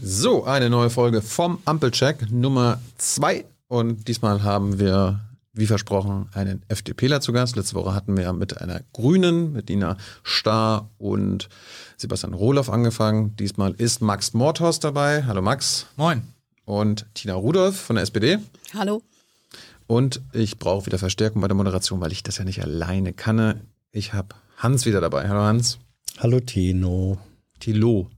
So, eine neue Folge vom Ampelcheck Nummer 2. Und diesmal haben wir, wie versprochen, einen FDPler zu Gast. Letzte Woche hatten wir mit einer Grünen, mit Dina Starr und Sebastian Rohloff angefangen. Diesmal ist Max Mordhorst dabei. Hallo Max. Moin. Und Tina Rudolph von der SPD. Hallo. Und ich brauche wieder Verstärkung bei der Moderation, weil ich das ja nicht alleine kann. Ich habe Hans wieder dabei. Hallo Hans. Hallo Tino. Tilo.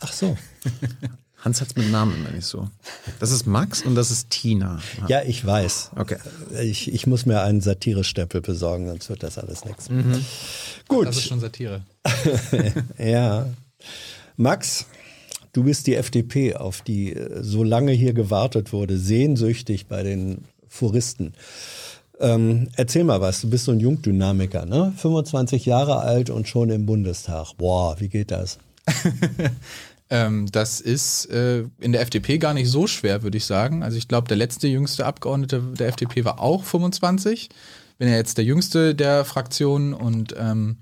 Ach so. Hans hat es mit Namen immer nicht so. Das ist Max und das ist Tina. Ja, ich weiß. Okay. Ich, ich muss mir einen Satire-Stempel besorgen, sonst wird das alles nichts. Mhm. Gut. Das ist schon Satire. ja. Max, du bist die FDP, auf die äh, so lange hier gewartet wurde, sehnsüchtig bei den Furisten. Ähm, erzähl mal was, du bist so ein Jungdynamiker, ne? 25 Jahre alt und schon im Bundestag. Boah, wie geht das? ähm, das ist äh, in der FDP gar nicht so schwer, würde ich sagen. Also ich glaube, der letzte jüngste Abgeordnete der FDP war auch 25. Bin ja jetzt der jüngste der Fraktion und ähm,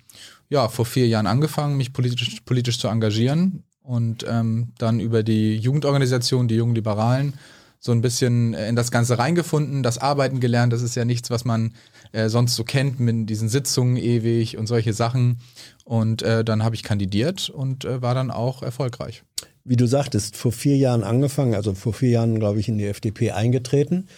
ja, vor vier Jahren angefangen, mich politisch, politisch zu engagieren und ähm, dann über die Jugendorganisation, die Jungen Liberalen, so ein bisschen in das Ganze reingefunden, das Arbeiten gelernt. Das ist ja nichts, was man äh, sonst so kennt mit diesen Sitzungen ewig und solche Sachen. Und äh, dann habe ich kandidiert und äh, war dann auch erfolgreich. Wie du sagtest, vor vier Jahren angefangen, also vor vier Jahren, glaube ich, in die FDP eingetreten.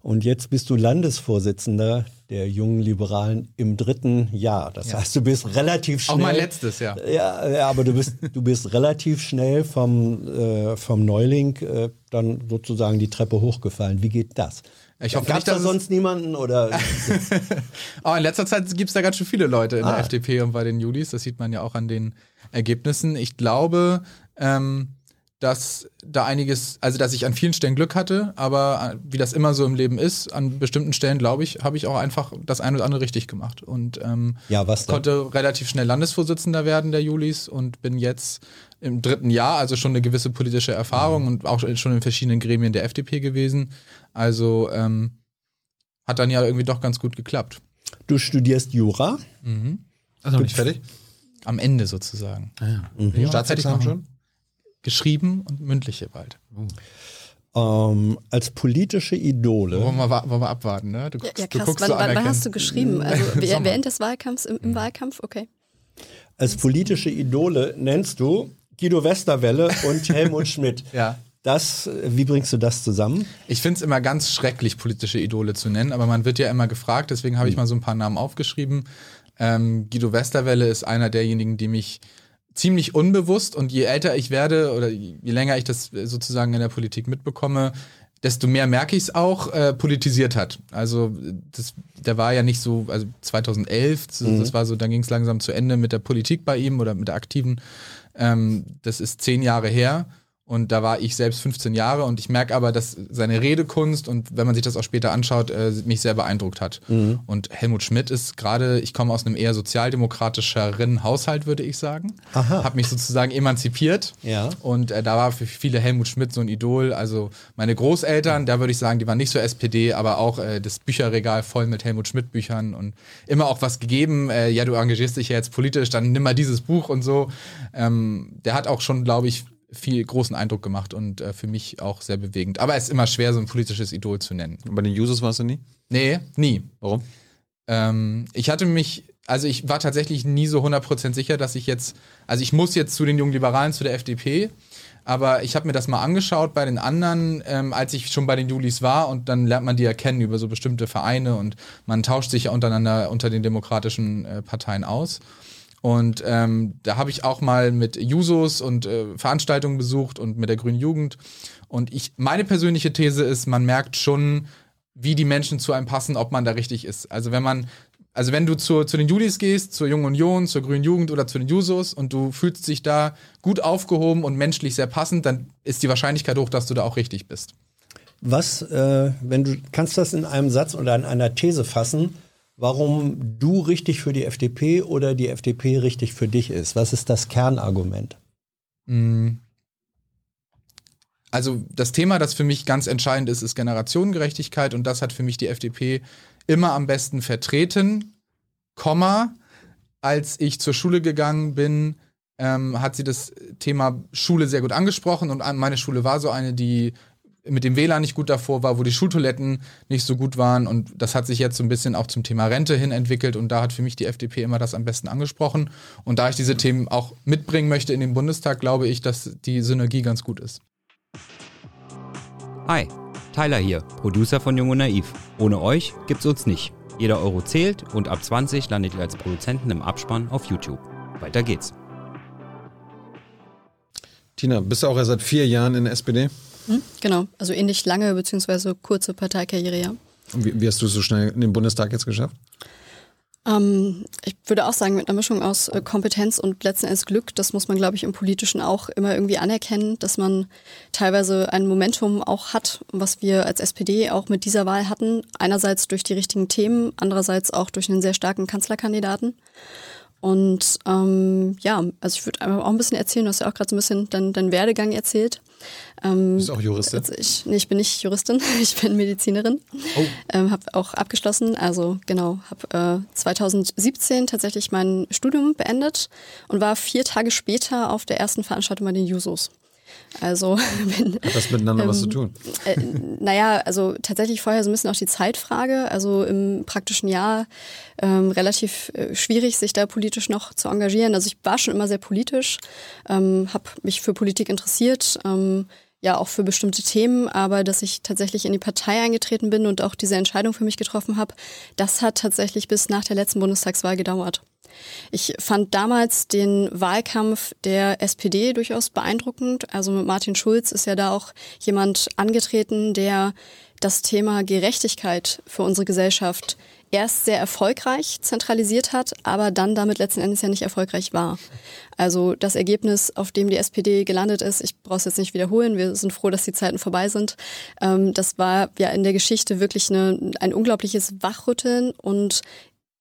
Und jetzt bist du Landesvorsitzender der jungen Liberalen im dritten Jahr. Das ja. heißt, du bist relativ schnell. Auch mein letztes Jahr. Ja, ja aber du bist, du bist relativ schnell vom, äh, vom Neuling äh, dann sozusagen die Treppe hochgefallen. Wie geht das? Ich hoffe Gab nicht, da sonst niemanden oder? Aber in letzter Zeit gibt es da ganz schön viele Leute in ah. der FDP und bei den Julis. Das sieht man ja auch an den Ergebnissen. Ich glaube, ähm, dass da einiges, also dass ich an vielen Stellen Glück hatte, aber äh, wie das immer so im Leben ist, an bestimmten Stellen, glaube ich, habe ich auch einfach das eine oder andere richtig gemacht. Und ähm, ja, was konnte relativ schnell Landesvorsitzender werden der Julis und bin jetzt im dritten Jahr, also schon eine gewisse politische Erfahrung mhm. und auch schon in verschiedenen Gremien der FDP gewesen. Also ähm, hat dann ja irgendwie doch ganz gut geklappt. Du studierst Jura? Mhm. Also noch nicht fertig? Am Ende sozusagen. Ah, ja. mhm. Staatsexamen schon? geschrieben und mündliche bald. Oh. Ähm, als politische Idole. Wollen wir, wollen wir abwarten, ne? Du guckst, ja, ja, krass. Du guckst wann, so wann hast du geschrieben? Also während des Wahlkampfs, im, im mhm. Wahlkampf? Okay. Als politische Idole nennst du Guido Westerwelle und Helmut Schmidt. ja. Das, wie bringst du das zusammen? Ich finde es immer ganz schrecklich, politische Idole zu nennen, aber man wird ja immer gefragt, deswegen habe ich hm. mal so ein paar Namen aufgeschrieben. Ähm, Guido Westerwelle ist einer derjenigen, die mich ziemlich unbewusst und je älter ich werde oder je länger ich das sozusagen in der Politik mitbekomme, desto mehr merke ich es auch, äh, politisiert hat. Also das, der war ja nicht so, also 2011, mhm. das war so, dann ging es langsam zu Ende mit der Politik bei ihm oder mit der aktiven. Ähm, das ist zehn Jahre her. Und da war ich selbst 15 Jahre und ich merke aber, dass seine Redekunst und wenn man sich das auch später anschaut, äh, mich sehr beeindruckt hat. Mhm. Und Helmut Schmidt ist gerade, ich komme aus einem eher sozialdemokratischeren Haushalt, würde ich sagen. Habe mich sozusagen emanzipiert. Ja. Und äh, da war für viele Helmut Schmidt so ein Idol. Also meine Großeltern, da würde ich sagen, die waren nicht so SPD, aber auch äh, das Bücherregal voll mit Helmut Schmidt Büchern und immer auch was gegeben. Äh, ja, du engagierst dich ja jetzt politisch, dann nimm mal dieses Buch und so. Ähm, der hat auch schon, glaube ich, viel großen Eindruck gemacht und äh, für mich auch sehr bewegend. Aber es ist immer schwer, so ein politisches Idol zu nennen. Und bei den Users warst du nie? Nee, nie. Warum? Ähm, ich hatte mich, also ich war tatsächlich nie so 100% sicher, dass ich jetzt, also ich muss jetzt zu den jungen Liberalen, zu der FDP, aber ich habe mir das mal angeschaut bei den anderen, ähm, als ich schon bei den Julis war und dann lernt man die ja kennen über so bestimmte Vereine und man tauscht sich ja untereinander unter den demokratischen äh, Parteien aus. Und ähm, da habe ich auch mal mit Jusos und äh, Veranstaltungen besucht und mit der Grünen Jugend. Und ich, meine persönliche These ist, man merkt schon, wie die Menschen zu einem passen, ob man da richtig ist. Also wenn man, also wenn du zu, zu den Julis gehst, zur Jungen Union, zur Grünen Jugend oder zu den Jusos und du fühlst dich da gut aufgehoben und menschlich sehr passend, dann ist die Wahrscheinlichkeit hoch, dass du da auch richtig bist. Was, äh, wenn du kannst das in einem Satz oder in einer These fassen, warum du richtig für die FDP oder die FDP richtig für dich ist. Was ist das Kernargument? Mm. Also das Thema, das für mich ganz entscheidend ist, ist Generationengerechtigkeit und das hat für mich die FDP immer am besten vertreten, Komma, als ich zur Schule gegangen bin, ähm, hat sie das Thema Schule sehr gut angesprochen und meine Schule war so eine, die mit dem WLAN nicht gut davor war, wo die Schultoiletten nicht so gut waren und das hat sich jetzt so ein bisschen auch zum Thema Rente hin entwickelt und da hat für mich die FDP immer das am besten angesprochen und da ich diese Themen auch mitbringen möchte in den Bundestag, glaube ich, dass die Synergie ganz gut ist. Hi, Tyler hier, Producer von Jung und Naiv. Ohne euch gibt's uns nicht. Jeder Euro zählt und ab 20 landet ihr als Produzenten im Abspann auf YouTube. Weiter geht's. Tina, bist du auch erst seit vier Jahren in der SPD? Hm, genau, also ähnlich lange bzw. kurze Parteikarriere, ja. Wie, wie, hast du es so schnell in den Bundestag jetzt geschafft? Ähm, ich würde auch sagen, mit einer Mischung aus äh, Kompetenz und letzten Endes Glück, das muss man, glaube ich, im Politischen auch immer irgendwie anerkennen, dass man teilweise ein Momentum auch hat, was wir als SPD auch mit dieser Wahl hatten. Einerseits durch die richtigen Themen, andererseits auch durch einen sehr starken Kanzlerkandidaten. Und ähm, ja, also ich würde auch ein bisschen erzählen, du hast ja auch gerade so ein bisschen deinen dein Werdegang erzählt. Ähm, Bist du auch Juristin? Also ich, nee, ich bin nicht Juristin, ich bin Medizinerin. Oh. Ähm, habe auch abgeschlossen, also genau, habe äh, 2017 tatsächlich mein Studium beendet und war vier Tage später auf der ersten Veranstaltung bei den Jusos. Also wenn, Hat das miteinander ähm, was zu tun? Äh, naja, also tatsächlich vorher so ein bisschen auch die Zeitfrage. Also im praktischen Jahr ähm, relativ äh, schwierig, sich da politisch noch zu engagieren. Also ich war schon immer sehr politisch, ähm, habe mich für Politik interessiert. Ähm, ja, auch für bestimmte Themen, aber dass ich tatsächlich in die Partei eingetreten bin und auch diese Entscheidung für mich getroffen habe, das hat tatsächlich bis nach der letzten Bundestagswahl gedauert. Ich fand damals den Wahlkampf der SPD durchaus beeindruckend. Also mit Martin Schulz ist ja da auch jemand angetreten, der das Thema Gerechtigkeit für unsere Gesellschaft erst sehr erfolgreich zentralisiert hat, aber dann damit letzten Endes ja nicht erfolgreich war. Also das Ergebnis, auf dem die SPD gelandet ist, ich brauche es jetzt nicht wiederholen, wir sind froh, dass die Zeiten vorbei sind. Ähm, das war ja in der Geschichte wirklich eine, ein unglaubliches Wachrütteln und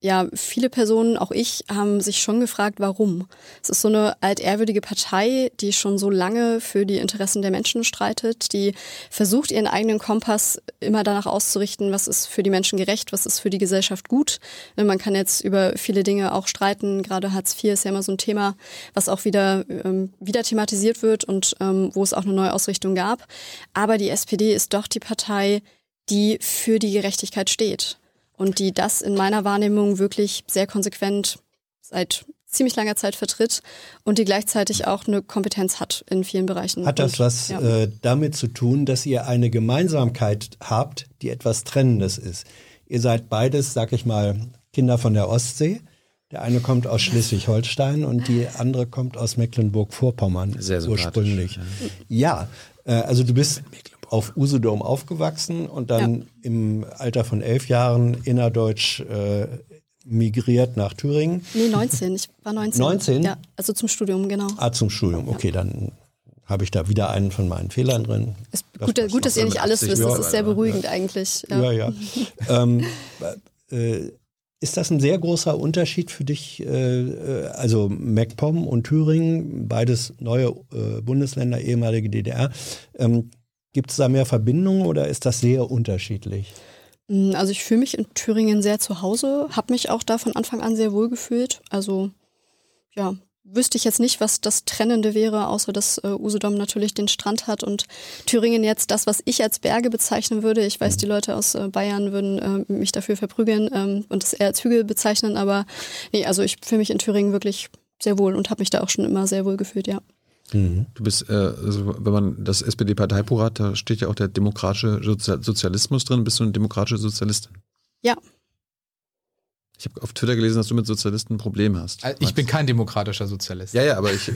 ja, viele Personen, auch ich, haben sich schon gefragt, warum. Es ist so eine altehrwürdige Partei, die schon so lange für die Interessen der Menschen streitet, die versucht, ihren eigenen Kompass immer danach auszurichten, was ist für die Menschen gerecht, was ist für die Gesellschaft gut. Man kann jetzt über viele Dinge auch streiten. Gerade Hartz IV ist ja immer so ein Thema, was auch wieder, ähm, wieder thematisiert wird und ähm, wo es auch eine neue Ausrichtung gab. Aber die SPD ist doch die Partei, die für die Gerechtigkeit steht und die das in meiner Wahrnehmung wirklich sehr konsequent seit ziemlich langer Zeit vertritt und die gleichzeitig auch eine Kompetenz hat in vielen Bereichen. Hat das und, was ja. äh, damit zu tun, dass ihr eine Gemeinsamkeit habt, die etwas Trennendes ist? Ihr seid beides, sag ich mal, Kinder von der Ostsee. Der eine kommt aus Schleswig-Holstein und die andere kommt aus Mecklenburg-Vorpommern Sehr ursprünglich. Ja, äh, also du bist auf Usedom aufgewachsen und dann ja. im Alter von elf Jahren innerdeutsch äh, migriert nach Thüringen. Nee, 19. Ich war 19. 19? Ja, also zum Studium, genau. Ah, zum Studium. Okay, ja. dann habe ich da wieder einen von meinen Fehlern drin. Ist gut, gut dass ihr nicht alles wisst. Das ist sehr beruhigend ja. eigentlich. Ja, ja. ja. ähm, äh, ist das ein sehr großer Unterschied für dich? Äh, äh also MacPom und Thüringen, beides neue äh, Bundesländer, ehemalige DDR. Ähm, Gibt es da mehr Verbindungen oder ist das sehr unterschiedlich? Mm, also ich fühle mich in Thüringen sehr zu Hause, habe mich auch da von Anfang an sehr wohl gefühlt. Also ja, wüsste ich jetzt nicht, was das Trennende wäre, außer dass äh, Usedom natürlich den Strand hat und Thüringen jetzt das, was ich als Berge bezeichnen würde. Ich weiß, mhm. die Leute aus äh, Bayern würden äh, mich dafür verprügeln ähm, und das eher als Hügel bezeichnen, aber nee, also ich fühle mich in Thüringen wirklich sehr wohl und habe mich da auch schon immer sehr wohl gefühlt, ja. Mhm. Du bist, äh, also wenn man das SPD-Parteibuch hat, da steht ja auch der demokratische Sozialismus drin. Bist du eine demokratische Sozialistin? Ja. Ich habe auf Twitter gelesen, dass du mit Sozialisten ein Problem hast. Also ich bin kein demokratischer Sozialist. Ja, ja, aber ich,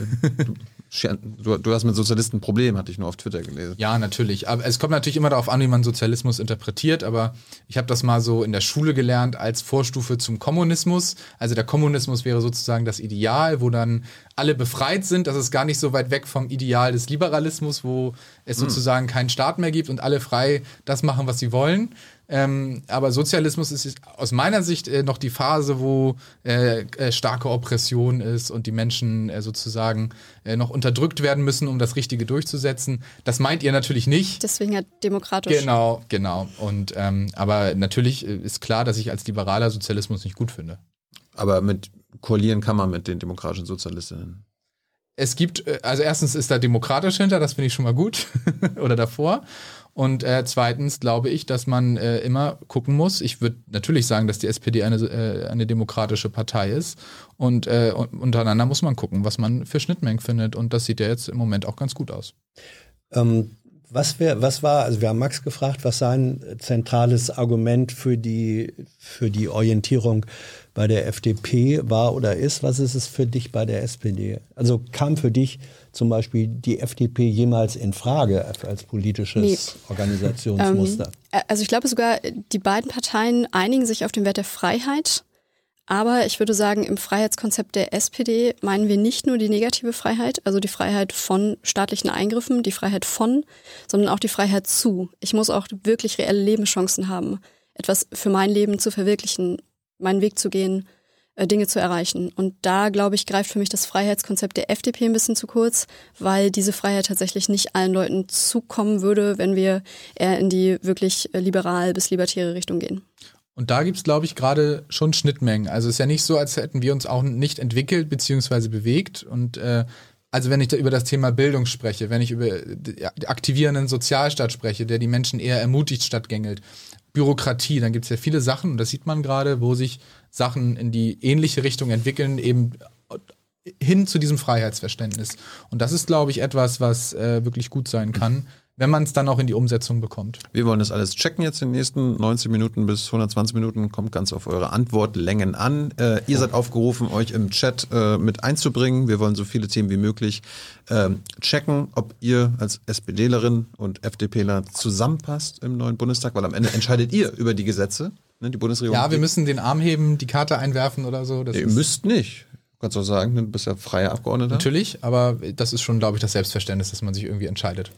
du, du, hast mit Sozialisten ein Problem, hatte ich nur auf Twitter gelesen. Ja, natürlich. Aber es kommt natürlich immer darauf an, wie man Sozialismus interpretiert. Aber ich habe das mal so in der Schule gelernt als Vorstufe zum Kommunismus. Also der Kommunismus wäre sozusagen das Ideal, wo dann alle befreit sind. Das ist gar nicht so weit weg vom Ideal des Liberalismus, wo es hm. sozusagen keinen Staat mehr gibt und alle frei das machen, was sie wollen. Ähm, aber Sozialismus ist aus meiner Sicht äh, noch die Phase, wo äh, äh, starke Oppression ist und die Menschen äh, sozusagen äh, noch unterdrückt werden müssen, um das Richtige durchzusetzen. Das meint ihr natürlich nicht. Deswegen ja demokratisch. Genau, genau. Und ähm, aber natürlich äh, ist klar, dass ich als Liberaler Sozialismus nicht gut finde. Aber mit koalieren kann man mit den demokratischen Sozialistinnen. es gibt, also erstens ist da demokratisch hinter, das finde ich schon mal gut. Oder davor. Und äh, zweitens glaube ich, dass man äh, immer gucken muss. Ich würde natürlich sagen, dass die SPD eine, äh, eine demokratische Partei ist. Und äh, untereinander muss man gucken, was man für Schnittmengen findet. Und das sieht ja jetzt im Moment auch ganz gut aus. Ähm, was, wär, was war, also wir haben Max gefragt, was sein zentrales Argument für die, für die Orientierung bei der FDP war oder ist. Was ist es für dich bei der SPD? Also kam für dich zum Beispiel die FDP jemals in Frage als politisches nee. Organisationsmuster? Ähm, also ich glaube sogar, die beiden Parteien einigen sich auf den Wert der Freiheit. Aber ich würde sagen, im Freiheitskonzept der SPD meinen wir nicht nur die negative Freiheit, also die Freiheit von staatlichen Eingriffen, die Freiheit von, sondern auch die Freiheit zu. Ich muss auch wirklich reelle Lebenschancen haben, etwas für mein Leben zu verwirklichen, meinen Weg zu gehen, Dinge zu erreichen. Und da, glaube ich, greift für mich das Freiheitskonzept der FDP ein bisschen zu kurz, weil diese Freiheit tatsächlich nicht allen Leuten zukommen würde, wenn wir eher in die wirklich äh, liberal bis libertäre Richtung gehen. Und da gibt es, glaube ich, gerade schon Schnittmengen. Also es ist ja nicht so, als hätten wir uns auch nicht entwickelt bzw. bewegt. Und äh, also wenn ich da über das Thema Bildung spreche, wenn ich über aktivierenden Sozialstaat spreche, der die Menschen eher ermutigt statt gängelt, Bürokratie, dann gibt es ja viele Sachen, und das sieht man gerade, wo sich Sachen in die ähnliche Richtung entwickeln, eben hin zu diesem Freiheitsverständnis. Und das ist, glaube ich, etwas, was äh, wirklich gut sein kann wenn man es dann auch in die Umsetzung bekommt. Wir wollen das alles checken jetzt in den nächsten 90 Minuten bis 120 Minuten. Kommt ganz auf eure Antwortlängen an. Äh, ihr seid aufgerufen, euch im Chat äh, mit einzubringen. Wir wollen so viele Themen wie möglich ähm, checken, ob ihr als SPDlerin und FDPler zusammenpasst im neuen Bundestag, weil am Ende entscheidet ihr über die Gesetze. Ne, die Bundesregierung. Ja, wir müssen den Arm heben, die Karte einwerfen oder so. ihr müsst nicht. Du kannst auch sagen, du bist ja freier Abgeordneter. Natürlich, aber das ist schon, glaube ich, das Selbstverständnis, dass man sich irgendwie entscheidet.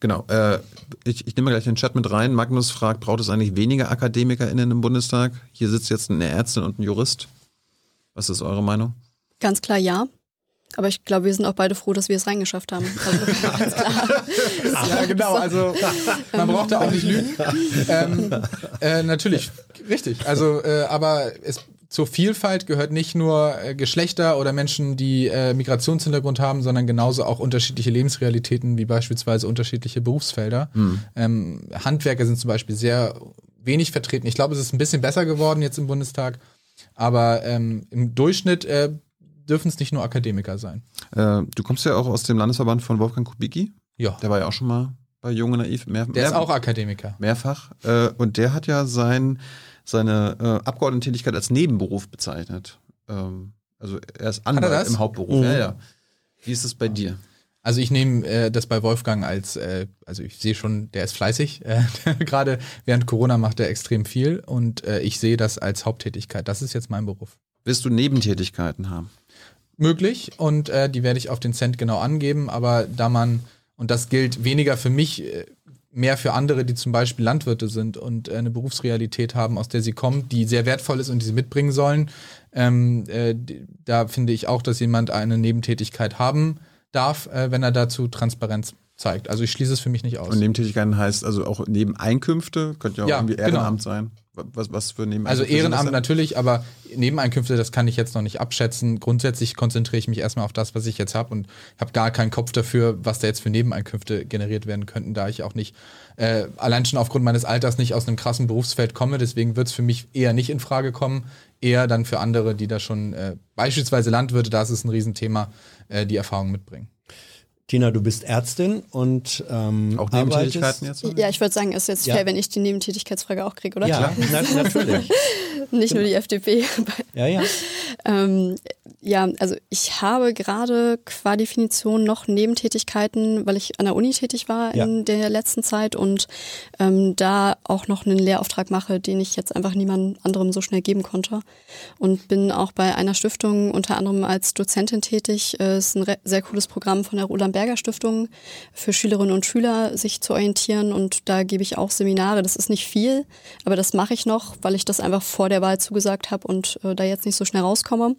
Genau. Äh, ich, ich nehme gleich den Chat mit rein. Magnus fragt, braucht es eigentlich weniger AkademikerInnen im Bundestag? Hier sitzt jetzt eine Ärztin und ein Jurist. Was ist eure Meinung? Ganz klar ja. Aber ich glaube, wir sind auch beide froh, dass wir es reingeschafft haben. Also, ganz klar. ja, genau. Also man braucht da auch nicht lügen. Ähm, äh, natürlich, richtig. Also, äh, aber es zur Vielfalt gehört nicht nur äh, Geschlechter oder Menschen, die äh, Migrationshintergrund haben, sondern genauso auch unterschiedliche Lebensrealitäten, wie beispielsweise unterschiedliche Berufsfelder. Mhm. Ähm, Handwerker sind zum Beispiel sehr wenig vertreten. Ich glaube, es ist ein bisschen besser geworden jetzt im Bundestag, aber ähm, im Durchschnitt äh, dürfen es nicht nur Akademiker sein. Äh, du kommst ja auch aus dem Landesverband von Wolfgang Kubicki. Ja. Der war ja auch schon mal bei Junge Naiv. Mehr, der mehr, ist auch Akademiker. Mehrfach. Äh, und der hat ja sein seine äh, Abgeordnetentätigkeit als Nebenberuf bezeichnet. Ähm, also er ist Anwalt im Hauptberuf. Mhm. Ja, ja. Wie ist es bei dir? Also ich nehme äh, das bei Wolfgang als, äh, also ich sehe schon, der ist fleißig. Äh, Gerade während Corona macht er extrem viel und äh, ich sehe das als Haupttätigkeit. Das ist jetzt mein Beruf. Willst du Nebentätigkeiten haben? Möglich und äh, die werde ich auf den Cent genau angeben, aber da man, und das gilt weniger für mich, äh, mehr für andere, die zum Beispiel Landwirte sind und äh, eine Berufsrealität haben, aus der sie kommen, die sehr wertvoll ist und die sie mitbringen sollen. Ähm, äh, da finde ich auch, dass jemand eine Nebentätigkeit haben darf, äh, wenn er dazu Transparenz zeigt. Also ich schließe es für mich nicht aus. Und Nebentätigkeiten heißt also auch Nebeneinkünfte, könnte ja auch ja, irgendwie. Ehrenamt genau. sein. Was, was für Nebeneinkünfte? Also Ehrenamt natürlich, aber Nebeneinkünfte, das kann ich jetzt noch nicht abschätzen. Grundsätzlich konzentriere ich mich erstmal auf das, was ich jetzt habe und habe gar keinen Kopf dafür, was da jetzt für Nebeneinkünfte generiert werden könnten, da ich auch nicht, äh, allein schon aufgrund meines Alters nicht aus einem krassen Berufsfeld komme. Deswegen wird es für mich eher nicht in Frage kommen. Eher dann für andere, die da schon, äh, beispielsweise Landwirte, da ist es ein Riesenthema, äh, die Erfahrung mitbringen. Tina, du bist Ärztin und ähm, auch Nebentätigkeiten jetzt? Ja, ich würde sagen, es ist jetzt ja. fair, wenn ich die Nebentätigkeitsfrage auch kriege, oder? Ja, na, natürlich. Nicht nur die FDP. ja, ja. ähm, ja, also ich habe gerade qua Definition noch Nebentätigkeiten, weil ich an der Uni tätig war ja. in der letzten Zeit und ähm, da auch noch einen Lehrauftrag mache, den ich jetzt einfach niemand anderem so schnell geben konnte. Und bin auch bei einer Stiftung unter anderem als Dozentin tätig. Es äh, ist ein sehr cooles Programm von der Roland Berger Stiftung für Schülerinnen und Schüler, sich zu orientieren. Und da gebe ich auch Seminare. Das ist nicht viel, aber das mache ich noch, weil ich das einfach vor der Wahl zugesagt habe und äh, da jetzt nicht so schnell rauskomme.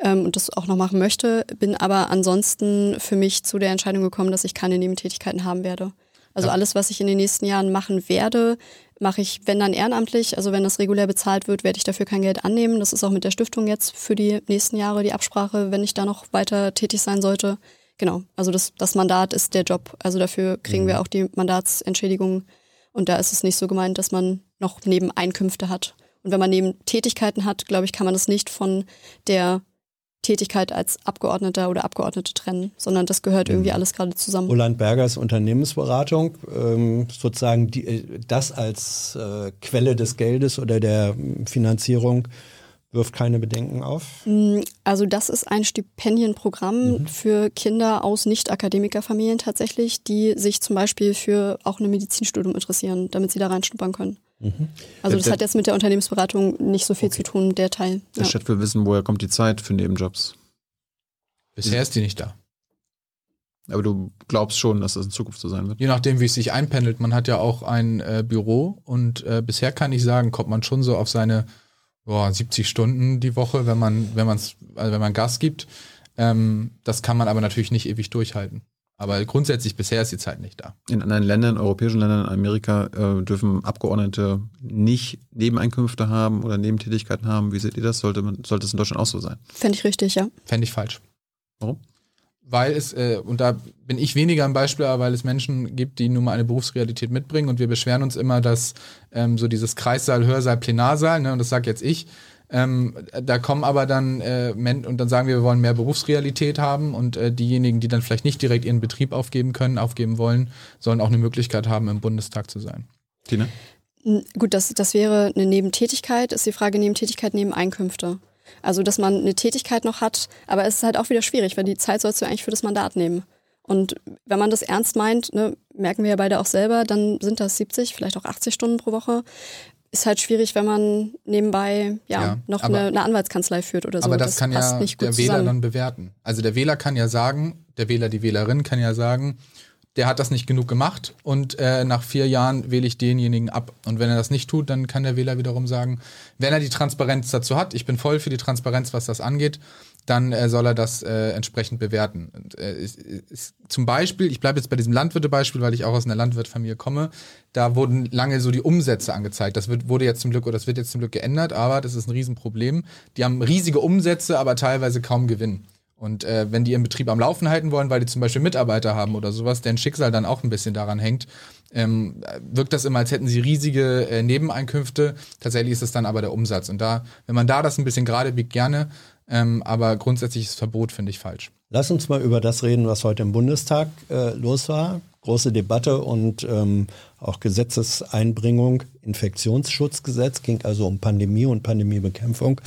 Ähm, ähm, und das auch noch machen möchte, bin aber ansonsten für mich zu der Entscheidung gekommen, dass ich keine Nebentätigkeiten haben werde. Also ja. alles, was ich in den nächsten Jahren machen werde, mache ich, wenn dann ehrenamtlich, also wenn das regulär bezahlt wird, werde ich dafür kein Geld annehmen. Das ist auch mit der Stiftung jetzt für die nächsten Jahre die Absprache, wenn ich da noch weiter tätig sein sollte. Genau, also das, das Mandat ist der Job. Also dafür kriegen mhm. wir auch die Mandatsentschädigung. Und da ist es nicht so gemeint, dass man noch Nebeneinkünfte hat. Und wenn man Nebentätigkeiten hat, glaube ich, kann man das nicht von der Tätigkeit als Abgeordneter oder Abgeordnete trennen, sondern das gehört irgendwie mhm. alles gerade zusammen. Roland Bergers Unternehmensberatung, ähm, sozusagen die, äh, das als äh, Quelle des Geldes oder der Finanzierung wirft keine Bedenken auf? Mm, also das ist ein Stipendienprogramm mhm. für Kinder aus Nicht-Akademikerfamilien tatsächlich, die sich zum Beispiel für auch ein Medizinstudium interessieren, damit sie da reinschnuppern können. Mhm. Also das der, hat jetzt mit der Unternehmensberatung nicht so viel okay. zu tun, der Teil. Der ja. Chat will wissen, woher kommt die Zeit für Nebenjobs? Bisher ist die nicht da. Aber du glaubst schon, dass das in Zukunft so sein wird? Je nachdem, wie es sich einpendelt. Man hat ja auch ein äh, Büro und äh, bisher kann ich sagen, kommt man schon so auf seine boah, 70 Stunden die Woche, wenn man, wenn man's, also wenn man Gas gibt. Ähm, das kann man aber natürlich nicht ewig durchhalten. Aber grundsätzlich bisher ist die Zeit nicht da. In anderen Ländern, europäischen Ländern, in Amerika, äh, dürfen Abgeordnete nicht Nebeneinkünfte haben oder Nebentätigkeiten haben. Wie seht ihr das? Sollte, man, sollte es in Deutschland auch so sein? Fände ich richtig, ja. Fände ich falsch. Warum? Weil es, äh, und da bin ich weniger ein Beispiel, aber weil es Menschen gibt, die nun mal eine Berufsrealität mitbringen und wir beschweren uns immer, dass ähm, so dieses Kreissaal, Hörsaal, Plenarsaal, ne, und das sage jetzt ich, ähm, da kommen aber dann äh, und dann sagen wir, wir wollen mehr Berufsrealität haben und äh, diejenigen, die dann vielleicht nicht direkt ihren Betrieb aufgeben können, aufgeben wollen, sollen auch eine Möglichkeit haben, im Bundestag zu sein. Tina? Gut, das, das wäre eine Nebentätigkeit, ist die Frage Nebentätigkeit, Nebeneinkünfte. Also, dass man eine Tätigkeit noch hat, aber es ist halt auch wieder schwierig, weil die Zeit sollst du eigentlich für das Mandat nehmen. Und wenn man das ernst meint, ne, merken wir ja beide auch selber, dann sind das 70, vielleicht auch 80 Stunden pro Woche ist halt schwierig, wenn man nebenbei ja, ja noch aber, eine, eine, Anwaltskanzlei führt oder so. Aber das, das kann ja der Wähler zusammen. dann bewerten. Also der Wähler kann ja sagen, der Wähler, die Wählerin kann ja sagen, der hat das nicht genug gemacht und äh, nach vier Jahren wähle ich denjenigen ab. Und wenn er das nicht tut, dann kann der Wähler wiederum sagen, wenn er die Transparenz dazu hat, ich bin voll für die Transparenz, was das angeht, dann äh, soll er das äh, entsprechend bewerten. Und, äh, ist, ist, zum Beispiel, ich bleibe jetzt bei diesem Landwirte-Beispiel, weil ich auch aus einer Landwirtfamilie komme, da wurden lange so die Umsätze angezeigt. Das wird, wurde jetzt zum Glück, oder das wird jetzt zum Glück geändert, aber das ist ein Riesenproblem. Die haben riesige Umsätze, aber teilweise kaum Gewinn. Und äh, wenn die ihren Betrieb am Laufen halten wollen, weil die zum Beispiel Mitarbeiter haben oder sowas, deren Schicksal dann auch ein bisschen daran hängt, ähm, wirkt das immer, als hätten sie riesige äh, Nebeneinkünfte. Tatsächlich ist es dann aber der Umsatz. Und da, wenn man da das ein bisschen gerade biegt, gerne. Ähm, aber grundsätzliches Verbot finde ich falsch. Lass uns mal über das reden, was heute im Bundestag äh, los war. Große Debatte und ähm, auch Gesetzeseinbringung. Infektionsschutzgesetz ging also um Pandemie und Pandemiebekämpfung.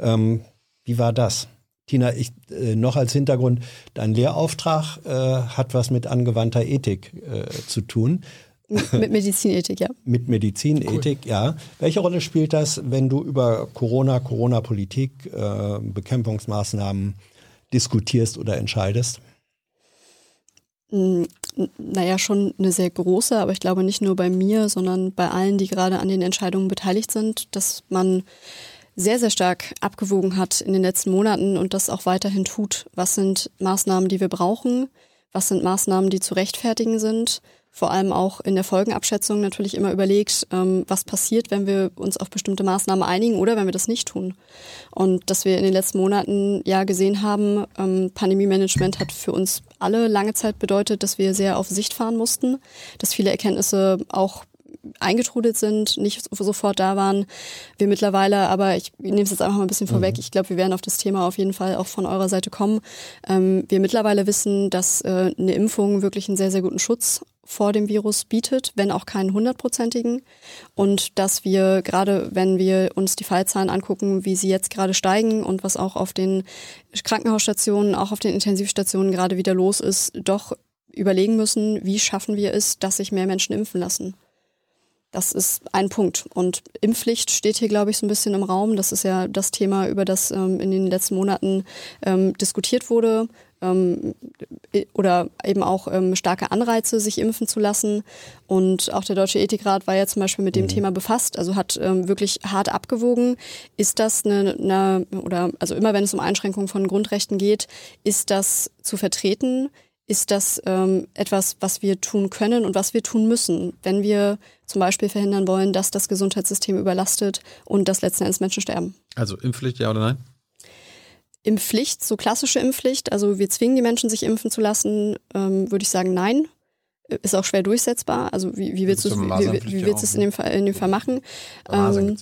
Ähm, wie war das? Tina, ich, äh, noch als Hintergrund, dein Lehrauftrag äh, hat was mit angewandter Ethik äh, zu tun. Mit Medizinethik, ja. Mit Medizinethik, cool. ja. Welche Rolle spielt das, wenn du über Corona, Corona-Politik, äh, Bekämpfungsmaßnahmen diskutierst oder entscheidest? Naja, schon eine sehr große, aber ich glaube nicht nur bei mir, sondern bei allen, die gerade an den Entscheidungen beteiligt sind, dass man sehr, sehr stark abgewogen hat in den letzten Monaten und das auch weiterhin tut. Was sind Maßnahmen, die wir brauchen? Was sind Maßnahmen, die zu rechtfertigen sind? Vor allem auch in der Folgenabschätzung natürlich immer überlegt, ähm, was passiert, wenn wir uns auf bestimmte Maßnahmen einigen oder wenn wir das nicht tun. Und dass wir in den letzten Monaten ja gesehen haben, ähm, Pandemie-Management hat für uns alle lange Zeit bedeutet, dass wir sehr auf Sicht fahren mussten, dass viele Erkenntnisse auch eingetrudelt sind, nicht sofort da waren. Wir mittlerweile, aber ich nehme es jetzt einfach mal ein bisschen mhm. vorweg, ich glaube, wir werden auf das Thema auf jeden Fall auch von eurer Seite kommen. Ähm, wir mittlerweile wissen, dass äh, eine Impfung wirklich einen sehr, sehr guten Schutz vor dem Virus bietet, wenn auch keinen hundertprozentigen. Und dass wir gerade, wenn wir uns die Fallzahlen angucken, wie sie jetzt gerade steigen und was auch auf den Krankenhausstationen, auch auf den Intensivstationen gerade wieder los ist, doch überlegen müssen, wie schaffen wir es, dass sich mehr Menschen impfen lassen. Das ist ein Punkt. Und Impfpflicht steht hier, glaube ich, so ein bisschen im Raum. Das ist ja das Thema, über das ähm, in den letzten Monaten ähm, diskutiert wurde. Ähm, oder eben auch ähm, starke Anreize, sich impfen zu lassen. Und auch der Deutsche Ethikrat war ja zum Beispiel mit dem mhm. Thema befasst, also hat ähm, wirklich hart abgewogen. Ist das eine, eine, oder also immer wenn es um Einschränkungen von Grundrechten geht, ist das zu vertreten? Ist das ähm, etwas, was wir tun können und was wir tun müssen, wenn wir zum Beispiel verhindern wollen, dass das Gesundheitssystem überlastet und dass letzten Endes Menschen sterben. Also Impfpflicht, ja oder nein? Impfpflicht, so klassische Impfpflicht, also wir zwingen die Menschen, sich impfen zu lassen, ähm, würde ich sagen, nein. Ist auch schwer durchsetzbar. Also wie, wie willst du wie, wie willst es in dem Fall in dem Fall machen? Ähm,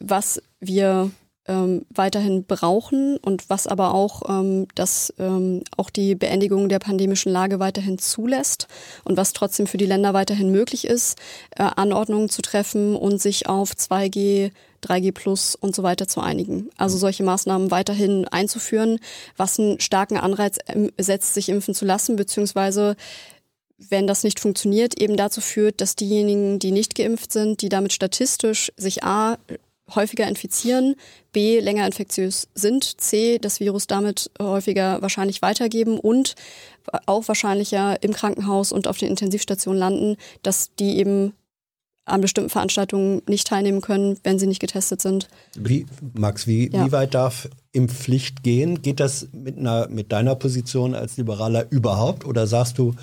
was wir ähm, weiterhin brauchen und was aber auch ähm, das ähm, auch die Beendigung der pandemischen Lage weiterhin zulässt und was trotzdem für die Länder weiterhin möglich ist, äh, Anordnungen zu treffen und sich auf 2G 3G Plus und so weiter zu einigen. Also solche Maßnahmen weiterhin einzuführen, was einen starken Anreiz setzt, sich impfen zu lassen, beziehungsweise wenn das nicht funktioniert, eben dazu führt, dass diejenigen, die nicht geimpft sind, die damit statistisch sich A häufiger infizieren, B länger infektiös sind, C das Virus damit häufiger wahrscheinlich weitergeben und auch wahrscheinlicher im Krankenhaus und auf den Intensivstationen landen, dass die eben an bestimmten Veranstaltungen nicht teilnehmen können, wenn sie nicht getestet sind. Wie, Max, wie, ja. wie weit darf Impfpflicht gehen? Geht das mit, einer, mit deiner Position als Liberaler überhaupt? Oder sagst du,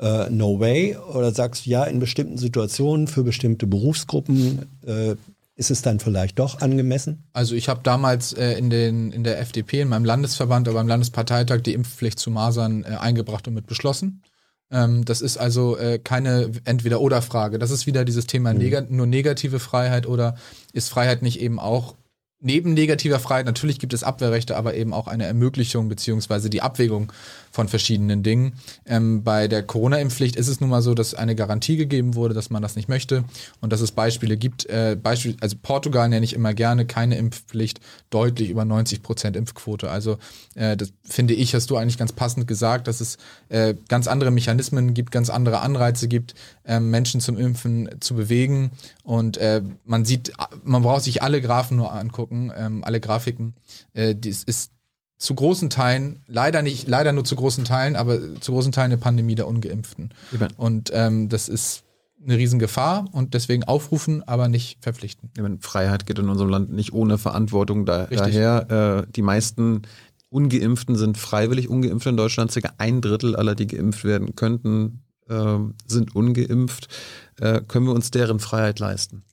uh, no way? Oder sagst du, ja, in bestimmten Situationen für bestimmte Berufsgruppen äh, ist es dann vielleicht doch angemessen? Also ich habe damals äh, in, den, in der FDP, in meinem Landesverband, aber beim Landesparteitag die Impfpflicht zu Masern äh, eingebracht und mit beschlossen. Ähm, das ist also äh, keine Entweder-Oder-Frage. Das ist wieder dieses Thema mhm. neg nur negative Freiheit oder ist Freiheit nicht eben auch neben negativer Freiheit, natürlich gibt es Abwehrrechte, aber eben auch eine Ermöglichung beziehungsweise die Abwägung von verschiedenen Dingen. Ähm, bei der Corona-Impfpflicht ist es nun mal so, dass eine Garantie gegeben wurde, dass man das nicht möchte und dass es Beispiele gibt. Äh, Beispiel, also Portugal nenne ich immer gerne, keine Impfpflicht, deutlich über 90 Prozent Impfquote. Also äh, das finde ich, hast du eigentlich ganz passend gesagt, dass es äh, ganz andere Mechanismen gibt, ganz andere Anreize gibt, äh, Menschen zum Impfen zu bewegen. Und äh, man sieht, man braucht sich alle Graphen nur angucken, ähm, alle Grafiken. Äh, das ist zu großen Teilen, leider nicht, leider nur zu großen Teilen, aber zu großen Teilen eine Pandemie der Ungeimpften. Eben. Und ähm, das ist eine Riesengefahr und deswegen aufrufen, aber nicht verpflichten. Eben, Freiheit geht in unserem Land nicht ohne Verantwortung. Da, daher, äh, die meisten Ungeimpften sind freiwillig ungeimpft in Deutschland. Circa ein Drittel aller, die geimpft werden könnten, äh, sind ungeimpft. Äh, können wir uns deren Freiheit leisten?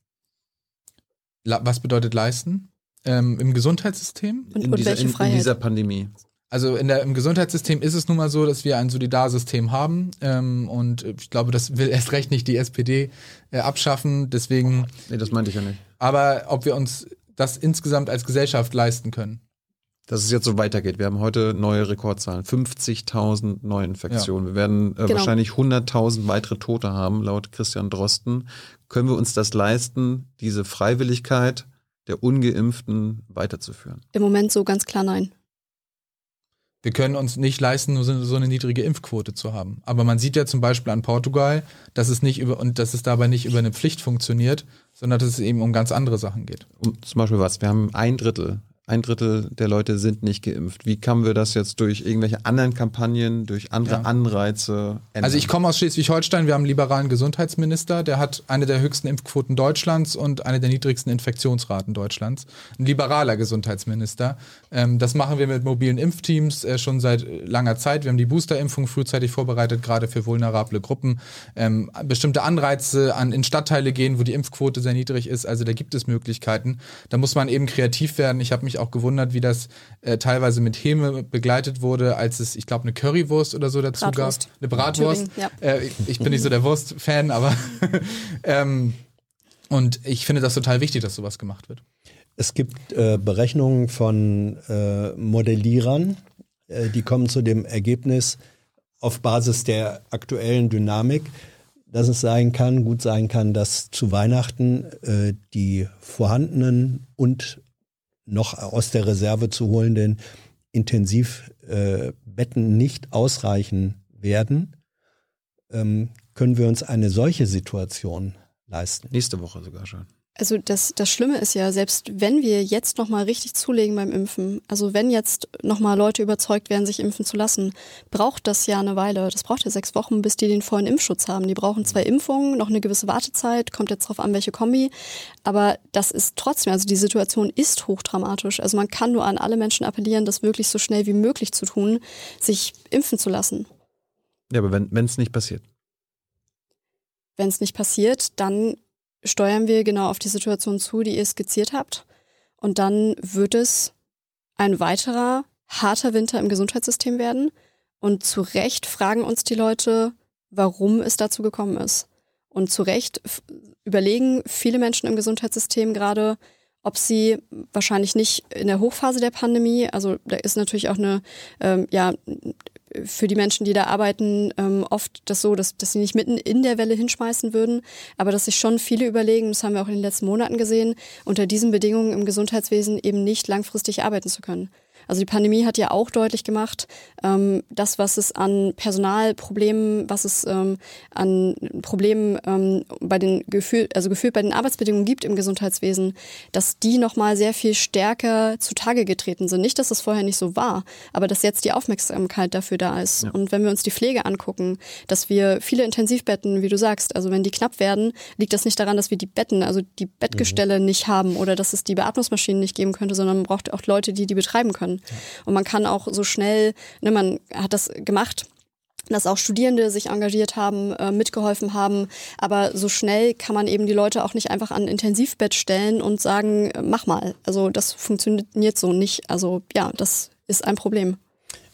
Was bedeutet leisten? Ähm, im Gesundheitssystem. Und, in, und dieser, welche Freiheit? in dieser Pandemie. Also in der, im Gesundheitssystem ist es nun mal so, dass wir ein Solidarsystem haben ähm, und ich glaube, das will erst recht nicht die SPD äh, abschaffen. Deswegen. Nee, das meinte ich ja nicht. Aber ob wir uns das insgesamt als Gesellschaft leisten können. Dass es jetzt so weitergeht. Wir haben heute neue Rekordzahlen. 50.000 Neuinfektionen. Ja. Wir werden äh, genau. wahrscheinlich 100.000 weitere Tote haben, laut Christian Drosten. Können wir uns das leisten, diese Freiwilligkeit der Ungeimpften weiterzuführen? Im Moment so ganz klar nein. Wir können uns nicht leisten, nur so eine niedrige Impfquote zu haben. Aber man sieht ja zum Beispiel an Portugal, dass es nicht über und dass es dabei nicht über eine Pflicht funktioniert, sondern dass es eben um ganz andere Sachen geht. Um, zum Beispiel was? Wir haben ein Drittel ein Drittel der Leute sind nicht geimpft. Wie können wir das jetzt durch irgendwelche anderen Kampagnen, durch andere ja. Anreize ändern? Also ich komme aus Schleswig-Holstein, wir haben einen liberalen Gesundheitsminister, der hat eine der höchsten Impfquoten Deutschlands und eine der niedrigsten Infektionsraten Deutschlands. Ein liberaler Gesundheitsminister. Ähm, das machen wir mit mobilen Impfteams äh, schon seit langer Zeit. Wir haben die Boosterimpfung frühzeitig vorbereitet, gerade für vulnerable Gruppen. Ähm, bestimmte Anreize an in Stadtteile gehen, wo die Impfquote sehr niedrig ist. Also da gibt es Möglichkeiten. Da muss man eben kreativ werden. Ich habe mich mich auch gewundert, wie das äh, teilweise mit Häme begleitet wurde, als es, ich glaube, eine Currywurst oder so dazu Bratwurst. gab. Eine Bratwurst. Ja. Äh, ich bin nicht so der Wurst-Fan, aber ähm, und ich finde das total wichtig, dass sowas gemacht wird. Es gibt äh, Berechnungen von äh, Modellierern, äh, die kommen zu dem Ergebnis auf Basis der aktuellen Dynamik, dass es sein kann, gut sein kann, dass zu Weihnachten äh, die vorhandenen und noch aus der Reserve zu holenden Intensivbetten äh, nicht ausreichen werden, ähm, können wir uns eine solche Situation leisten. Nächste Woche sogar schon. Also das, das Schlimme ist ja, selbst wenn wir jetzt nochmal richtig zulegen beim Impfen, also wenn jetzt nochmal Leute überzeugt werden, sich impfen zu lassen, braucht das ja eine Weile. Das braucht ja sechs Wochen, bis die den vollen Impfschutz haben. Die brauchen zwei Impfungen, noch eine gewisse Wartezeit, kommt jetzt drauf an, welche Kombi. Aber das ist trotzdem, also die Situation ist hochdramatisch. Also man kann nur an alle Menschen appellieren, das wirklich so schnell wie möglich zu tun, sich impfen zu lassen. Ja, aber wenn es nicht passiert. Wenn es nicht passiert, dann steuern wir genau auf die Situation zu, die ihr skizziert habt. Und dann wird es ein weiterer harter Winter im Gesundheitssystem werden. Und zu Recht fragen uns die Leute, warum es dazu gekommen ist. Und zu Recht überlegen viele Menschen im Gesundheitssystem gerade, ob sie wahrscheinlich nicht in der Hochphase der Pandemie, also da ist natürlich auch eine, ähm, ja, für die Menschen, die da arbeiten, ähm, oft das so, dass, dass sie nicht mitten in der Welle hinschmeißen würden, aber dass sich schon viele überlegen, das haben wir auch in den letzten Monaten gesehen, unter diesen Bedingungen im Gesundheitswesen eben nicht langfristig arbeiten zu können. Also die Pandemie hat ja auch deutlich gemacht, ähm, das, was es an Personalproblemen, was es ähm, an Problemen ähm, bei den Gefühl, also gefühlt bei den Arbeitsbedingungen gibt im Gesundheitswesen, dass die nochmal sehr viel stärker zutage getreten sind. Nicht, dass das vorher nicht so war, aber dass jetzt die Aufmerksamkeit dafür da ist. Ja. Und wenn wir uns die Pflege angucken, dass wir viele Intensivbetten, wie du sagst, also wenn die knapp werden, liegt das nicht daran, dass wir die Betten, also die Bettgestelle mhm. nicht haben oder dass es die Beatmungsmaschinen nicht geben könnte, sondern man braucht auch Leute, die die betreiben können. Und man kann auch so schnell, ne, man hat das gemacht, dass auch Studierende sich engagiert haben, äh, mitgeholfen haben. Aber so schnell kann man eben die Leute auch nicht einfach an ein Intensivbett stellen und sagen, mach mal. Also das funktioniert so nicht. Also ja, das ist ein Problem.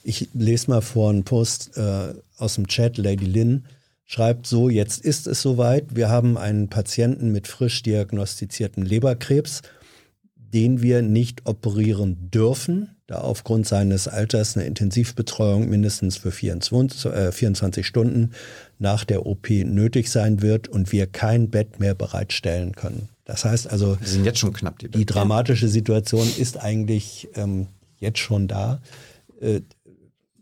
Ich lese mal vor einen Post äh, aus dem Chat, Lady Lynn schreibt so, jetzt ist es soweit. Wir haben einen Patienten mit frisch diagnostizierten Leberkrebs, den wir nicht operieren dürfen da aufgrund seines Alters eine Intensivbetreuung mindestens für 24, äh, 24 Stunden nach der OP nötig sein wird und wir kein Bett mehr bereitstellen können. Das heißt also, die sind jetzt schon knapp. Die, die dramatische Situation ist eigentlich ähm, jetzt schon da. Äh,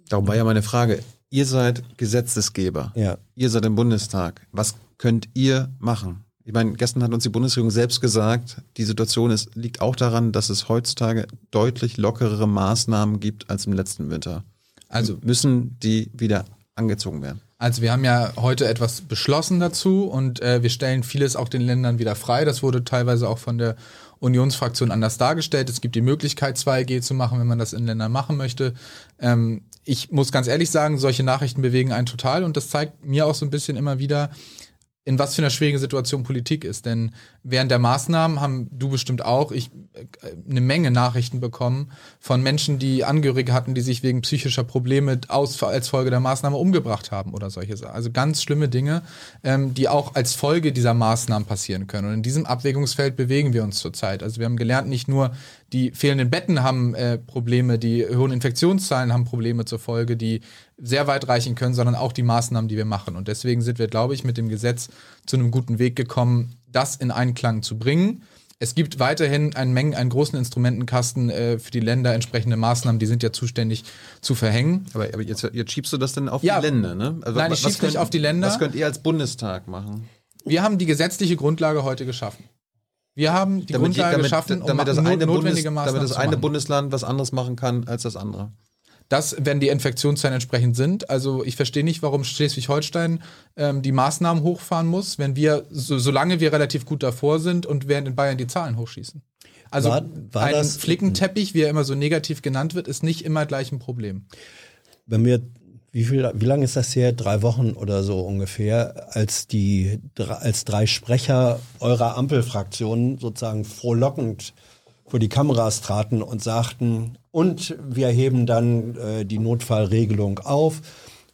Darum war ja meine Frage. Ihr seid Gesetzesgeber. Ja. Ihr seid im Bundestag. Was könnt ihr machen? Ich meine, gestern hat uns die Bundesregierung selbst gesagt, die Situation ist, liegt auch daran, dass es heutzutage deutlich lockerere Maßnahmen gibt als im letzten Winter. Also müssen die wieder angezogen werden. Also wir haben ja heute etwas beschlossen dazu und äh, wir stellen vieles auch den Ländern wieder frei. Das wurde teilweise auch von der Unionsfraktion anders dargestellt. Es gibt die Möglichkeit, 2G zu machen, wenn man das in Ländern machen möchte. Ähm, ich muss ganz ehrlich sagen, solche Nachrichten bewegen einen total und das zeigt mir auch so ein bisschen immer wieder, in was für einer schwierigen Situation Politik ist. Denn während der Maßnahmen haben du bestimmt auch ich, äh, eine Menge Nachrichten bekommen von Menschen, die Angehörige hatten, die sich wegen psychischer Probleme aus, als Folge der Maßnahme umgebracht haben oder solche Sachen. Also ganz schlimme Dinge, ähm, die auch als Folge dieser Maßnahmen passieren können. Und in diesem Abwägungsfeld bewegen wir uns zurzeit. Also wir haben gelernt, nicht nur die fehlenden Betten haben äh, Probleme, die hohen Infektionszahlen haben Probleme zur Folge, die sehr weit reichen können, sondern auch die Maßnahmen, die wir machen. Und deswegen sind wir, glaube ich, mit dem Gesetz zu einem guten Weg gekommen, das in Einklang zu bringen. Es gibt weiterhin einen, Mengen, einen großen Instrumentenkasten äh, für die Länder, entsprechende Maßnahmen, die sind ja zuständig zu verhängen. Aber, aber jetzt, jetzt, schiebst du das denn auf ja, die Länder, ne? Also, nein, ich schieb's nicht auf die Länder. Was könnt ihr als Bundestag machen? Wir haben die gesetzliche Grundlage heute geschaffen. Wir haben die damit, Grundlage damit, geschaffen, um damit das eine notwendige Bundes, Maßnahmen Damit das eine Bundesland was anderes machen kann als das andere. Das, wenn die Infektionszahlen entsprechend sind. Also ich verstehe nicht, warum Schleswig-Holstein ähm, die Maßnahmen hochfahren muss, wenn wir, so, solange wir relativ gut davor sind und während in Bayern die Zahlen hochschießen. Also war, war ein das, Flickenteppich, wie er immer so negativ genannt wird, ist nicht immer gleich ein Problem. Wenn wir wie viel, wie lange ist das her? Drei Wochen oder so ungefähr, als die, als drei Sprecher eurer Ampelfraktion sozusagen frohlockend vor die Kameras traten und sagten, und wir heben dann äh, die Notfallregelung auf.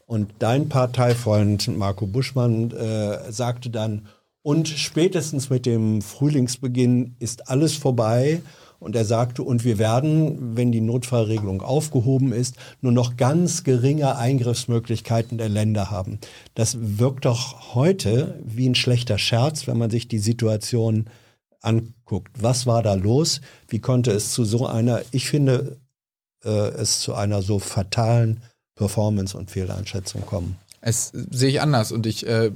Und dein Parteifreund Marco Buschmann äh, sagte dann, und spätestens mit dem Frühlingsbeginn ist alles vorbei. Und er sagte, und wir werden, wenn die Notfallregelung aufgehoben ist, nur noch ganz geringe Eingriffsmöglichkeiten der Länder haben. Das wirkt doch heute wie ein schlechter Scherz, wenn man sich die Situation anguckt. Was war da los? Wie konnte es zu so einer, ich finde, äh, es zu einer so fatalen Performance und Fehleinschätzung kommen? Es sehe ich anders und ich äh,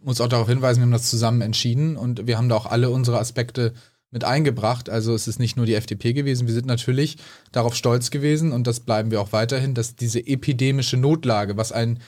muss auch darauf hinweisen, wir haben das zusammen entschieden und wir haben da auch alle unsere Aspekte mit eingebracht. Also es ist nicht nur die FDP gewesen. Wir sind natürlich darauf stolz gewesen und das bleiben wir auch weiterhin, dass diese epidemische Notlage, was ein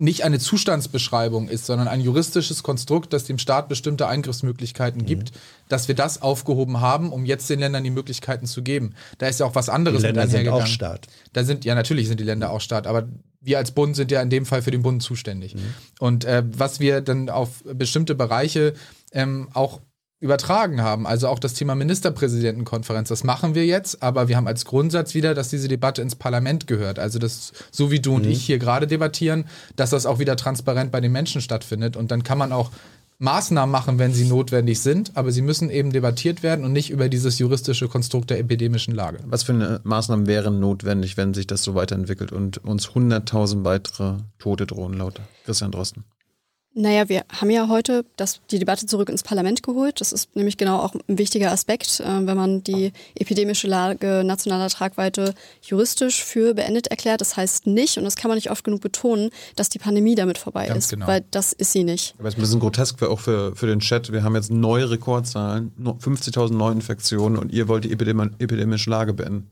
nicht eine Zustandsbeschreibung ist, sondern ein juristisches Konstrukt, das dem Staat bestimmte Eingriffsmöglichkeiten mhm. gibt, dass wir das aufgehoben haben, um jetzt den Ländern die Möglichkeiten zu geben. Da ist ja auch was anderes die Länder sind auch Staat. Da sind ja natürlich sind die Länder auch Staat, aber wir als Bund sind ja in dem Fall für den Bund zuständig. Mhm. Und äh, was wir dann auf bestimmte Bereiche ähm, auch übertragen haben. Also auch das Thema Ministerpräsidentenkonferenz, das machen wir jetzt, aber wir haben als Grundsatz wieder, dass diese Debatte ins Parlament gehört. Also das, so wie du und mhm. ich hier gerade debattieren, dass das auch wieder transparent bei den Menschen stattfindet. Und dann kann man auch Maßnahmen machen, wenn sie notwendig sind, aber sie müssen eben debattiert werden und nicht über dieses juristische Konstrukt der epidemischen Lage. Was für eine Maßnahmen wären notwendig, wenn sich das so weiterentwickelt und uns 100.000 weitere Tote drohen, laut Christian Drosten? Naja, wir haben ja heute das, die Debatte zurück ins Parlament geholt. Das ist nämlich genau auch ein wichtiger Aspekt, äh, wenn man die epidemische Lage nationaler Tragweite juristisch für beendet erklärt. Das heißt nicht, und das kann man nicht oft genug betonen, dass die Pandemie damit vorbei Ganz ist, genau. weil das ist sie nicht. Aber es ist ein bisschen grotesk auch für, für den Chat. Wir haben jetzt neue Rekordzahlen, 50.000 Neuinfektionen und ihr wollt die epidemische Lage beenden.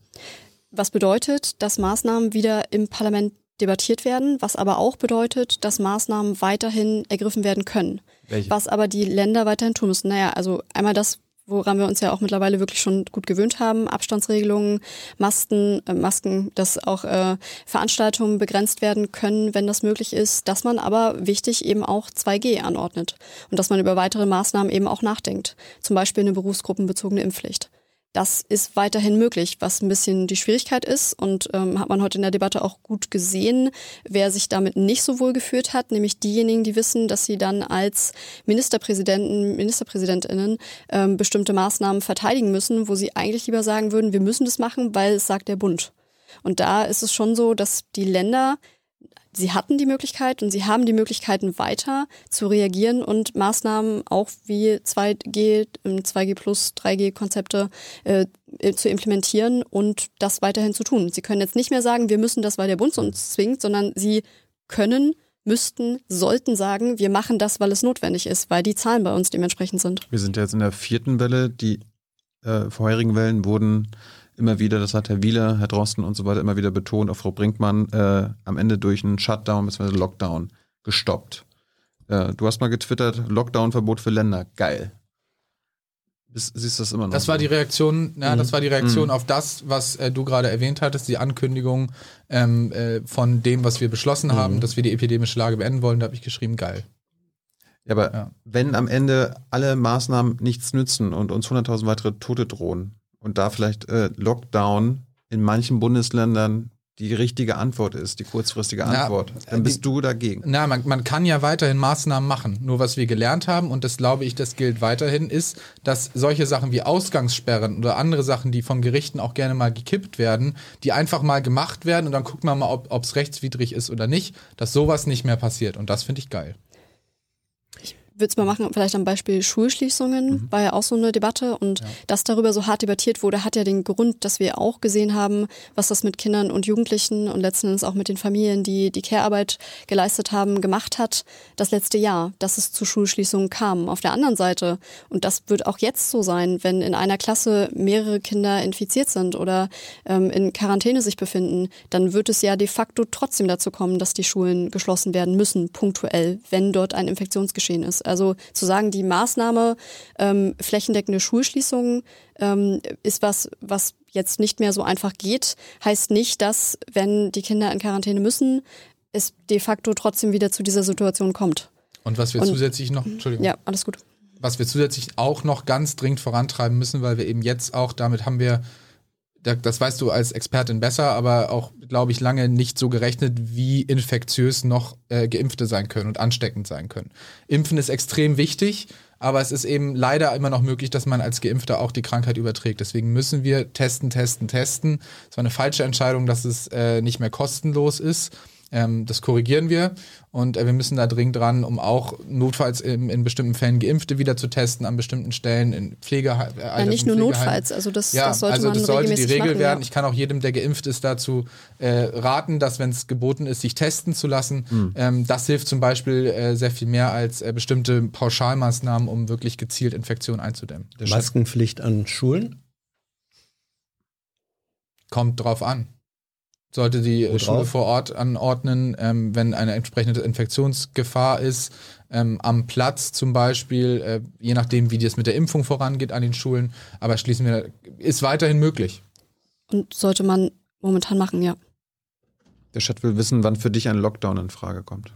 Was bedeutet, dass Maßnahmen wieder im Parlament debattiert werden, was aber auch bedeutet, dass Maßnahmen weiterhin ergriffen werden können. Welche? Was aber die Länder weiterhin tun müssen. Naja, also einmal das, woran wir uns ja auch mittlerweile wirklich schon gut gewöhnt haben, Abstandsregelungen, Masken, äh, Masken, dass auch äh, Veranstaltungen begrenzt werden können, wenn das möglich ist, dass man aber wichtig eben auch 2G anordnet und dass man über weitere Maßnahmen eben auch nachdenkt. Zum Beispiel eine berufsgruppenbezogene Impfpflicht. Das ist weiterhin möglich, was ein bisschen die Schwierigkeit ist und ähm, hat man heute in der Debatte auch gut gesehen, wer sich damit nicht so wohl geführt hat, nämlich diejenigen, die wissen, dass sie dann als Ministerpräsidenten, Ministerpräsidentinnen ähm, bestimmte Maßnahmen verteidigen müssen, wo sie eigentlich lieber sagen würden, wir müssen das machen, weil es sagt der Bund. Und da ist es schon so, dass die Länder sie hatten die Möglichkeit und sie haben die Möglichkeiten weiter zu reagieren und Maßnahmen auch wie 2G, 2G plus, 3G Konzepte äh, zu implementieren und das weiterhin zu tun. Sie können jetzt nicht mehr sagen, wir müssen das, weil der Bund uns zwingt, sondern sie können müssten, sollten sagen, wir machen das, weil es notwendig ist, weil die Zahlen bei uns dementsprechend sind. Wir sind jetzt in der vierten Welle. Die äh, vorherigen Wellen wurden immer wieder, das hat Herr Wieler, Herr Drosten und so weiter immer wieder betont, auch Frau Brinkmann, äh, am Ende durch einen Shutdown bzw. Lockdown gestoppt. Äh, du hast mal getwittert, Lockdown-Verbot für Länder, geil. Bis, siehst du das immer noch? Das war die Reaktion, ja, mhm. das war die Reaktion mhm. auf das, was äh, du gerade erwähnt hattest, die Ankündigung ähm, äh, von dem, was wir beschlossen haben, mhm. dass wir die epidemische Lage beenden wollen. Da habe ich geschrieben, geil. Ja, aber ja. wenn am Ende alle Maßnahmen nichts nützen und uns 100.000 weitere Tote drohen, und da vielleicht äh, Lockdown in manchen Bundesländern die richtige Antwort ist, die kurzfristige Antwort, na, dann bist die, du dagegen. Na, man, man kann ja weiterhin Maßnahmen machen. Nur was wir gelernt haben, und das glaube ich, das gilt weiterhin, ist, dass solche Sachen wie Ausgangssperren oder andere Sachen, die von Gerichten auch gerne mal gekippt werden, die einfach mal gemacht werden und dann guckt man mal, ob es rechtswidrig ist oder nicht, dass sowas nicht mehr passiert. Und das finde ich geil würde es mal machen, vielleicht am Beispiel Schulschließungen, mhm. war ja auch so eine Debatte und ja. dass darüber so hart debattiert wurde, hat ja den Grund, dass wir auch gesehen haben, was das mit Kindern und Jugendlichen und letzten Endes auch mit den Familien, die die Care-Arbeit geleistet haben, gemacht hat, das letzte Jahr, dass es zu Schulschließungen kam. Auf der anderen Seite, und das wird auch jetzt so sein, wenn in einer Klasse mehrere Kinder infiziert sind oder ähm, in Quarantäne sich befinden, dann wird es ja de facto trotzdem dazu kommen, dass die Schulen geschlossen werden müssen, punktuell, wenn dort ein Infektionsgeschehen ist. Also zu sagen, die Maßnahme ähm, flächendeckende Schulschließungen ähm, ist was, was jetzt nicht mehr so einfach geht, heißt nicht, dass, wenn die Kinder in Quarantäne müssen, es de facto trotzdem wieder zu dieser Situation kommt. Und was wir Und, zusätzlich noch, Entschuldigung. Ja, alles gut. Was wir zusätzlich auch noch ganz dringend vorantreiben müssen, weil wir eben jetzt auch, damit haben wir das weißt du als Expertin besser, aber auch, glaube ich, lange nicht so gerechnet, wie infektiös noch äh, Geimpfte sein können und ansteckend sein können. Impfen ist extrem wichtig, aber es ist eben leider immer noch möglich, dass man als Geimpfter auch die Krankheit überträgt. Deswegen müssen wir testen, testen, testen. Es war eine falsche Entscheidung, dass es äh, nicht mehr kostenlos ist. Ähm, das korrigieren wir und äh, wir müssen da dringend dran, um auch notfalls in, in, bestimmten Fällen Geimpfte wieder zu testen an bestimmten Stellen in Pflege. Äh, ja, nicht nur notfalls, also das, ja, das sollte also das sollte die Regel machen, werden. Ja. Ich kann auch jedem, der geimpft ist, dazu äh, raten, dass wenn es geboten ist, sich testen zu lassen. Mhm. Ähm, das hilft zum Beispiel äh, sehr viel mehr als äh, bestimmte Pauschalmaßnahmen, um wirklich gezielt Infektionen einzudämmen. Maskenpflicht an Schulen? Kommt drauf an sollte die Wo Schule drauf? vor Ort anordnen, ähm, wenn eine entsprechende Infektionsgefahr ist. Ähm, am Platz zum Beispiel, äh, je nachdem, wie das mit der Impfung vorangeht an den Schulen. Aber schließen wir, ist weiterhin möglich. Und sollte man momentan machen, ja. Der Chat will wissen, wann für dich ein Lockdown in Frage kommt.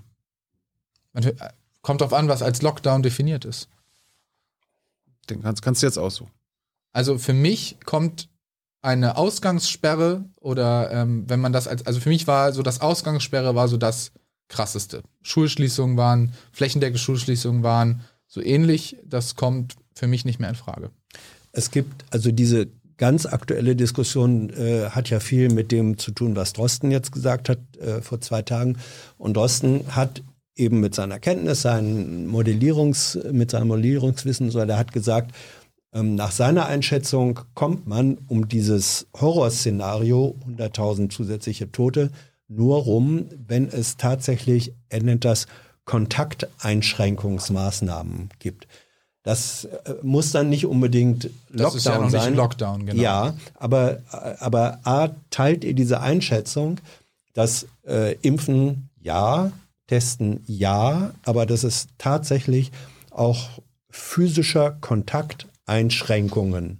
Äh, kommt darauf an, was als Lockdown definiert ist. Den kannst, kannst du jetzt aussuchen. Also für mich kommt eine Ausgangssperre oder ähm, wenn man das als, also für mich war so das Ausgangssperre war so das krasseste. Schulschließungen waren, flächendeckende Schulschließungen waren so ähnlich. Das kommt für mich nicht mehr in Frage. Es gibt also diese ganz aktuelle Diskussion äh, hat ja viel mit dem zu tun, was Drosten jetzt gesagt hat äh, vor zwei Tagen. Und Drosten hat eben mit seiner Kenntnis, seinen Modellierungs, mit seinem Modellierungswissen, so, der hat gesagt, nach seiner Einschätzung kommt man um dieses Horrorszenario, 100.000 zusätzliche Tote, nur rum, wenn es tatsächlich, er nennt das, Kontakteinschränkungsmaßnahmen gibt. Das äh, muss dann nicht unbedingt Lockdown das ist ja noch sein. Nicht Lockdown, genau. Ja, aber, aber A, teilt ihr diese Einschätzung, dass äh, Impfen ja, Testen ja, aber dass es tatsächlich auch physischer Kontakteinschränkungen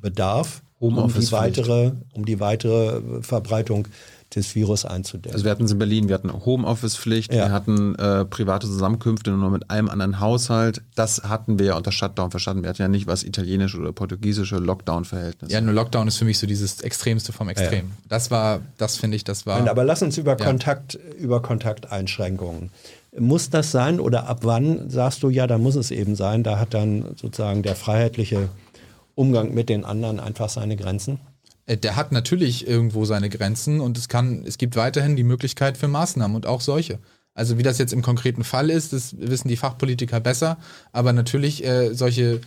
bedarf, um die, weitere, um die weitere Verbreitung des Virus einzudämmen. Also wir hatten es in Berlin, wir hatten Homeoffice-Pflicht, ja. wir hatten äh, private Zusammenkünfte nur mit einem anderen Haushalt. Das hatten wir ja unter Shutdown verstanden. Wir hatten ja nicht was italienische oder portugiesische Lockdown-Verhältnisse. Ja, nur Lockdown ist für mich so dieses Extremste vom Extrem. Ja. Das war, das finde ich, das war. Nein, aber lass uns über ja. Kontakt, über Kontakteinschränkungen. Muss das sein oder ab wann sagst du, ja, da muss es eben sein? Da hat dann sozusagen der freiheitliche Umgang mit den anderen einfach seine Grenzen? Äh, der hat natürlich irgendwo seine Grenzen und es kann, es gibt weiterhin die Möglichkeit für Maßnahmen und auch solche. Also wie das jetzt im konkreten Fall ist, das wissen die Fachpolitiker besser, aber natürlich äh, solche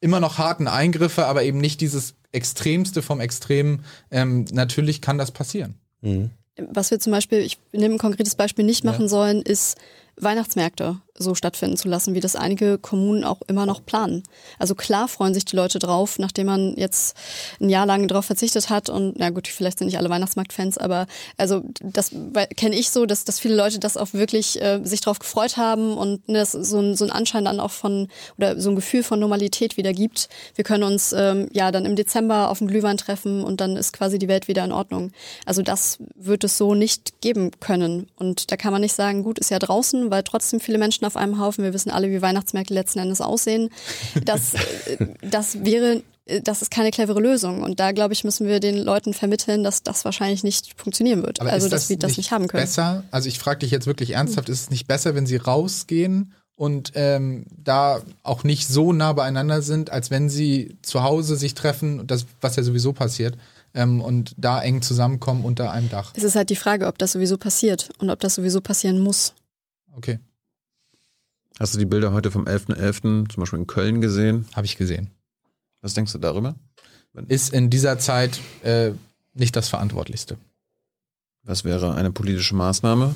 immer noch harten Eingriffe, aber eben nicht dieses Extremste vom Extrem, ähm, natürlich kann das passieren. Mhm. Was wir zum Beispiel, ich nehme ein konkretes Beispiel, nicht machen ja. sollen, ist Weihnachtsmärkte so stattfinden zu lassen, wie das einige Kommunen auch immer noch planen. Also klar freuen sich die Leute drauf, nachdem man jetzt ein Jahr lang darauf verzichtet hat und na gut, vielleicht sind nicht alle Weihnachtsmarktfans, aber also das kenne ich so, dass, dass viele Leute das auch wirklich äh, sich drauf gefreut haben und ne, das so ein, so ein Anschein dann auch von oder so ein Gefühl von Normalität wieder gibt. Wir können uns ähm, ja dann im Dezember auf dem Glühwein treffen und dann ist quasi die Welt wieder in Ordnung. Also das wird es so nicht geben können und da kann man nicht sagen, gut, ist ja draußen, weil trotzdem viele Menschen auf einem Haufen. Wir wissen alle, wie Weihnachtsmärkte letzten Endes aussehen. Das, das wäre das ist keine clevere Lösung. Und da, glaube ich, müssen wir den Leuten vermitteln, dass das wahrscheinlich nicht funktionieren wird. Aber also, das dass wir das nicht haben können. Besser, also ich frage dich jetzt wirklich ernsthaft, ist es nicht besser, wenn sie rausgehen und ähm, da auch nicht so nah beieinander sind, als wenn sie zu Hause sich treffen, das, was ja sowieso passiert, ähm, und da eng zusammenkommen unter einem Dach? Es ist halt die Frage, ob das sowieso passiert und ob das sowieso passieren muss. Okay. Hast du die Bilder heute vom 11.11. .11. zum Beispiel in Köln gesehen? Habe ich gesehen. Was denkst du darüber? Ist in dieser Zeit äh, nicht das Verantwortlichste. Was wäre eine politische Maßnahme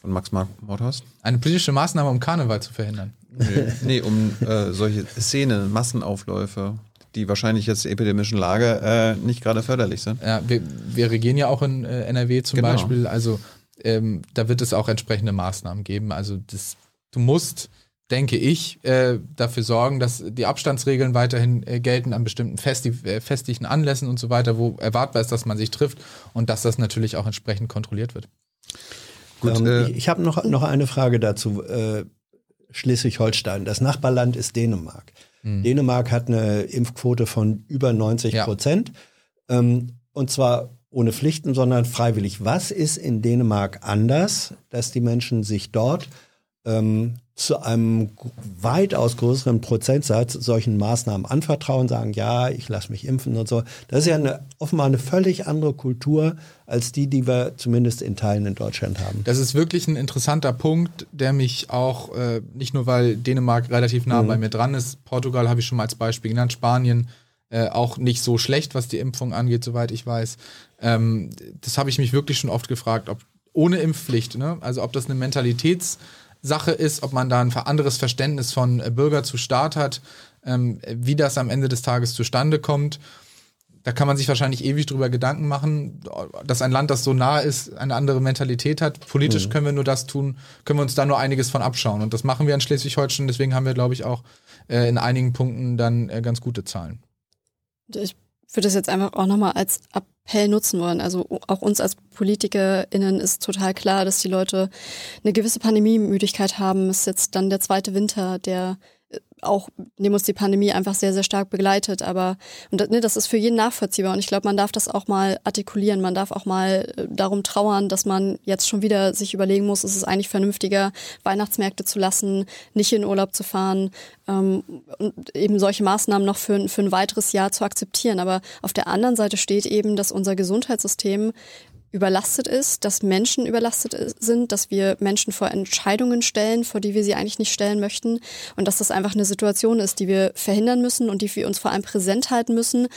von Max Mordhorst? Eine politische Maßnahme, um Karneval zu verhindern. Nee, nee um äh, solche Szenen, Massenaufläufe, die wahrscheinlich jetzt der epidemischen Lage äh, nicht gerade förderlich sind. Ja, wir, wir regieren ja auch in äh, NRW zum genau. Beispiel. Also ähm, da wird es auch entsprechende Maßnahmen geben. Also das du musst, denke ich, äh, dafür sorgen, dass die Abstandsregeln weiterhin äh, gelten an bestimmten festi äh, festlichen Anlässen und so weiter, wo erwartbar ist, dass man sich trifft und dass das natürlich auch entsprechend kontrolliert wird. Gut, ähm, äh, ich habe noch, noch eine Frage dazu. Äh, Schleswig-Holstein, das Nachbarland ist Dänemark. Mhm. Dänemark hat eine Impfquote von über 90 Prozent. Ja. Ähm, und zwar ohne Pflichten, sondern freiwillig. Was ist in Dänemark anders, dass die Menschen sich dort ähm, zu einem weitaus größeren Prozentsatz solchen Maßnahmen anvertrauen, sagen, ja, ich lasse mich impfen und so. Das ist ja eine, offenbar eine völlig andere Kultur als die, die wir zumindest in Teilen in Deutschland haben. Das ist wirklich ein interessanter Punkt, der mich auch, äh, nicht nur weil Dänemark relativ nah mhm. bei mir dran ist, Portugal habe ich schon mal als Beispiel genannt, Spanien äh, auch nicht so schlecht, was die Impfung angeht, soweit ich weiß. Ähm, das habe ich mich wirklich schon oft gefragt, ob ohne Impfpflicht, ne? also ob das eine Mentalitäts- Sache ist, ob man da ein anderes Verständnis von äh, Bürger zu Staat hat, ähm, wie das am Ende des Tages zustande kommt. Da kann man sich wahrscheinlich ewig drüber Gedanken machen, dass ein Land, das so nah ist, eine andere Mentalität hat. Politisch mhm. können wir nur das tun, können wir uns da nur einiges von abschauen. Und das machen wir in Schleswig-Holstein. Deswegen haben wir, glaube ich, auch äh, in einigen Punkten dann äh, ganz gute Zahlen. Ich würde das jetzt einfach auch nochmal als Appell nutzen wollen. Also auch uns als PolitikerInnen ist total klar, dass die Leute eine gewisse Pandemiemüdigkeit haben. Es ist jetzt dann der zweite Winter, der auch dem uns die Pandemie einfach sehr, sehr stark begleitet. Aber und ne, das ist für jeden nachvollziehbar. Und ich glaube, man darf das auch mal artikulieren. Man darf auch mal äh, darum trauern, dass man jetzt schon wieder sich überlegen muss, ist es eigentlich vernünftiger, Weihnachtsmärkte zu lassen, nicht in Urlaub zu fahren ähm, und eben solche Maßnahmen noch für, für ein weiteres Jahr zu akzeptieren. Aber auf der anderen Seite steht eben, dass unser Gesundheitssystem überlastet ist, dass Menschen überlastet sind, dass wir Menschen vor Entscheidungen stellen, vor die wir sie eigentlich nicht stellen möchten. Und dass das einfach eine Situation ist, die wir verhindern müssen und die wir uns vor allem präsent halten müssen,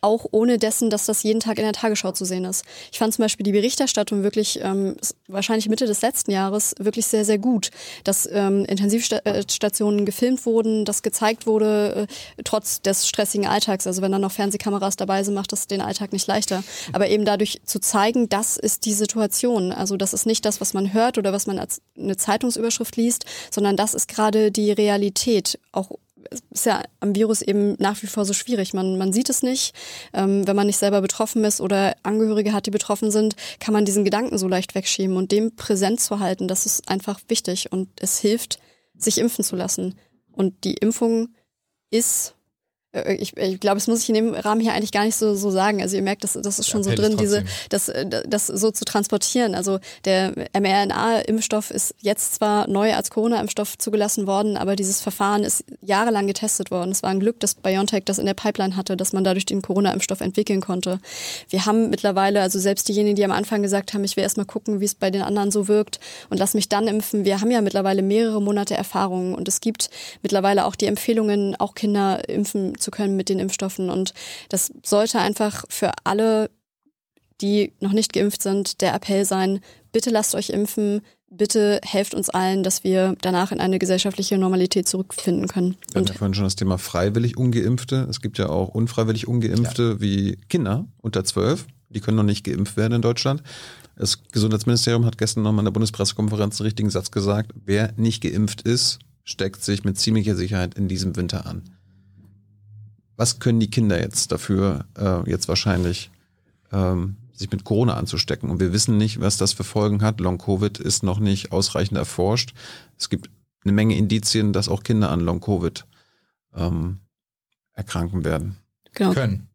auch ohne dessen, dass das jeden Tag in der Tagesschau zu sehen ist. Ich fand zum Beispiel die Berichterstattung wirklich, ähm, wahrscheinlich Mitte des letzten Jahres, wirklich sehr, sehr gut, dass ähm, Intensivstationen gefilmt wurden, dass gezeigt wurde, äh, trotz des stressigen Alltags. Also wenn dann noch Fernsehkameras dabei sind, macht das den Alltag nicht leichter. Aber eben dadurch zu zeigen, das ist die Situation. Also das ist nicht das, was man hört oder was man als eine Zeitungsüberschrift liest, sondern das ist gerade die Realität, auch ist ja am Virus eben nach wie vor so schwierig. Man, man sieht es nicht. Ähm, wenn man nicht selber betroffen ist oder Angehörige hat, die betroffen sind, kann man diesen Gedanken so leicht wegschieben. Und dem präsent zu halten, das ist einfach wichtig. Und es hilft, sich impfen zu lassen. Und die Impfung ist ich, ich glaube, das muss ich in dem Rahmen hier eigentlich gar nicht so, so sagen. Also ihr merkt, das, das ist schon ja, so drin, diese, das, äh, das so zu transportieren. Also der mRNA-Impfstoff ist jetzt zwar neu als Corona-Impfstoff zugelassen worden, aber dieses Verfahren ist jahrelang getestet worden. Es war ein Glück, dass BioNTech das in der Pipeline hatte, dass man dadurch den Corona-Impfstoff entwickeln konnte. Wir haben mittlerweile, also selbst diejenigen, die am Anfang gesagt haben, ich will erst mal gucken, wie es bei den anderen so wirkt und lass mich dann impfen. Wir haben ja mittlerweile mehrere Monate Erfahrung und es gibt mittlerweile auch die Empfehlungen, auch Kinder impfen zu zu können mit den Impfstoffen. Und das sollte einfach für alle, die noch nicht geimpft sind, der Appell sein, bitte lasst euch impfen, bitte helft uns allen, dass wir danach in eine gesellschaftliche Normalität zurückfinden können. Wir hatten ja vorhin schon das Thema freiwillig Ungeimpfte. Es gibt ja auch unfreiwillig Ungeimpfte ja. wie Kinder unter zwölf. Die können noch nicht geimpft werden in Deutschland. Das Gesundheitsministerium hat gestern nochmal in der Bundespressekonferenz den richtigen Satz gesagt. Wer nicht geimpft ist, steckt sich mit ziemlicher Sicherheit in diesem Winter an was können die Kinder jetzt dafür, äh, jetzt wahrscheinlich ähm, sich mit Corona anzustecken? Und wir wissen nicht, was das für Folgen hat. Long-Covid ist noch nicht ausreichend erforscht. Es gibt eine Menge Indizien, dass auch Kinder an Long-Covid ähm, erkranken werden. Genau. Können.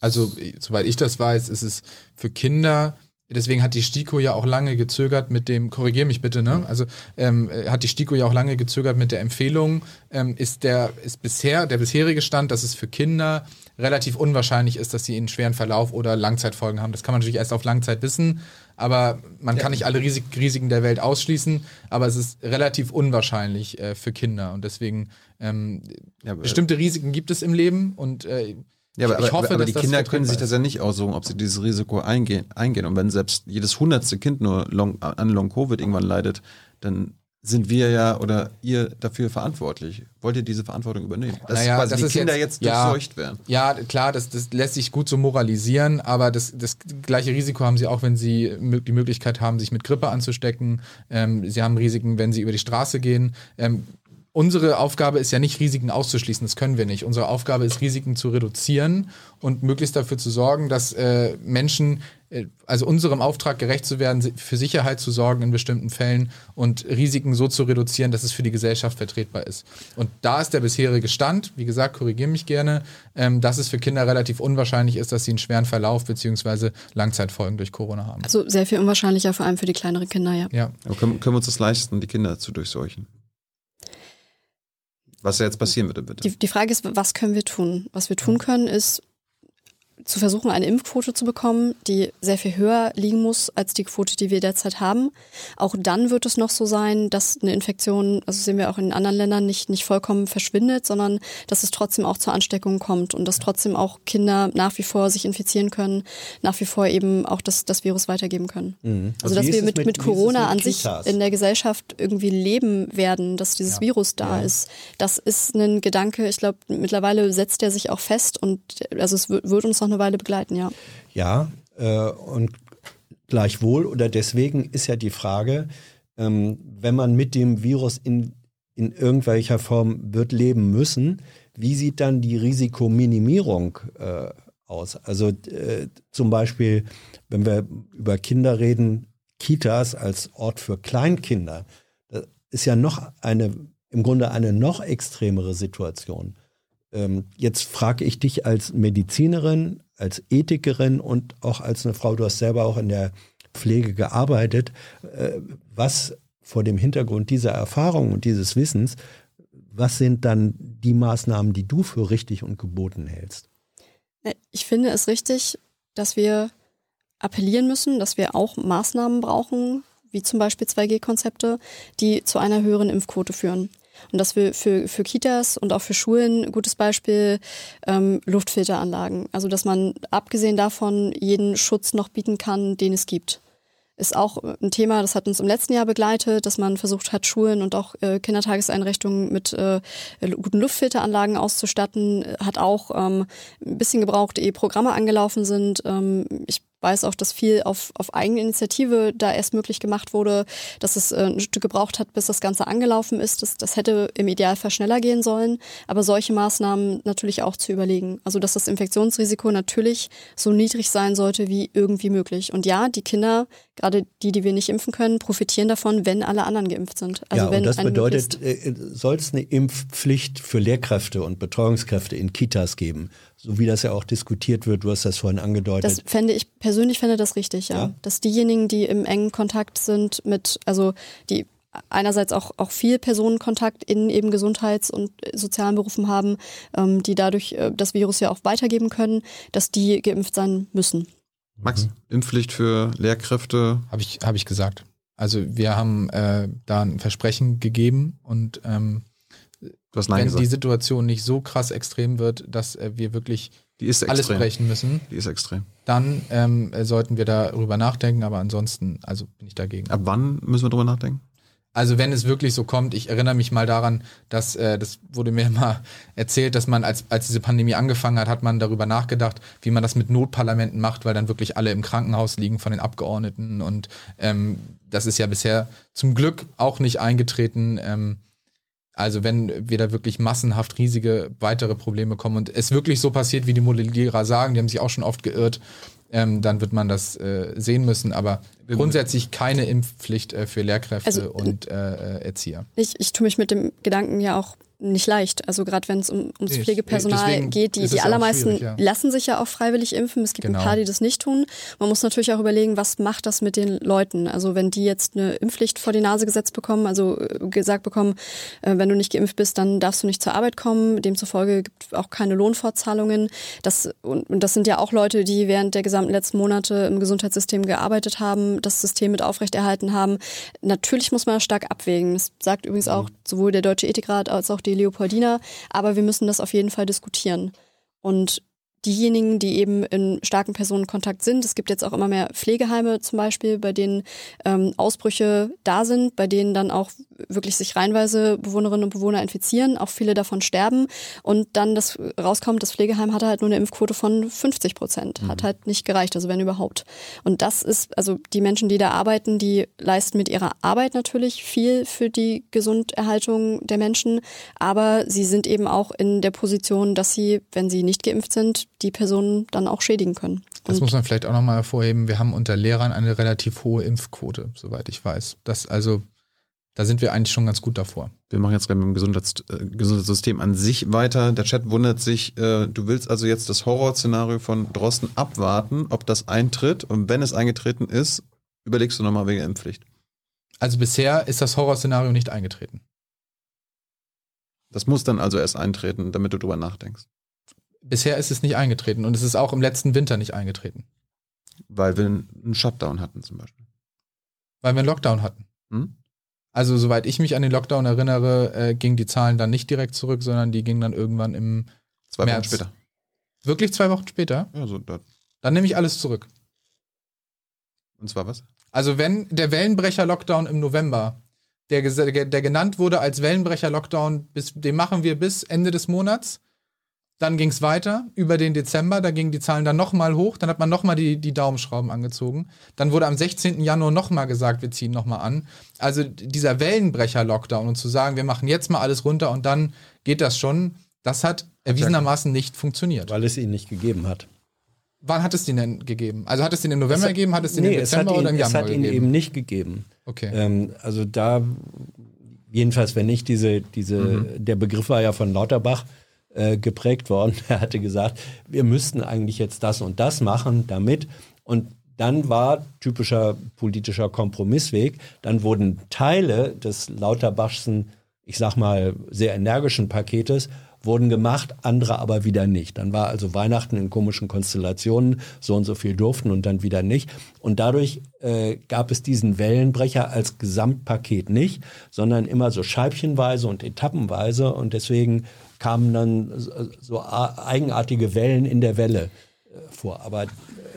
Also, soweit ich das weiß, ist es für Kinder Deswegen hat die STIKO ja auch lange gezögert mit dem, korrigier mich bitte, ne? Also ähm, hat die STIKO ja auch lange gezögert mit der Empfehlung. Ähm, ist der ist bisher der bisherige Stand, dass es für Kinder relativ unwahrscheinlich ist, dass sie einen schweren Verlauf oder Langzeitfolgen haben. Das kann man natürlich erst auf Langzeit wissen, aber man ja. kann nicht alle Risik Risiken der Welt ausschließen. Aber es ist relativ unwahrscheinlich äh, für Kinder und deswegen ähm, ja, bestimmte Risiken gibt es im Leben und äh, ja, aber, ich hoffe, aber, aber die Kinder können sich das ja nicht aussuchen, ob sie dieses Risiko eingehen. eingehen. Und wenn selbst jedes hundertste Kind nur long, an Long-Covid irgendwann leidet, dann sind wir ja oder ihr dafür verantwortlich. Wollt ihr diese Verantwortung übernehmen? Dass naja, quasi das die Kinder jetzt, jetzt ja, durchseucht werden. Ja, klar, das, das lässt sich gut so moralisieren, aber das, das gleiche Risiko haben sie auch, wenn sie die Möglichkeit haben, sich mit Grippe anzustecken. Ähm, sie haben Risiken, wenn sie über die Straße gehen. Ähm, unsere Aufgabe ist ja nicht, Risiken auszuschließen. Das können wir nicht. Unsere Aufgabe ist, Risiken zu reduzieren und möglichst dafür zu sorgen, dass äh, Menschen, äh, also unserem Auftrag gerecht zu werden, für Sicherheit zu sorgen in bestimmten Fällen und Risiken so zu reduzieren, dass es für die Gesellschaft vertretbar ist. Und da ist der bisherige Stand, wie gesagt, korrigiere mich gerne, ähm, dass es für Kinder relativ unwahrscheinlich ist, dass sie einen schweren Verlauf bzw. Langzeitfolgen durch Corona haben. Also sehr viel unwahrscheinlicher, vor allem für die kleineren Kinder, ja. ja. Aber können, können wir uns das leisten, die Kinder zu durchseuchen? Was jetzt passieren würde, bitte. Die, die Frage ist, was können wir tun? Was wir tun können, ist zu versuchen, eine Impfquote zu bekommen, die sehr viel höher liegen muss als die Quote, die wir derzeit haben. Auch dann wird es noch so sein, dass eine Infektion, also sehen wir auch in anderen Ländern, nicht, nicht vollkommen verschwindet, sondern dass es trotzdem auch zur Ansteckung kommt und dass trotzdem auch Kinder nach wie vor sich infizieren können, nach wie vor eben auch das, das Virus weitergeben können. Mhm. Also, also dass wir mit, mit, mit Corona mit an sich in der Gesellschaft irgendwie leben werden, dass dieses ja. Virus da ja. ist, das ist ein Gedanke, ich glaube, mittlerweile setzt er sich auch fest und also es wird, wird uns noch eine Weile begleiten, ja. Ja, äh, und gleichwohl oder deswegen ist ja die Frage, ähm, wenn man mit dem Virus in, in irgendwelcher Form wird leben müssen, wie sieht dann die Risikominimierung äh, aus? Also äh, zum Beispiel, wenn wir über Kinder reden, Kitas als Ort für Kleinkinder, das ist ja noch eine, im Grunde eine noch extremere Situation. Ähm, jetzt frage ich dich als Medizinerin, als Ethikerin und auch als eine Frau, du hast selber auch in der Pflege gearbeitet, äh, was vor dem Hintergrund dieser Erfahrung und dieses Wissens, was sind dann die Maßnahmen, die du für richtig und geboten hältst? Ich finde es richtig, dass wir appellieren müssen, dass wir auch Maßnahmen brauchen, wie zum Beispiel 2G-Konzepte, die zu einer höheren Impfquote führen. Und dass wir für, für Kitas und auch für Schulen, gutes Beispiel, ähm, Luftfilteranlagen. Also dass man abgesehen davon jeden Schutz noch bieten kann, den es gibt ist auch ein Thema, das hat uns im letzten Jahr begleitet, dass man versucht hat, Schulen und auch äh, Kindertageseinrichtungen mit äh, guten Luftfilteranlagen auszustatten. Hat auch ähm, ein bisschen gebraucht, ehe Programme angelaufen sind. Ähm, ich weiß auch, dass viel auf, auf eigene Initiative da erst möglich gemacht wurde, dass es äh, ein Stück gebraucht hat, bis das Ganze angelaufen ist. Das, das hätte im Idealfall schneller gehen sollen, aber solche Maßnahmen natürlich auch zu überlegen. Also dass das Infektionsrisiko natürlich so niedrig sein sollte wie irgendwie möglich. Und ja, die Kinder, gerade die, die wir nicht impfen können, profitieren davon, wenn alle anderen geimpft sind. Also ja, wenn und das bedeutet, äh, soll es eine Impfpflicht für Lehrkräfte und Betreuungskräfte in Kitas geben? So wie das ja auch diskutiert wird, du hast das vorhin angedeutet. Das fände ich persönlich fände das richtig, ja. ja. Dass diejenigen, die im engen Kontakt sind mit, also die einerseits auch, auch viel Personenkontakt in eben Gesundheits- und sozialen Berufen haben, ähm, die dadurch äh, das Virus ja auch weitergeben können, dass die geimpft sein müssen. Max, mhm. Impfpflicht für Lehrkräfte? Habe ich, hab ich gesagt. Also wir haben äh, da ein Versprechen gegeben und ähm, wenn gesagt. die Situation nicht so krass extrem wird, dass äh, wir wirklich alles brechen müssen, die ist extrem. dann ähm, äh, sollten wir darüber nachdenken, aber ansonsten, also bin ich dagegen. Ab wann müssen wir darüber nachdenken? Also wenn es wirklich so kommt, ich erinnere mich mal daran, dass äh, das wurde mir mal erzählt, dass man als als diese Pandemie angefangen hat, hat man darüber nachgedacht, wie man das mit Notparlamenten macht, weil dann wirklich alle im Krankenhaus liegen von den Abgeordneten und ähm, das ist ja bisher zum Glück auch nicht eingetreten. Ähm, also wenn wir da wirklich massenhaft riesige weitere Probleme kommen und es wirklich so passiert, wie die Modellierer sagen, die haben sich auch schon oft geirrt, ähm, dann wird man das äh, sehen müssen. Aber grundsätzlich keine Impfpflicht äh, für Lehrkräfte also, und äh, Erzieher. Ich, ich tue mich mit dem Gedanken ja auch nicht leicht. Also gerade wenn es um, ums nee, Pflegepersonal geht, die, die allermeisten ja. lassen sich ja auch freiwillig impfen. Es gibt genau. ein paar, die das nicht tun. Man muss natürlich auch überlegen, was macht das mit den Leuten? Also wenn die jetzt eine Impfpflicht vor die Nase gesetzt bekommen, also äh, gesagt bekommen, äh, wenn du nicht geimpft bist, dann darfst du nicht zur Arbeit kommen. Demzufolge gibt es auch keine Lohnfortzahlungen. Das, und, und das sind ja auch Leute, die während der gesamten letzten Monate im Gesundheitssystem gearbeitet haben, das System mit aufrechterhalten haben. Natürlich muss man das stark abwägen. Das sagt übrigens auch mhm. sowohl der Deutsche Ethikrat als auch die Leopoldina, aber wir müssen das auf jeden Fall diskutieren. Und diejenigen, die eben in starken Personenkontakt sind. Es gibt jetzt auch immer mehr Pflegeheime zum Beispiel, bei denen ähm, Ausbrüche da sind, bei denen dann auch wirklich sich reinweise Bewohnerinnen und Bewohner infizieren, auch viele davon sterben und dann das rauskommt, das Pflegeheim hatte halt nur eine Impfquote von 50 Prozent, mhm. hat halt nicht gereicht, also wenn überhaupt. Und das ist, also die Menschen, die da arbeiten, die leisten mit ihrer Arbeit natürlich viel für die Gesunderhaltung der Menschen, aber sie sind eben auch in der Position, dass sie, wenn sie nicht geimpft sind, die Personen dann auch schädigen können. Das muss man vielleicht auch nochmal hervorheben. Wir haben unter Lehrern eine relativ hohe Impfquote, soweit ich weiß. Das also, da sind wir eigentlich schon ganz gut davor. Wir machen jetzt gerade mit dem Gesundheits äh, Gesundheitssystem an sich weiter. Der Chat wundert sich, äh, du willst also jetzt das Horrorszenario von Drosten abwarten, ob das eintritt. Und wenn es eingetreten ist, überlegst du nochmal wegen Impfpflicht. Also bisher ist das Horrorszenario nicht eingetreten. Das muss dann also erst eintreten, damit du drüber nachdenkst. Bisher ist es nicht eingetreten und es ist auch im letzten Winter nicht eingetreten. Weil wir einen Shutdown hatten zum Beispiel. Weil wir einen Lockdown hatten. Hm? Also soweit ich mich an den Lockdown erinnere, äh, gingen die Zahlen dann nicht direkt zurück, sondern die gingen dann irgendwann im zwei März. Wochen später. Wirklich zwei Wochen später? Ja, so. Da. Dann nehme ich alles zurück. Und zwar was? Also wenn der Wellenbrecher-Lockdown im November, der, der genannt wurde als Wellenbrecher-Lockdown, den machen wir bis Ende des Monats, dann ging es weiter über den Dezember, da gingen die Zahlen dann nochmal hoch, dann hat man nochmal die, die Daumenschrauben angezogen. Dann wurde am 16. Januar nochmal gesagt, wir ziehen nochmal an. Also dieser Wellenbrecher-Lockdown und zu sagen, wir machen jetzt mal alles runter und dann geht das schon, das hat erwiesenermaßen nicht funktioniert. Weil es ihn nicht gegeben hat. Wann hat es den denn gegeben? Also hat es den im November Es hat- gegeben, hat es den nee, im es Dezember ihn, oder im es Januar hat ihn gegeben? eben nicht gegeben. Okay. Ähm, also da, jedenfalls, wenn nicht diese, diese, Mhm. der Begriff war ja von Lauterbach äh, geprägt worden. Er hatte gesagt, wir müssten eigentlich jetzt das und das machen, damit. Und dann war typischer politischer Kompromissweg. Dann wurden Teile des Lauterbachschen, ich sag mal, sehr energischen Paketes wurden gemacht, andere aber wieder nicht. Dann war also Weihnachten in komischen Konstellationen, so und so viel durften und dann wieder nicht. Und dadurch äh, gab es diesen Wellenbrecher als Gesamtpaket nicht, sondern immer so scheibchenweise und etappenweise. Und deswegen kamen dann so- eigenartige Wellen in der Welle äh, vor. Aber äh,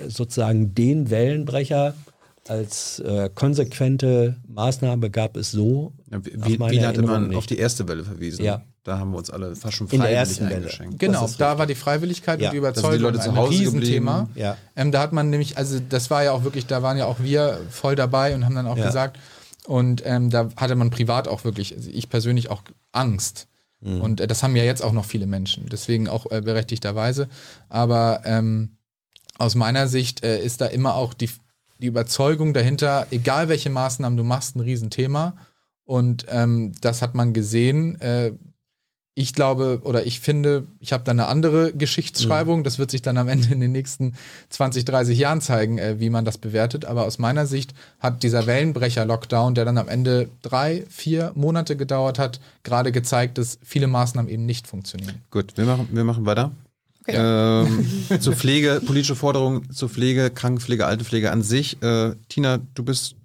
sozusagen den Wellenbrecher als äh, konsequente Maßnahme gab es so. Ja, wie, wie hatte Erinnerung man auf nicht. die erste Welle verwiesen? Ja. Da haben wir uns alle fast schon freiwillig eingeschenkt. Genau, da war die Freiwilligkeit Ja, und die sind die Überzeugung Leute zu ein Hause Riesenthema. geblieben. Ja. Ähm, da hat man nämlich, also das war ja auch wirklich, da waren ja auch wir voll dabei und haben dann auch Ja. gesagt, und ähm, da hatte man privat auch wirklich, also ich persönlich auch Angst. Mhm. Und äh, das haben ja jetzt auch noch viele Menschen, deswegen auch äh, berechtigterweise. Aber ähm, aus meiner Sicht äh, ist da immer auch die, die Überzeugung dahinter, egal welche Maßnahmen du machst, ein Riesenthema. Und ähm, das hat man gesehen. Äh, ich glaube oder ich finde, ich habe da eine andere Geschichtsschreibung. Das wird sich dann am Ende in den nächsten 20, 30 Jahren zeigen, äh, wie man das bewertet. Aber aus meiner Sicht hat dieser Wellenbrecher-Lockdown, der dann am Ende drei, vier Monate gedauert hat, gerade gezeigt, dass viele Maßnahmen eben nicht funktionieren. Gut, wir machen, wir machen weiter. Okay. Ähm, zur Pflege, politische Forderungen zur Pflege, Krankenpflege, Altenpflege an sich. Äh, Tina, du bist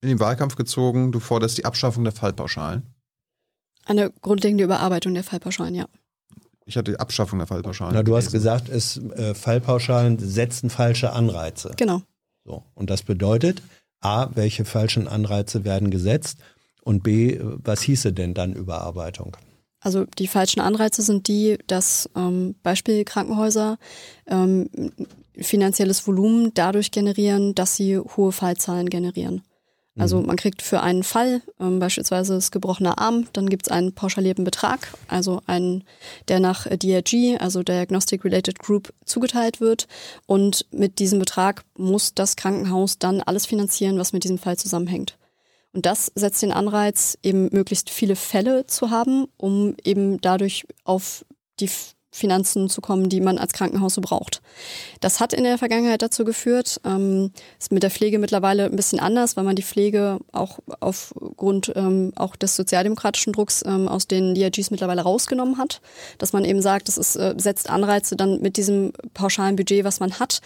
in den Wahlkampf gezogen, du forderst die Abschaffung der Fallpauschalen. Eine grundlegende Überarbeitung der Fallpauschalen, ja. Ich hatte die Abschaffung der Fallpauschalen. Na, du hast gelesen. gesagt, es, äh, Fallpauschalen setzen falsche Anreize. Genau. So. Und das bedeutet, A, welche falschen Anreize werden gesetzt und B, was hieße denn dann Überarbeitung? Also die falschen Anreize sind die, dass ähm, Beispiel Krankenhäuser ähm, finanzielles Volumen dadurch generieren, dass sie hohe Fallzahlen generieren. Also man kriegt für einen Fall, ähm, beispielsweise das gebrochene Arm, dann gibt es einen pauschalierten Betrag, also einen, der nach äh, DRG, also Diagnostic Related Group, zugeteilt wird. Und mit diesem Betrag muss das Krankenhaus dann alles finanzieren, was mit diesem Fall zusammenhängt. Und das setzt den Anreiz, eben möglichst viele Fälle zu haben, um eben dadurch auf die Finanzen zu kommen, die man als Krankenhaus so braucht. Das hat in der Vergangenheit dazu geführt, ähm, ist mit der Pflege mittlerweile ein bisschen anders, weil man die Pflege auch aufgrund ähm, auch des sozialdemokratischen Drucks ähm, aus den DRGs mittlerweile rausgenommen hat, dass man eben sagt, das ist, äh, setzt Anreize dann mit diesem pauschalen Budget, was man hat,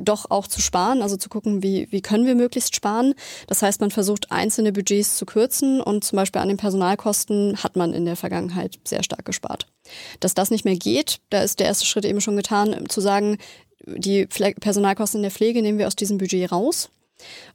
doch auch zu sparen, also zu gucken, wie, wie können wir möglichst sparen. Das heißt, man versucht einzelne Budgets zu kürzen und zum Beispiel an den Personalkosten hat man in der Vergangenheit sehr stark gespart. Dass das nicht mehr geht, da ist der erste Schritt eben schon getan, zu sagen, die Personalkosten in der Pflege nehmen wir aus diesem Budget raus.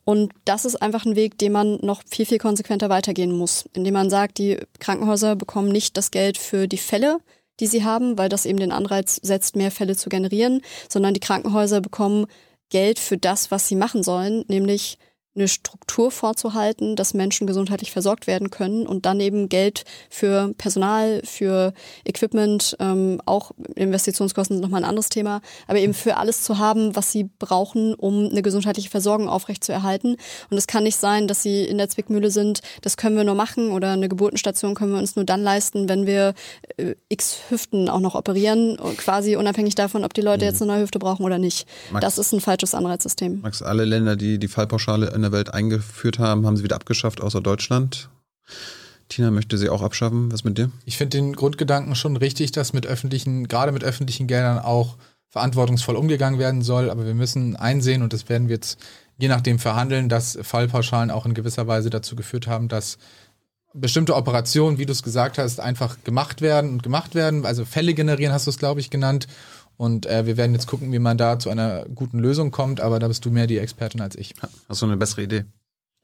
Und das ist einfach ein Weg, den man noch viel, viel konsequenter weitergehen muss, indem man sagt, die Krankenhäuser bekommen nicht das Geld für die Fälle, die sie haben, weil das eben den Anreiz setzt, mehr Fälle zu generieren, sondern die Krankenhäuser bekommen Geld für das, was sie machen sollen, nämlich eine Struktur vorzuhalten, dass Menschen gesundheitlich versorgt werden können und dann eben Geld für Personal, für Equipment, ähm, auch Investitionskosten sind nochmal ein anderes Thema, aber eben für alles zu haben, was sie brauchen, um eine gesundheitliche Versorgung aufrechtzuerhalten. Und es kann nicht sein, dass sie in der Zwickmühle sind, das können wir nur machen oder eine Geburtenstation können wir uns nur dann leisten, wenn wir äh, x Hüften auch noch operieren, quasi unabhängig davon, ob die Leute jetzt eine neue Hüfte brauchen oder nicht. Max- Das ist ein falsches Anreizsystem. Max, alle Länder, die die Fallpauschale in der Welt eingeführt haben, haben sie wieder abgeschafft, außer Deutschland. Tina möchte sie auch abschaffen. Was mit dir? Ich finde den Grundgedanken schon richtig, dass mit öffentlichen, gerade mit öffentlichen Geldern auch verantwortungsvoll umgegangen werden soll. Aber wir müssen einsehen, und das werden wir jetzt je nachdem verhandeln, dass Fallpauschalen auch in gewisser Weise dazu geführt haben, dass bestimmte Operationen, wie du es gesagt hast, einfach gemacht werden und gemacht werden. Also Fälle generieren, hast du es, glaube ich, genannt. Und äh, wir werden jetzt gucken, wie man da zu einer guten Lösung kommt. Aber da bist du mehr die Expertin als ich. Hast du eine bessere Idee?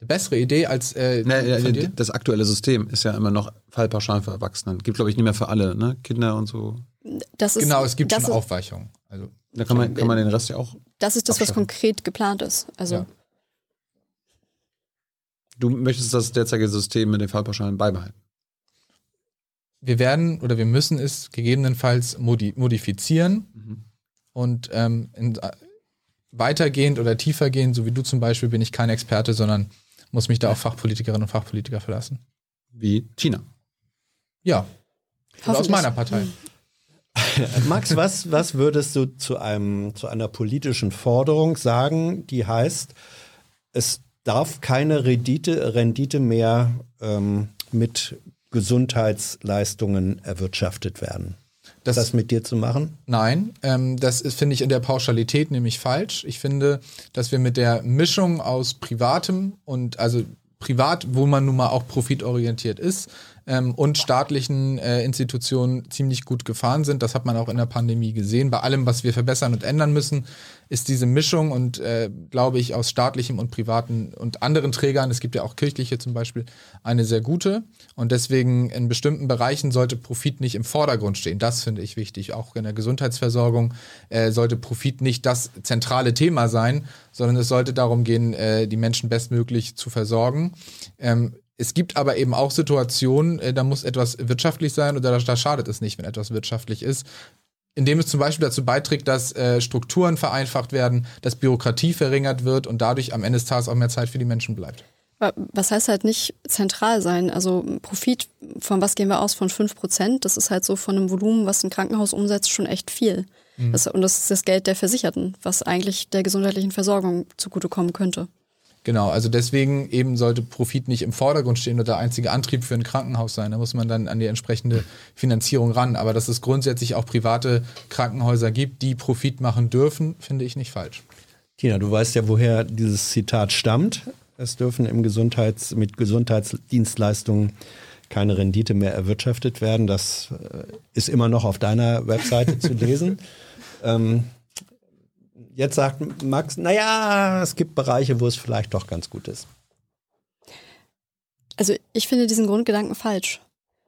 Eine bessere Idee als äh, Ne, von äh, dir? das aktuelle System ist ja immer noch Fallpauschalen für Erwachsene. Gibt, glaube ich, nicht mehr für alle, ne? Kinder und so. Das ist, Genau, es gibt das schon ist, Aufweichungen. Also Da kann man, kann man den Rest ja auch. Das ist das, was abschaffen. konkret geplant ist. Also Ja. Du möchtest das derzeitige System mit den Fallpauschalen beibehalten. Wir werden oder wir müssen es gegebenenfalls modi modifizieren Mhm. und ähm, in, weitergehend oder tiefergehend, so wie du zum Beispiel, bin ich kein Experte, sondern muss mich da auf Fachpolitikerinnen und Fachpolitiker verlassen. Wie China. Ja. Oder aus meiner Partei. Max, was, was würdest du zu, einem, zu einer politischen Forderung sagen, die heißt, es darf keine Rendite, Rendite mehr ähm, mit Gesundheitsleistungen erwirtschaftet werden? Das, das mit dir zu machen? Nein, ähm, das finde ich in der Pauschalität nämlich falsch. Ich finde, dass wir mit der Mischung aus privatem und also privat, wo man nun mal auch profitorientiert ist, ähm, und staatlichen äh, Institutionen ziemlich gut gefahren sind. Das hat man auch in der Pandemie gesehen. Bei allem, was wir verbessern und ändern müssen, ist diese Mischung und äh, glaube ich aus staatlichem und privaten und anderen Trägern, es gibt ja auch kirchliche zum Beispiel, eine sehr gute. Und deswegen in bestimmten Bereichen sollte Profit nicht im Vordergrund stehen. Das finde ich wichtig. Auch in der Gesundheitsversorgung äh, sollte Profit nicht das zentrale Thema sein, sondern es sollte darum gehen, äh, die Menschen bestmöglich zu versorgen. Ähm, es gibt aber eben auch Situationen, äh, da muss etwas wirtschaftlich sein oder da, da, schadet es nicht, wenn etwas wirtschaftlich ist. Indem es zum Beispiel dazu beiträgt, dass äh, Strukturen vereinfacht werden, dass Bürokratie verringert wird und dadurch am Ende des Tages auch mehr Zeit für die Menschen bleibt. Was heißt halt nicht zentral sein? Also Profit, von was gehen wir aus? Von 5 Prozent? Das ist halt so von einem Volumen, was ein Krankenhaus umsetzt, schon echt viel. Mhm. Das, und das ist das Geld der Versicherten, was eigentlich der gesundheitlichen Versorgung zugutekommen könnte. Genau, also deswegen eben sollte Profit nicht im Vordergrund stehen oder der einzige Antrieb für ein Krankenhaus sein. Da muss man dann an die entsprechende Finanzierung ran. Aber dass es grundsätzlich auch private Krankenhäuser gibt, die Profit machen dürfen, finde ich nicht falsch. Tina, du weißt ja, woher dieses Zitat stammt. Es dürfen im Gesundheits-, mit Gesundheitsdienstleistungen keine Rendite mehr erwirtschaftet werden. Das äh, ist immer noch auf deiner Webseite zu lesen. Ähm, Jetzt sagt Max, naja, es gibt Bereiche, wo es vielleicht doch ganz gut ist. Also ich finde diesen Grundgedanken falsch.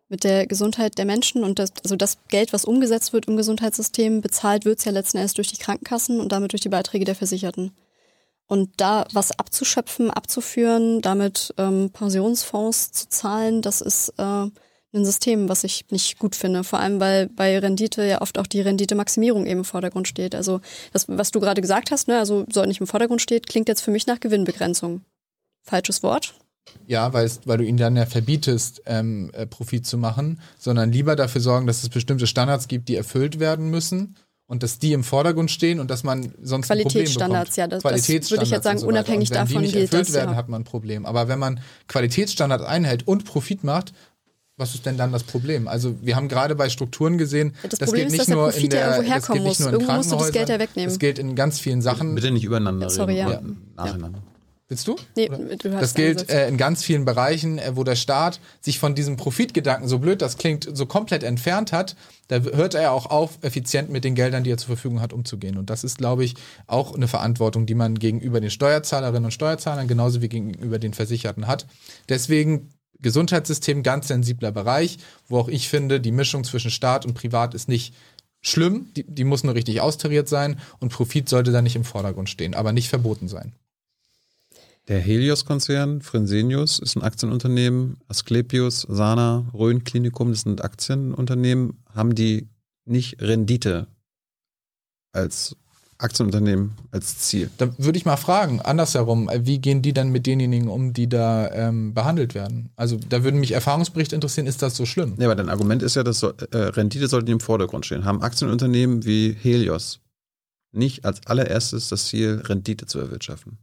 Mit der Gesundheit der Menschen und das, also das Geld, was umgesetzt wird im Gesundheitssystem, bezahlt wird es ja letzten Endes durch die Krankenkassen und damit durch die Beiträge der Versicherten. Und da was abzuschöpfen, abzuführen, damit ähm, Pensionsfonds zu zahlen, das ist äh, ein System, was ich nicht gut finde. Vor allem, weil bei Rendite ja oft auch die Renditemaximierung eben im Vordergrund steht. Also das, was du gerade gesagt hast, ne, also soll nicht im Vordergrund steht, klingt jetzt für mich nach Gewinnbegrenzung. Falsches Wort? Ja, weil, weil du ihnen dann ja verbietest, ähm, äh, Profit zu machen, sondern lieber dafür sorgen, dass es bestimmte Standards gibt, die erfüllt werden müssen und dass die im Vordergrund stehen und dass man sonst Qualitätsstandards, ja, das, das würde ich jetzt sagen, so unabhängig davon wenn die nicht erfüllt das, werden, ja. hat man ein Problem. Aber wenn man Qualitätsstandards einhält und Profit macht, was ist denn dann das Problem? Also wir haben gerade bei Strukturen gesehen, das, das Problem geht nicht ist, dass nur der Profit in der, ja irgendwo das geht herkommen nicht muss. nur in Irgendwo musst du das Geld ja Krankenhäusern, wegnehmen. Das gilt in ganz vielen Sachen. Bitte nicht übereinander Sorry, reden, ja. nacheinander. Willst du? Nee, du hast das gilt äh, in ganz vielen Bereichen, äh, wo der Staat sich von diesem Profitgedanken, so blöd das klingt, so komplett entfernt hat. Da hört er auch auf, effizient mit den Geldern, die er zur Verfügung hat, umzugehen. Und das ist, glaube ich, auch eine Verantwortung, die man gegenüber den Steuerzahlerinnen und Steuerzahlern genauso wie gegenüber den Versicherten hat. Deswegen Gesundheitssystem ganz sensibler Bereich, wo auch ich finde, die Mischung zwischen Staat und Privat ist nicht schlimm, die, die muss nur richtig austariert sein und Profit sollte da nicht im Vordergrund stehen, aber nicht verboten sein. Der Helios-Konzern, Fresenius, ist ein Aktienunternehmen. Asklepios, Sana, Rhön Klinikum, das sind Aktienunternehmen. Haben die nicht Rendite als Aktienunternehmen als Ziel? Da würde ich mal fragen, andersherum, wie gehen die dann mit denjenigen um, die da ähm, behandelt werden? Also da würden mich Erfahrungsberichte interessieren, ist das so schlimm? Ja, aber dein Argument ist ja, dass äh, Rendite sollte im Vordergrund stehen. Haben Aktienunternehmen wie Helios nicht als allererstes das Ziel, Rendite zu erwirtschaften?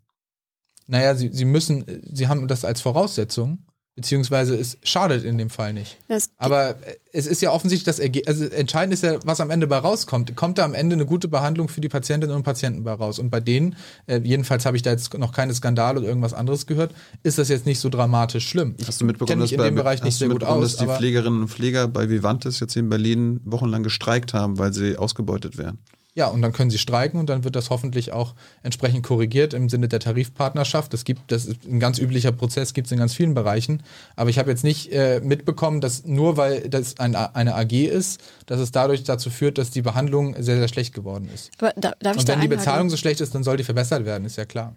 Naja, sie, sie müssen, sie haben das als Voraussetzung, beziehungsweise es schadet in dem Fall nicht. Das- Aber äh, es ist ja offensichtlich das Ergebnis, also entscheidend ist ja, was am Ende bei rauskommt. Kommt da am Ende eine gute Behandlung für die Patientinnen und Patienten bei raus? Und bei denen, äh, jedenfalls habe ich da jetzt noch keine Skandale oder irgendwas anderes gehört, ist das jetzt nicht so dramatisch schlimm. Ich Hast du mitbekommen, kenne mich dass, in dem bei, Bereich nicht hast sehr du gut mitbekommen, aus. dass die Pflegerinnen und Pfleger bei Vivantes jetzt hier in Berlin wochenlang gestreikt haben, weil sie ausgebeutet werden? Ja, und dann können sie streiken und dann wird das hoffentlich auch entsprechend korrigiert im Sinne der Tarifpartnerschaft. Das gibt, das ist ein ganz üblicher Prozess, gibt es in ganz vielen Bereichen. Aber ich habe jetzt nicht äh, mitbekommen, dass nur weil das ein, eine AG ist, dass es dadurch dazu führt, dass die Behandlung sehr, sehr schlecht geworden ist. Aber da, darf ich Und da wenn die? Bezahlung so schlecht ist, dann soll die verbessert werden, ist ja klar.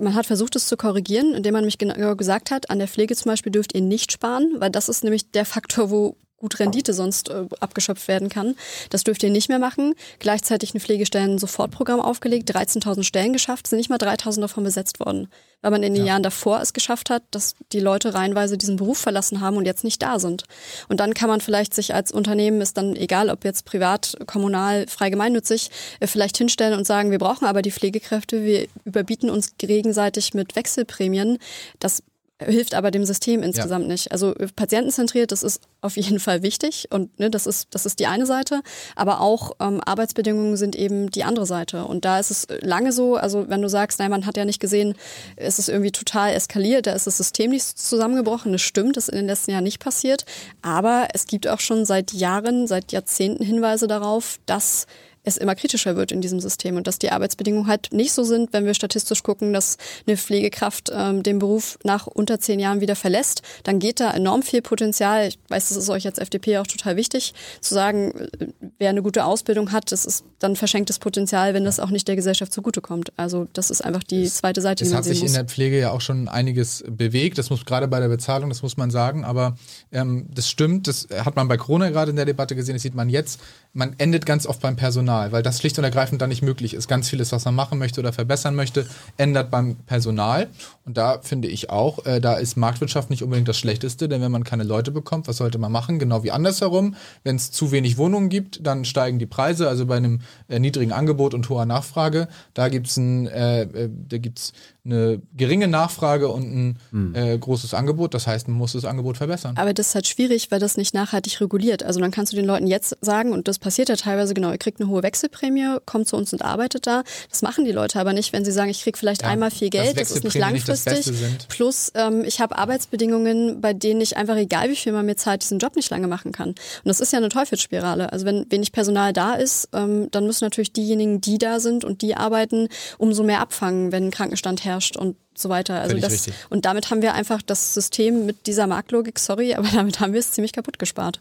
man hat versucht, es zu korrigieren, indem man mich genau gesagt hat, an der Pflege zum Beispiel dürft ihr nicht sparen, weil das ist nämlich der Faktor, wo gut Rendite sonst äh, abgeschöpft werden kann. Das dürft ihr nicht mehr machen. Gleichzeitig ein Pflegestellen-Sofortprogramm aufgelegt, 13.000 Stellen geschafft, sind nicht mal 3.000 davon besetzt worden. Weil man in den ja. Jahren davor es geschafft hat, dass die Leute reihenweise diesen Beruf verlassen haben und jetzt nicht da sind. Und dann kann man vielleicht sich als Unternehmen, ist dann egal, ob jetzt privat, kommunal, frei gemeinnützig, äh, vielleicht hinstellen und sagen, wir brauchen aber die Pflegekräfte, wir überbieten uns gegenseitig mit Wechselprämien. Das hilft aber dem System insgesamt ja. nicht. Also äh, patientenzentriert, das ist auf jeden Fall wichtig und ne, das ist das ist die eine Seite, aber auch ähm, Arbeitsbedingungen sind eben die andere Seite und da ist es lange so, also wenn du sagst, nein, man hat ja nicht gesehen, es ist irgendwie total eskaliert, da ist das System nicht zusammengebrochen, das stimmt, das ist in den letzten Jahren nicht passiert, aber es gibt auch schon seit Jahren, seit Jahrzehnten Hinweise darauf, dass es immer kritischer wird in diesem System und dass die Arbeitsbedingungen halt nicht so sind, wenn wir statistisch gucken, dass eine Pflegekraft ähm, den Beruf nach unter zehn Jahren wieder verlässt, dann geht da enorm viel Potenzial. Ich weiß, das ist euch als FDP auch total wichtig, zu sagen, äh, wer eine gute Ausbildung hat, das ist dann verschenktes Potenzial, wenn das auch nicht der Gesellschaft zugutekommt. Also das ist einfach die zweite Seite, die man sehen muss. Es hat sich in der Pflege ja auch schon einiges bewegt. Das muss gerade bei der Bezahlung, das muss man sagen. Aber ähm, das stimmt, das hat man bei Corona gerade in der Debatte gesehen, das sieht man jetzt. Man endet ganz oft beim Personal. Weil das schlicht und ergreifend dann nicht möglich ist. Ganz vieles, was man machen möchte oder verbessern möchte, ändert beim Personal. Und da finde ich auch, äh, da ist Marktwirtschaft nicht unbedingt das Schlechteste, denn wenn man keine Leute bekommt, was sollte man machen? Genau wie andersherum. Wenn es zu wenig Wohnungen gibt, dann steigen die Preise. Also bei einem äh, niedrigen Angebot und hoher Nachfrage, da gibt es ein, äh, äh, da gibt's eine geringe Nachfrage und ein hm. äh, großes Angebot. Das heißt, man muss das Angebot verbessern. Aber das ist halt schwierig, weil das nicht nachhaltig reguliert. Also dann kannst du den Leuten jetzt sagen, und das passiert ja teilweise genau, ihr kriegt eine hohe Wechselprämie, kommt zu uns und arbeitet da. Das machen die Leute aber nicht, wenn sie sagen, ich kriege vielleicht ja, einmal viel Geld, das ist nicht langfristig. Nicht Plus ähm, ich habe Arbeitsbedingungen, bei denen ich einfach, egal wie viel man mir zahlt, diesen Job nicht lange machen kann. Und das ist ja eine Teufelsspirale. Also wenn wenig Personal da ist, ähm, dann müssen natürlich diejenigen, die da sind und die arbeiten, umso mehr abfangen, wenn ein Krankenstand herrscht und so weiter. Also das, richtig. und damit haben wir einfach das System mit dieser Marktlogik, sorry, aber damit haben wir es ziemlich kaputt gespart.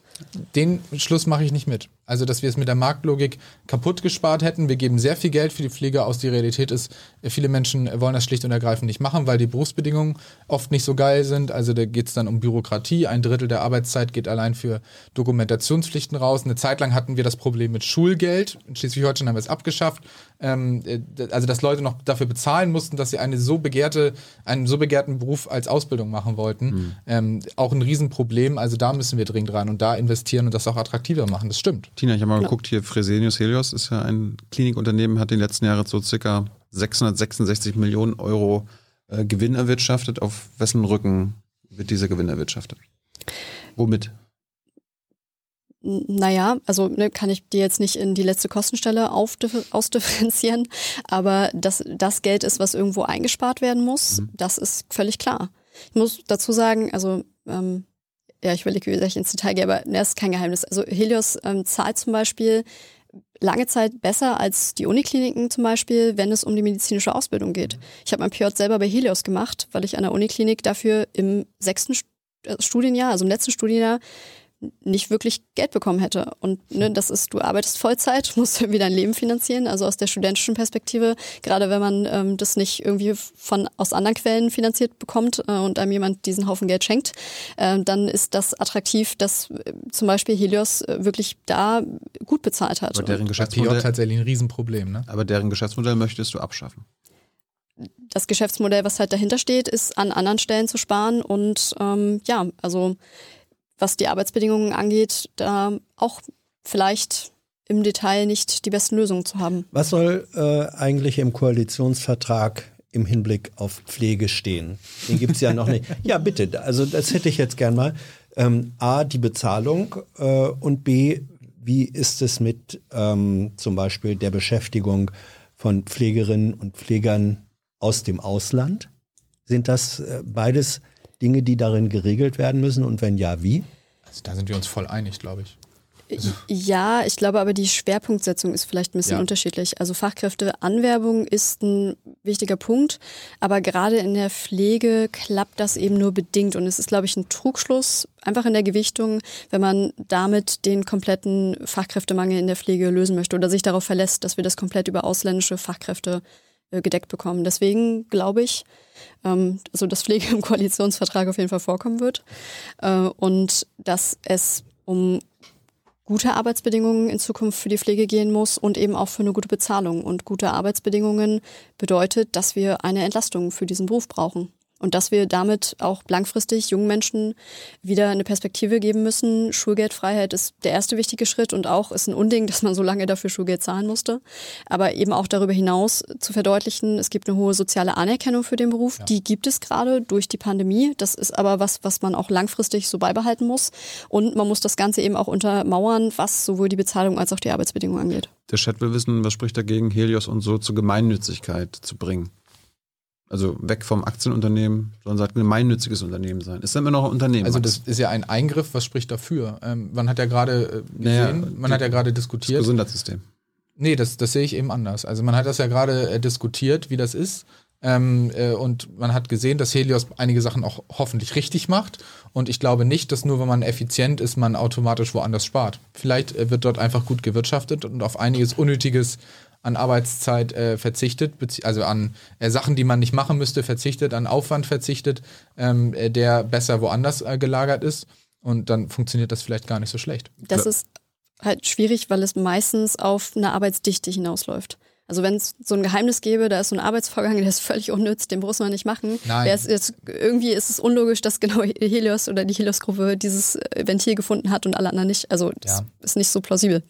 Den Schluss mache ich nicht mit. Also, dass wir es mit der Marktlogik kaputt gespart hätten. Wir geben sehr viel Geld für die Pflege aus. Die Realität ist, viele Menschen wollen das schlicht und ergreifend nicht machen, weil die Berufsbedingungen oft nicht so geil sind. Also, da geht es dann um Bürokratie. Ein Drittel der Arbeitszeit geht allein für Dokumentationspflichten raus. Eine Zeit lang hatten wir das Problem mit Schulgeld. In Schleswig-Holstein haben wir es abgeschafft. Ähm, äh, also, dass Leute noch dafür bezahlen mussten, dass sie eine so begehrte, einen so begehrten Beruf als Ausbildung machen wollten. Mhm. Ähm, auch ein Riesenproblem. Also, da müssen wir dringend ran und da investieren und das auch attraktiver machen. Das stimmt. Tina, ich habe mal ja. geguckt, hier Fresenius Helios ist ja ein Klinikunternehmen, hat in den letzten Jahren so circa 666 Millionen Euro äh, Gewinn erwirtschaftet. Auf wessen Rücken wird dieser Gewinn erwirtschaftet? Womit? Naja, also ne, kann ich dir jetzt nicht in die letzte Kostenstelle ausdifferenzieren, aber dass das Geld ist, was irgendwo eingespart werden muss, mhm. das ist völlig klar. Ich muss dazu sagen, also ähm, ja, ich überlege, wie ich ins Detail gehe, aber das ist kein Geheimnis. Also Helios ähm, zahlt zum Beispiel lange Zeit besser als die Unikliniken zum Beispiel, wenn es um die medizinische Ausbildung geht. Ich habe mein PJ selber bei Helios gemacht, weil ich an der Uniklinik dafür im sechsten äh, Studienjahr, also im letzten Studienjahr, nicht wirklich Geld bekommen hätte. Und ne, das ist, du arbeitest Vollzeit, musst irgendwie dein Leben finanzieren. Also aus der studentischen Perspektive, gerade wenn man ähm, das nicht irgendwie von aus anderen Quellen finanziert bekommt äh, und einem jemand diesen Haufen Geld schenkt, äh, dann ist das attraktiv, dass äh, zum Beispiel Helios äh, wirklich da gut bezahlt hat. Aber deren Geschäftsmodell tatsächlich ein Riesenproblem, ne? Aber deren Geschäftsmodell möchtest du abschaffen das Geschäftsmodell, was halt dahinter steht, ist an anderen Stellen zu sparen und ähm, ja, also was die Arbeitsbedingungen angeht, da auch vielleicht im Detail nicht die besten Lösungen zu haben. Was soll äh, eigentlich im Koalitionsvertrag im Hinblick auf Pflege stehen? Den gibt es ja noch nicht. Ja, bitte, also das hätte ich jetzt gern mal. Ähm, A, die Bezahlung äh, und B, wie ist es mit ähm, zum Beispiel der Beschäftigung von Pflegerinnen und Pflegern aus dem Ausland? Sind das äh, beides Dinge, die darin geregelt werden müssen und wenn ja, wie? Also da sind wir uns voll einig, glaube ich. Also. Ja, ich glaube aber die Schwerpunktsetzung ist vielleicht ein bisschen ja. unterschiedlich. Also Fachkräfteanwerbung ist ein wichtiger Punkt, aber gerade in der Pflege klappt das eben nur bedingt und es ist, glaube ich, ein Trugschluss, einfach in der Gewichtung, wenn man damit den kompletten Fachkräftemangel in der Pflege lösen möchte oder sich darauf verlässt, dass wir das komplett über ausländische Fachkräfte äh, gedeckt bekommen. Deswegen glaube ich, ähm, also dass Pflege im Koalitionsvertrag auf jeden Fall vorkommen wird äh, und dass es um gute Arbeitsbedingungen in Zukunft für die Pflege gehen muss und eben auch für eine gute Bezahlung. Und gute Arbeitsbedingungen bedeutet, dass wir eine Entlastung für diesen Beruf brauchen. Und dass wir damit auch langfristig jungen Menschen wieder eine Perspektive geben müssen. Schulgeldfreiheit ist der erste wichtige Schritt und auch ist ein Unding, dass man so lange dafür Schulgeld zahlen musste. Aber eben auch darüber hinaus zu verdeutlichen, es gibt eine hohe soziale Anerkennung für den Beruf. Ja. Die gibt es gerade durch die Pandemie. Das ist aber was, was man auch langfristig so beibehalten muss. Und man muss das Ganze eben auch untermauern, was sowohl die Bezahlung als auch die Arbeitsbedingungen angeht. Der Chat will wissen, was spricht dagegen, Helios und so zur Gemeinnützigkeit zu bringen? Also weg vom Aktienunternehmen, sondern sagt ein gemeinnütziges Unternehmen sein. Ist dann immer noch ein Unternehmen. Also das ist ja ein Eingriff, was spricht dafür? Ähm, man hat ja gerade äh, gesehen, naja, man hat ja gerade diskutiert. Das Gesundheitssystem. Nee, das, das sehe ich eben anders. Also man hat das ja gerade äh, diskutiert, wie das ist. Ähm, äh, und man hat gesehen, dass Helios einige Sachen auch hoffentlich richtig macht. Und ich glaube nicht, dass nur wenn man effizient ist, man automatisch woanders spart. Vielleicht äh, wird dort einfach gut gewirtschaftet und auf einiges Unnötiges an Arbeitszeit äh, verzichtet, also an äh, Sachen, die man nicht machen müsste, verzichtet, an Aufwand verzichtet, ähm, äh, der besser woanders äh, gelagert ist. Und dann funktioniert das vielleicht gar nicht so schlecht. Das ist halt schwierig, weil es meistens auf eine Arbeitsdichte hinausläuft. Also wenn es so ein Geheimnis gäbe, da ist so ein Arbeitsvorgang, der ist völlig unnütz, den muss man nicht machen. Nein. Ist jetzt, irgendwie ist es unlogisch, dass genau Helios oder die Helios-Gruppe dieses äh, Ventil gefunden hat und alle anderen nicht. Also das ja. ist nicht so plausibel.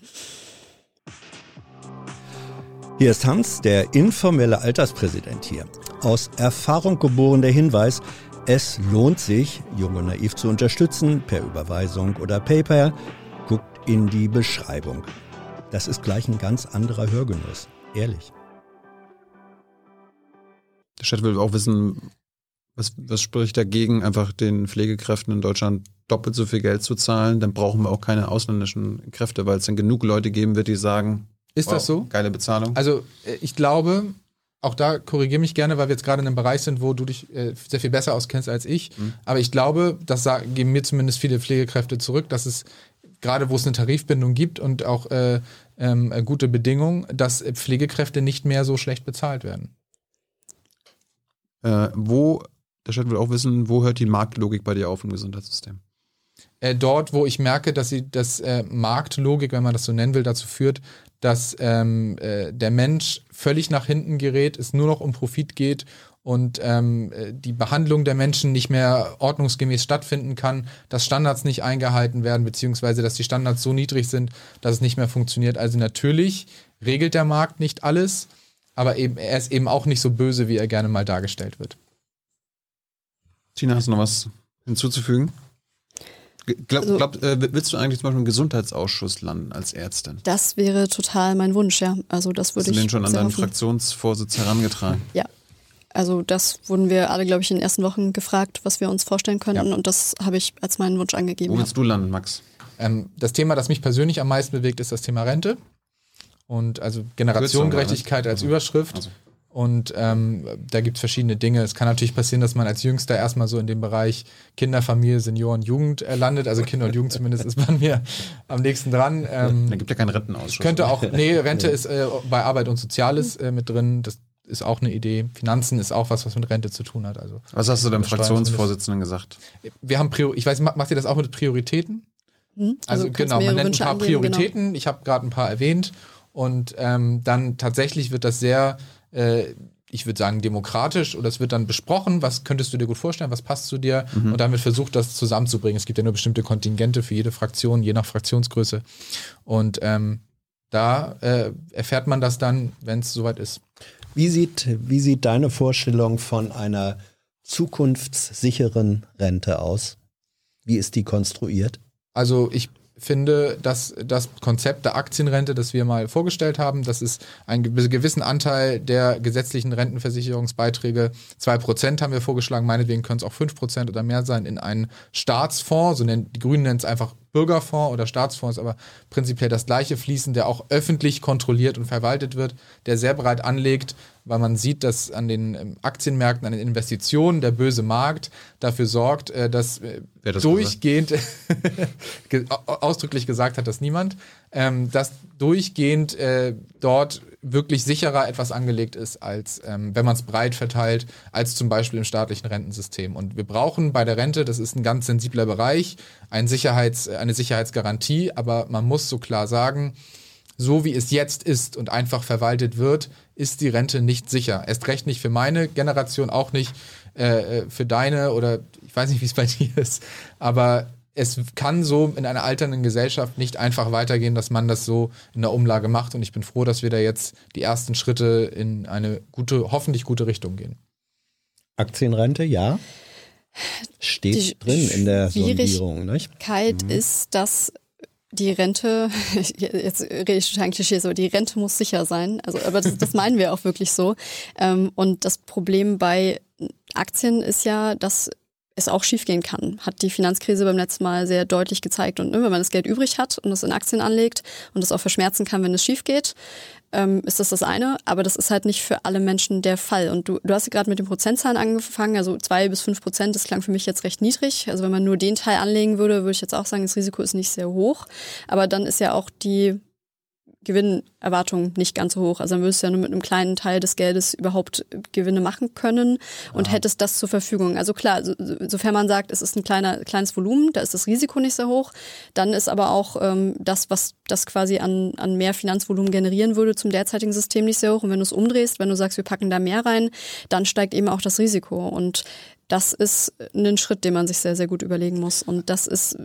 Hier ist Hans, der informelle Alterspräsident hier. Aus Erfahrung geboren der Hinweis, es lohnt sich, Junge Naiv zu unterstützen, per Überweisung oder PayPal. Guckt in die Beschreibung. Das ist gleich ein ganz anderer Hörgenuss. Ehrlich. Der Chat will auch wissen, was, was spricht dagegen, einfach den Pflegekräften in Deutschland doppelt so viel Geld zu zahlen? Dann brauchen wir auch keine ausländischen Kräfte, weil es dann genug Leute geben wird, die sagen, ist wow, das so? Geile Bezahlung. Also äh, ich glaube, auch da korrigiere mich gerne, weil wir jetzt gerade in einem Bereich sind, wo du dich äh, sehr viel besser auskennst als ich. Mhm. Aber ich glaube, das sagen, geben mir zumindest viele Pflegekräfte zurück, dass es gerade wo es eine Tarifbindung gibt und auch äh, ähm, äh, gute Bedingungen, dass Pflegekräfte nicht mehr so schlecht bezahlt werden. Äh, wo, der Chat will auch wissen, wo hört die Marktlogik bei dir auf im Gesundheitssystem? Äh, dort, wo ich merke, dass sie das äh, Marktlogik, wenn man das so nennen will, dazu führt, dass ähm, äh, der Mensch völlig nach hinten gerät, es nur noch um Profit geht und ähm, äh, die Behandlung der Menschen nicht mehr ordnungsgemäß stattfinden kann, dass Standards nicht eingehalten werden, beziehungsweise dass die Standards so niedrig sind, dass es nicht mehr funktioniert. Also natürlich regelt der Markt nicht alles, aber eben, er ist eben auch nicht so böse, wie er gerne mal dargestellt wird. Tina, hast du noch was hinzuzufügen? Glaub, also, glaub, äh, willst du eigentlich zum Beispiel im Gesundheitsausschuss landen als Ärztin? Das wäre total mein Wunsch, ja. Also das würde Hast ich. du den schon an deinen hoffen. Fraktionsvorsitz herangetragen? Ja. Also das wurden wir alle, glaube ich, in den ersten Wochen gefragt, was wir uns vorstellen könnten. Ja. Und das habe ich als meinen Wunsch angegeben. Wo willst du landen, Max? Ähm, das Thema, das mich persönlich am meisten bewegt, ist das Thema Rente. Und also Generationengerechtigkeit als also, Überschrift. Also. Und ähm, da gibt es verschiedene Dinge. Es kann natürlich passieren, dass man als Jüngster erstmal so in dem Bereich Kinder, Familie, Senioren, Jugend äh, landet. Also Kinder und Jugend zumindest ist man mir am nächsten dran. Ähm, da gibt ja keinen Rentenausschuss. Könnte auch, nee, Rente ist äh, bei Arbeit und Soziales äh, mit drin. Das ist auch eine Idee. Finanzen ist auch was, was mit Rente zu tun hat. Also, was hast du dem Fraktionsvorsitzenden gesagt? Wir haben Prior ich weiß, macht ihr das auch mit Prioritäten? Hm? Also, also genau, man nennt ein paar angeben, Prioritäten. Genau. Ich habe gerade ein paar erwähnt. Und ähm, dann tatsächlich wird das sehr äh, ich würde sagen, demokratisch oder es wird dann besprochen, was könntest du dir gut vorstellen, was passt zu dir mhm. und damit versucht, das zusammenzubringen. Es gibt ja nur bestimmte Kontingente für jede Fraktion, je nach Fraktionsgröße. Und ähm, da äh, erfährt man das dann, wenn es soweit ist. Wie sieht, wie sieht deine Vorstellung von einer zukunftssicheren Rente aus? Wie ist die konstruiert? Also ich finde, dass das Konzept der Aktienrente, das wir mal vorgestellt haben, das ist einen gewissen Anteil der gesetzlichen Rentenversicherungsbeiträge, 2% haben wir vorgeschlagen, meinetwegen können es auch 5% oder mehr sein, in einen Staatsfonds, so nennen die Grünen nennen es einfach Bürgerfonds oder Staatsfonds, aber prinzipiell das gleiche fließen, der auch öffentlich kontrolliert und verwaltet wird, der sehr breit anlegt, weil man sieht, dass an den ähm, Aktienmärkten, an den Investitionen der böse Markt dafür sorgt, äh, dass äh, das durchgehend, ausdrücklich gesagt hat das niemand, ähm, dass durchgehend äh, dort wirklich sicherer etwas angelegt ist, als ähm, wenn man es breit verteilt, als zum Beispiel im staatlichen Rentensystem. Und wir brauchen bei der Rente, das ist ein ganz sensibler Bereich, ein Sicherheits-, eine Sicherheitsgarantie, aber man muss so klar sagen, so wie es jetzt ist und einfach verwaltet wird, ist die Rente nicht sicher. Erst recht nicht für meine Generation, auch nicht äh, äh für deine oder ich weiß nicht, wie es bei dir ist, aber es kann so in einer alternden Gesellschaft nicht einfach weitergehen, dass man das so in der Umlage macht. Und ich bin froh, dass wir da jetzt die ersten Schritte in eine gute, hoffentlich gute Richtung gehen. Aktienrente, ja. Steht die drin in der Sondierung. Nicht? Mhm. ist, dass die Rente, jetzt rede ich total Klischee so, die Rente muss sicher sein. Also, aber das, das meinen wir auch wirklich so. Ähm, und das Problem bei Aktien ist ja, dass es auch schiefgehen kann. Hat die Finanzkrise beim letzten Mal sehr deutlich gezeigt. Und ne, wenn man das Geld übrig hat und es in Aktien anlegt und es auch verschmerzen kann, wenn es schief geht, ähm, ist das das eine. Aber das ist halt nicht für alle Menschen der Fall. Und du, du hast gerade mit den Prozentzahlen angefangen. Also zwei bis fünf Prozent, das klang für mich jetzt recht niedrig. Also wenn man nur den Teil anlegen würde, würde ich jetzt auch sagen, das Risiko ist nicht sehr hoch. Aber dann ist ja auch die Gewinnerwartung nicht ganz so hoch. Also dann würdest du ja nur mit einem kleinen Teil des Geldes überhaupt Gewinne machen können und ja. hättest das zur Verfügung. Also klar, so, sofern man sagt, es ist ein kleiner, kleines Volumen, da ist das Risiko nicht sehr hoch, dann ist aber auch ähm, das, was das quasi an, an mehr Finanzvolumen generieren würde zum derzeitigen System nicht sehr hoch. Und wenn du es umdrehst, wenn du sagst, wir packen da mehr rein, dann steigt eben auch das Risiko. Und das ist ein Schritt, den man sich sehr, sehr gut überlegen muss. Und das ist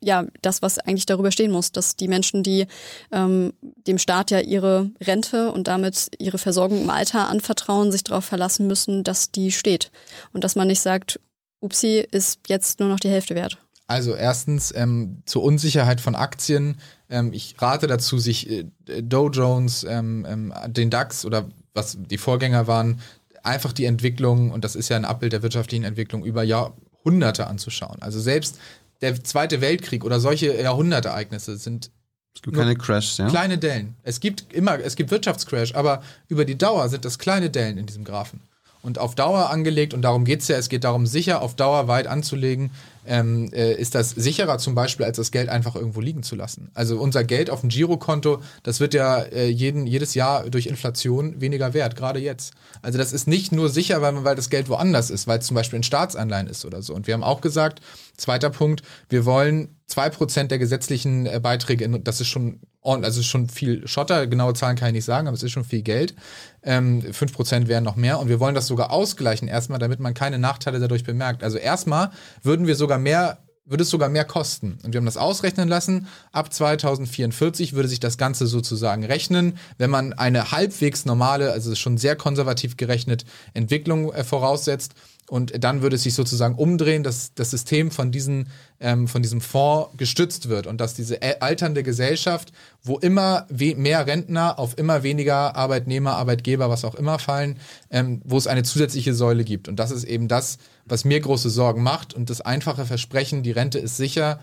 ja das, was eigentlich darüber stehen muss, dass die Menschen, die ähm, dem Staat ja ihre Rente und damit ihre Versorgung im Alter anvertrauen, sich darauf verlassen müssen, dass die steht. Und dass man nicht sagt, upsi, ist jetzt nur noch die Hälfte wert. Also erstens ähm, zur Unsicherheit von Aktien. Ähm, ich rate dazu, sich äh, Dow Jones, ähm, ähm den DAX oder was die Vorgänger waren, einfach die Entwicklung, und das ist ja ein Abbild der wirtschaftlichen Entwicklung, über Jahrhunderte anzuschauen. Also selbst der Zweite Weltkrieg oder solche Jahrhundertereignisse sind es gibt keine Crashs, ja? Kleine Dellen. Es gibt immer, es gibt Wirtschaftscrash, aber über die Dauer sind das kleine Dellen in diesem Graphen. Und auf Dauer angelegt, und darum geht es ja, es geht darum, sicher auf Dauer weit anzulegen, ähm, äh, ist das sicherer zum Beispiel, als das Geld einfach irgendwo liegen zu lassen. Also unser Geld auf dem Girokonto, das wird ja äh, jeden, jedes Jahr durch Inflation weniger wert, gerade jetzt. Also das ist nicht nur sicher, weil, weil das Geld woanders ist, weil es zum Beispiel in Staatsanleihen ist oder so. Und wir haben auch gesagt, zweiter Punkt, wir wollen zwei Prozent der gesetzlichen äh, Beiträge, in, das ist schon also schon viel Schotter, genaue Zahlen kann ich nicht sagen, aber es ist schon viel Geld. Ähm, 5% wären noch mehr und wir wollen das sogar ausgleichen erstmal, damit man keine Nachteile dadurch bemerkt. Also erstmal würden wir sogar mehr würde es sogar mehr kosten. Und wir haben das ausrechnen lassen. Ab 2044 würde sich das Ganze sozusagen rechnen, wenn man eine halbwegs normale, also schon sehr konservativ gerechnet, Entwicklung äh, voraussetzt. Und dann würde es sich sozusagen umdrehen, dass das System von, diesen, ähm, von diesem Fonds gestützt wird und dass diese alternde Gesellschaft, wo immer mehr Rentner auf immer weniger Arbeitnehmer, Arbeitgeber, was auch immer fallen, ähm, wo es eine zusätzliche Säule gibt. Und das ist eben das, was mir große Sorgen macht. Und das einfache Versprechen, die Rente ist sicher,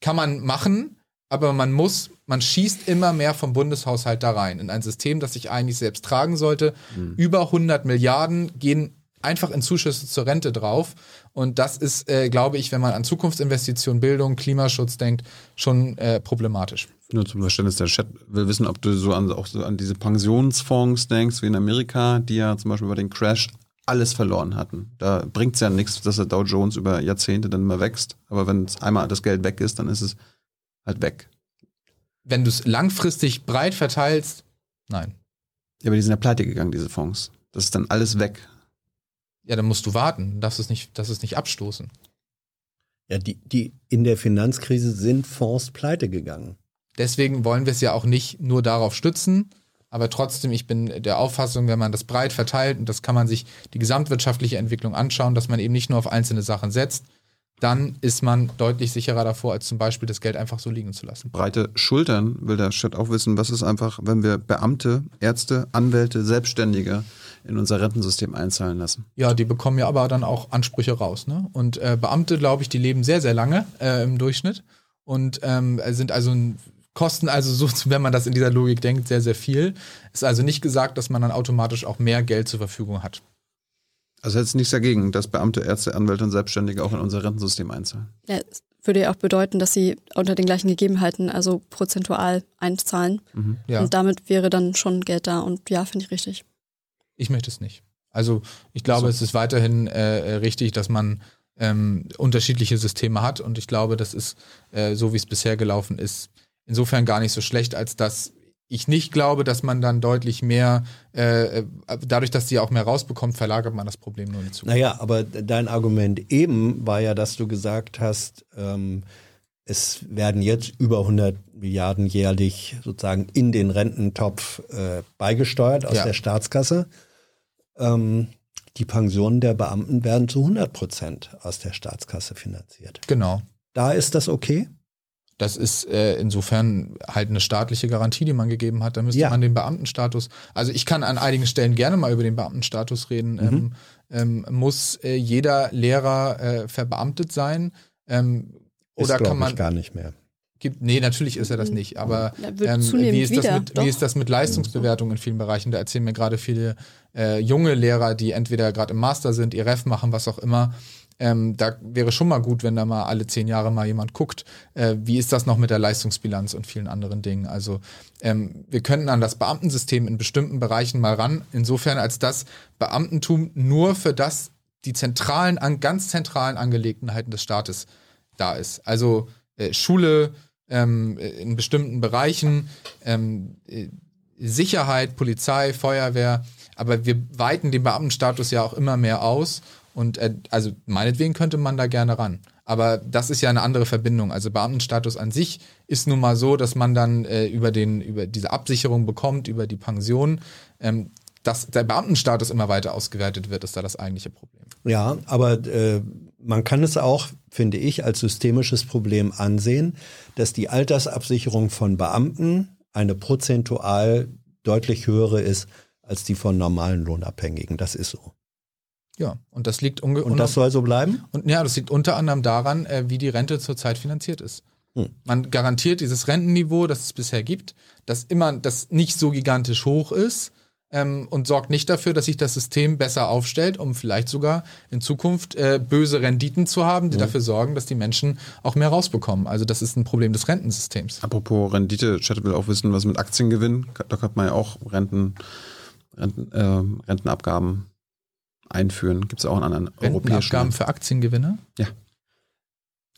kann man machen, aber man muss, man schießt immer mehr vom Bundeshaushalt da rein in ein System, das sich eigentlich selbst tragen sollte. Mhm. Über 100 Milliarden gehen einfach in Zuschüsse zur Rente drauf. Und das ist, äh, glaube ich, wenn man an Zukunftsinvestitionen, Bildung, Klimaschutz denkt, schon äh, problematisch. Nur zum Verständnis, der Chat will wissen, ob du so an, auch so an diese Pensionsfonds denkst, wie in Amerika, die ja zum Beispiel über den Crash alles verloren hatten. Da bringt es ja nichts, dass der Dow Jones über Jahrzehnte dann immer wächst. Aber wenn einmal das Geld weg ist, dann ist es halt weg. Wenn du es langfristig breit verteilst, nein. Ja, aber die sind ja pleite gegangen, diese Fonds. Das ist dann alles weg. Ja, dann musst du warten. Das ist nicht, das ist nicht abstoßen. Ja, die, die in der Finanzkrise sind Fonds pleite gegangen. Deswegen wollen wir es ja auch nicht nur darauf stützen, aber trotzdem, ich bin der Auffassung, wenn man das breit verteilt, und das kann man sich die gesamtwirtschaftliche Entwicklung anschauen, dass man eben nicht nur auf einzelne Sachen setzt, dann ist man deutlich sicherer davor, als zum Beispiel das Geld einfach so liegen zu lassen. Breite Schultern will der Chat auch wissen, was ist einfach, wenn wir Beamte, Ärzte, Anwälte, Selbstständige in unser Rentensystem einzahlen lassen. Ja, die bekommen ja aber dann auch Ansprüche raus. Ne? Und äh, Beamte, glaube ich, die leben sehr, sehr lange äh, im Durchschnitt und ähm, sind also kosten also so, wenn man das in dieser Logik denkt, sehr, sehr viel. Ist also nicht gesagt, dass man dann automatisch auch mehr Geld zur Verfügung hat. Also jetzt nichts dagegen, dass Beamte, Ärzte, Anwälte und Selbstständige auch in unser Rentensystem einzahlen. Ja, würde ja auch bedeuten, dass sie unter den gleichen Gegebenheiten, also prozentual einzahlen. Ja. Und damit wäre dann schon Geld da. Und ja, finde ich richtig. Ich möchte es nicht. Also ich glaube, So. es ist weiterhin äh, richtig, dass man ähm, unterschiedliche Systeme hat und ich glaube, das ist äh, so, wie es bisher gelaufen ist, insofern gar nicht so schlecht, als dass ich nicht glaube, dass man dann deutlich mehr, äh, äh, dadurch, dass die auch mehr rausbekommt, verlagert man das Problem nur Zukunft. Naja, aber dein Argument eben war ja, dass du gesagt hast, ähm, es werden jetzt über 100 Milliarden jährlich sozusagen in den Rententopf äh, beigesteuert aus Ja. der Staatskasse. Ähm, die Pensionen der Beamten werden zu 100 Prozent aus der Staatskasse finanziert. Genau. Da ist das okay? Das ist äh, insofern halt eine staatliche Garantie, die man gegeben hat. Da müsste Ja. man den Beamtenstatus, also ich kann an einigen Stellen gerne mal über den Beamtenstatus reden. Mhm. Ähm, ähm, muss äh, jeder Lehrer äh, verbeamtet sein? Ähm, Ist, oder kann man ich, gar nicht mehr. Gibt, nee, natürlich ist er das nicht, aber Er ähm, wie, ist das mit, wie ist das mit Leistungsbewertung in vielen Bereichen? Da erzählen mir gerade viele äh, junge Lehrer, die entweder gerade im Master sind, ihr Ref machen, was auch immer. Ähm, da wäre schon mal gut, wenn da mal alle zehn Jahre mal jemand guckt, äh, wie ist das noch mit der Leistungsbilanz und vielen anderen Dingen. Also ähm, wir könnten an das Beamtensystem in bestimmten Bereichen mal ran, insofern als das Beamtentum nur für das die zentralen, an, ganz zentralen Angelegenheiten des Staates da ist. Also äh, Schule ähm, in bestimmten Bereichen, ähm, äh, Sicherheit, Polizei, Feuerwehr, aber wir weiten den Beamtenstatus ja auch immer mehr aus und äh, also meinetwegen könnte man da gerne ran. Aber das ist ja eine andere Verbindung. Also Beamtenstatus an sich ist nun mal so, dass man dann äh, über den über diese Absicherung bekommt, über die Pension. Ähm, dass der Beamtenstatus immer weiter ausgewertet wird, ist da das eigentliche Problem. Ja, aber äh, man kann es auch, finde ich, als systemisches Problem ansehen, dass die Altersabsicherung von Beamten eine prozentual deutlich höhere ist als die von normalen Lohnabhängigen. Das ist so. Ja, und das liegt unge Und das soll so bleiben? Und ja, das liegt unter anderem daran, äh, wie die Rente zurzeit finanziert ist. Hm. Man garantiert dieses Rentenniveau, das es bisher gibt, das immer, das nicht so gigantisch hoch ist ähm, und sorgt nicht dafür, dass sich das System besser aufstellt, um vielleicht sogar in Zukunft äh, böse Renditen zu haben, die dafür sorgen, dass die Menschen auch mehr rausbekommen. Also das ist ein Problem des Rentensystems. Apropos Rendite, Chat will auch wissen, was mit Aktiengewinn. Da könnte man ja auch Renten, Renten, ähm, Rentenabgaben einführen. Gibt es auch in anderen europäischen Rentenabgaben für Aktiengewinne? Ja.